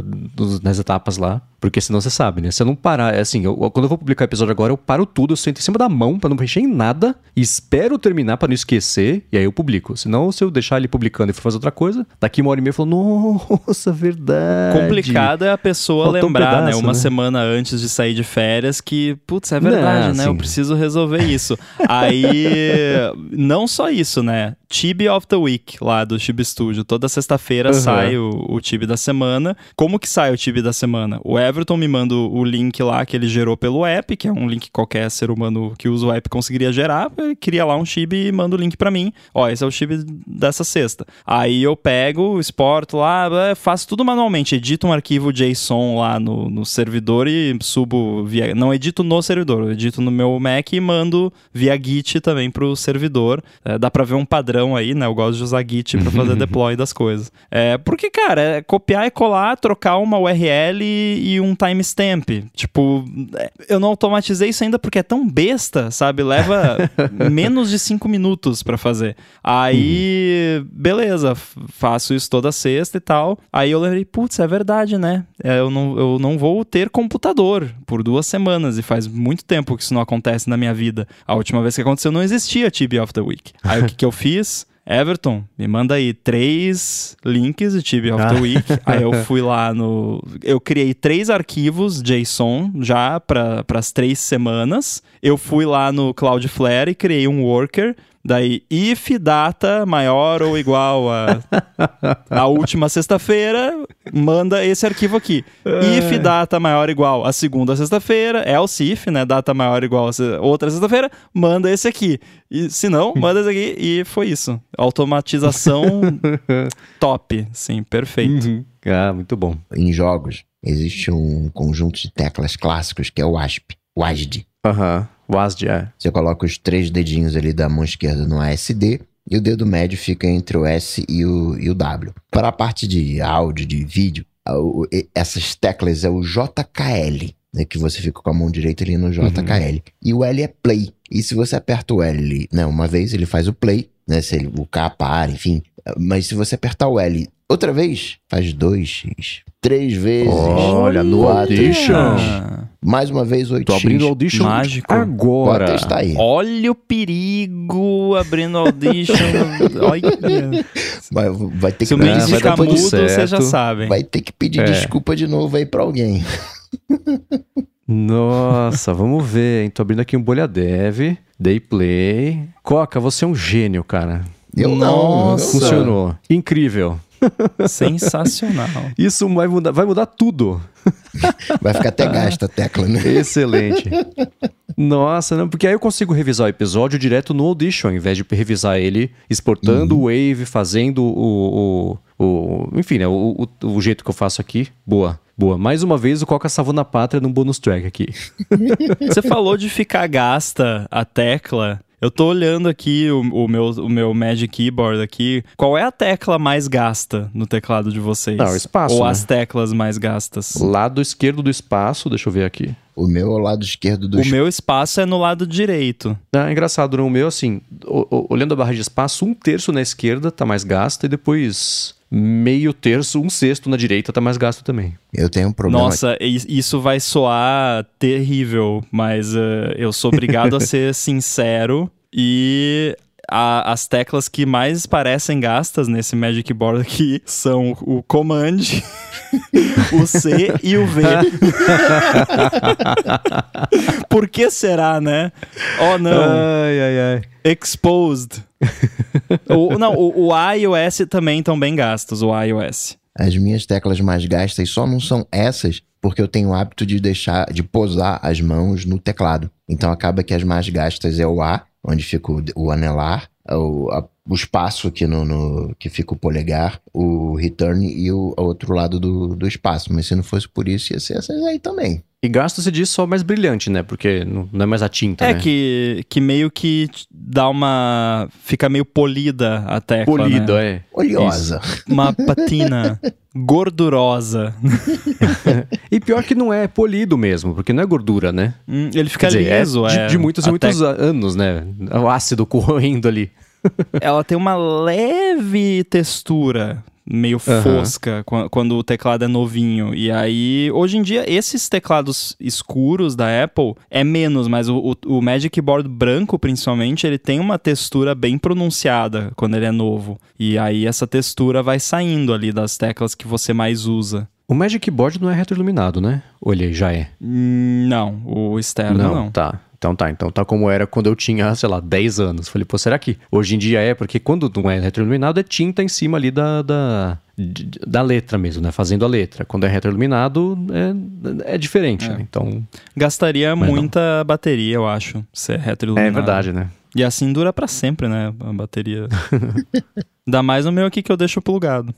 nas etapas lá. Porque senão você sabe, né? Se eu não parar, é assim, eu- quando eu vou publicar o episódio agora, eu paro tudo, eu sento em cima da mão pra não mexer em nada, espero terminar pra não esquecer, e aí eu publico. Senão, se eu deixar ele publicando e for fazer outra coisa, daqui uma hora e meia eu falo, nossa, verdade. Complicado é a pessoa Faltou um lembrar, né? Uma né? semana antes de sair de férias que, putz, é verdade, Não, né? assim- Eu preciso resolver isso. Aí, não só isso, né? Tibi of the Week, lá do Tibi Studio. Toda sexta-feira Uhum. sai o, o Tibi da semana. Como que sai o Tibi da semana? O Everton me manda o link lá que ele gerou pelo app, que é um link que qualquer ser humano que usa o app conseguiria gerar. Ele cria lá um Tibi e manda o link pra mim. Ó, esse é o Tibi dessa sexta. Aí eu pego, exporto lá, eh, faço tudo manualmente. Edito um arquivo JSON lá no, no servidor e subo via. Não edito no servidor, edito no meu Mac e mando via Git também pro servidor. Eh, dá pra ver um padrão aí, né? Eu gosto de usar Git pra fazer deploy das coisas. É, porque, cara, é copiar e colar, trocar uma URL e um timestamp. Tipo, é, eu não automatizei isso ainda porque é tão besta, sabe? Leva menos de cinco minutos pra fazer. Aí, beleza, f- faço isso toda sexta e tal. Aí eu lembrei, putz, é verdade, né? É, eu, não, eu não vou ter computador por duas semanas e faz muito tempo que isso não acontece na minha vida. A última vez que aconteceu não existia Tibia of the Week. Aí o que, que eu fiz? Everton, me manda aí três links de Tibia of the Week. Aí eu fui lá no. Eu criei três arquivos JSON já para as três semanas. Eu fui lá no Cloudflare e criei um worker. Daí, if data maior ou igual a, a última sexta-feira, manda esse arquivo aqui. If data maior ou igual a segunda sexta-feira, else if, né? Data maior ou igual a outra sexta-feira, manda esse aqui. E se não, manda esse aqui. E foi isso. Automatização top. Sim, perfeito. Uhum. Ah, muito bom. Em jogos, existe um conjunto de teclas clássicos que é o ASP, WASD. Aham. WASD, é. Você coloca os três dedinhos ali da mão esquerda no ASD e o dedo médio fica entre o S e o, e o W. Para a parte de áudio, de vídeo, essas teclas é o JKL, né, que você fica com a mão direita ali no JKL. Uhum. E o L é play. E se você aperta o L, né, uma vez ele faz o play, né, se ele, o K para, enfim. Mas se você apertar o L outra vez, faz 2x. Três vezes. Olha, no Audition. Mais uma vez 8x. Tô abrindo o Audition Mágico. agora. Pode testar aí. Olha o perigo abrindo o Audition. Olha. Vai, vai ter Se o que, Mendes vai ficar mudo, vocês já sabem. vai ter que pedir É. desculpa de novo aí pra alguém. Nossa, vamos ver, hein? Tô abrindo aqui um Bolha Dev, Day Play. Coca, você é um gênio, cara. Eu Nossa. não. Funcionou. Incrível. Sensacional. Isso vai mudar, vai mudar tudo. Vai ficar até gasta a tecla, né? Excelente. Nossa, não, porque aí eu consigo revisar o episódio direto no Audition, ao invés de revisar ele exportando o Wave, fazendo o. o, o enfim, né? O, o, o jeito que eu faço aqui. Boa. Boa. Mais uma vez o Coca salvou na pátria num bônus track aqui. Você falou de ficar gasta a tecla. Eu tô olhando aqui o, o meu, o meu Magic Keyboard aqui. Qual é a tecla mais gasta no teclado de vocês? Não, o espaço, Ou né? as teclas mais gastas? Lado esquerdo do espaço, deixa eu ver aqui. O meu é o lado esquerdo do O meu espaço é no lado direito. Ah, é engraçado, no meu, assim, o- o- olhando a barra de espaço, um terço na esquerda tá mais gasta e depois meio terço, um sexto na direita tá mais gasto também. Eu tenho um problema. Nossa, isso vai soar terrível, mas eh, eu sou obrigado a ser sincero e a- as teclas que mais parecem gastas nesse Magic Keyboard aqui são o Command, o C e o V. Por que será, né? Oh, não. Ai, ai, ai. Exposed. o, não, o, o A e o S também estão bem gastos, o A e o S. As minhas teclas mais gastas só não são essas, porque eu tenho o hábito de deixar, de posar as mãos no teclado. Então acaba que as mais gastas é o A, onde fica o, o anelar, o, a- o espaço aqui no, no- que fica o polegar, o return e o outro lado do, do espaço. Mas se não fosse por isso, ia ser essas aí também. E gasto se diz só mais brilhante, né? Porque não não é mais a tinta, É né? que, que meio que dá uma. Fica meio polida a tecla. Polido, né? é. Oleosa. Uma patina gordurosa. E pior que não é polido mesmo, porque não é gordura, né? Hum, Ele fica dizer, liso, é é. de, de muitos e muitos anos, né? O ácido corroendo ali. Ela tem uma leve textura. Meio fosca quan- quando o teclado é novinho. E aí, hoje em dia, esses teclados escuros da Apple é menos, mas o, o, o Magic Keyboard branco, principalmente, ele tem uma textura bem pronunciada quando ele é novo. E aí, essa textura vai saindo ali das teclas que você mais usa. O Magic Keyboard não é retroiluminado, né? Ele já é? Hum, Não, o externo não. Tá. Então tá, então tá como era quando eu tinha, sei lá, 10 anos. Falei, pô, será que hoje em dia é? Porque quando não é retroiluminado é tinta em cima ali da, da, da letra mesmo, né? Fazendo a letra. Quando é retroiluminado é, é diferente, né? Então, Gastaria Mas não. muita bateria, eu acho, se é retroiluminado. é verdade, né? E assim dura pra sempre, né, a bateria. Ainda mais no meu aqui que eu deixo plugado.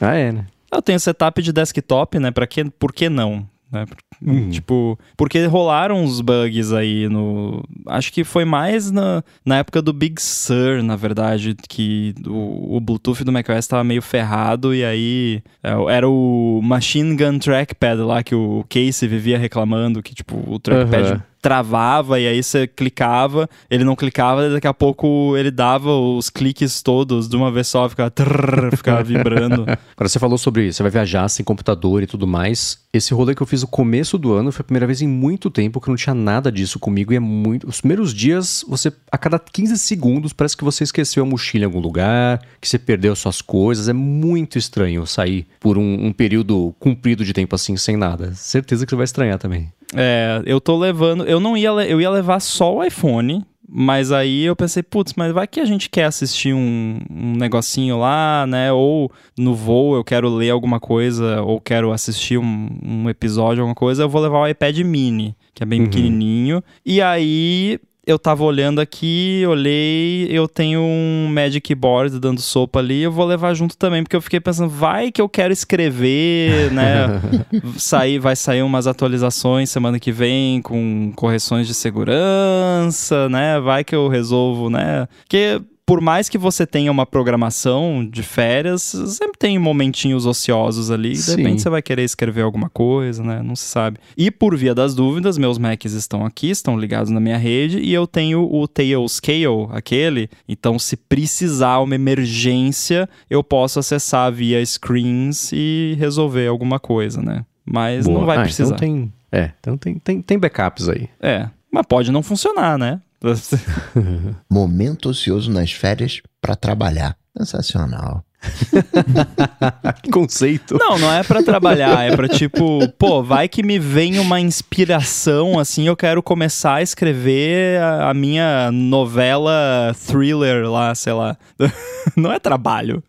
Ah, é, né? Eu tenho setup de desktop, né, pra que, por que não? Né? Uhum. Tipo, porque rolaram uns bugs aí no... Acho que foi mais na, na época do Big Sur, na verdade, que o, o Bluetooth do macOS tava meio ferrado e aí é, era o Machine Gun Trackpad lá que o Casey vivia reclamando, que tipo, o trackpad Aham. Travava e aí você clicava, ele não clicava, e daqui a pouco ele dava os cliques todos de uma vez só, ficava, trrr, ficava vibrando. Agora você falou sobre você vai viajar sem computador e tudo mais. Esse rolê que eu fiz no começo do ano foi a primeira vez em muito tempo que não tinha nada disso comigo e é muito. Os primeiros dias, você a cada 15 segundos parece que você esqueceu a mochila em algum lugar, que você perdeu suas coisas. É muito estranho sair por um, um período comprido de tempo assim sem nada. Certeza que você vai estranhar também. É, eu tô levando. Eu não ia. Eu ia levar só o iPhone. Mas aí eu pensei, putz, mas vai que a gente quer assistir um, um negocinho lá, né? Ou no voo eu quero ler alguma coisa, ou quero assistir um, um episódio, alguma coisa, eu vou levar o iPad mini, que é bem pequenininho. E aí eu tava olhando aqui, olhei, eu tenho um Magic Keyboard dando sopa ali, eu vou levar junto também, porque eu fiquei pensando, vai que eu quero escrever, né? sair, vai sair umas atualizações semana que vem com correções de segurança, né? Vai que eu resolvo, né? Porque por mais que você tenha uma programação de férias, sempre tem momentinhos ociosos ali. De Sim. repente você vai querer escrever alguma coisa, né? Não se sabe. E por via das dúvidas, meus Macs estão aqui, estão ligados na minha rede e eu tenho o Tailscale, aquele. Então, se precisar uma emergência, eu posso acessar via screens e resolver alguma coisa, né? Mas Boa. não vai Ah, precisar. Então tem, é, então tem, tem, tem backups aí. É, mas pode não funcionar, né? Momento ocioso nas férias pra trabalhar. Sensacional. que conceito. Não, não é pra trabalhar, é pra tipo, pô, vai que me vem uma inspiração, assim, eu quero começar a escrever a, a minha novela thriller lá, sei lá. Não é trabalho.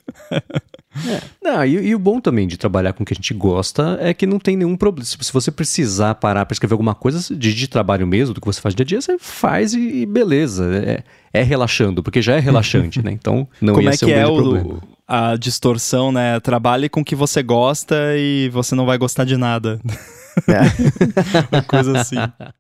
Não, e, e o bom também de trabalhar com o que a gente gosta é que não tem nenhum problema. Se você precisar parar para escrever alguma coisa de, de trabalho mesmo, do que você faz dia a dia, você faz e, e beleza. É, é relaxando, porque já é relaxante, né? Então não Como ia é ser que um é o, problema. a distorção, né? Trabalhe com o que você gosta e você não vai gostar de nada. Uma coisa assim.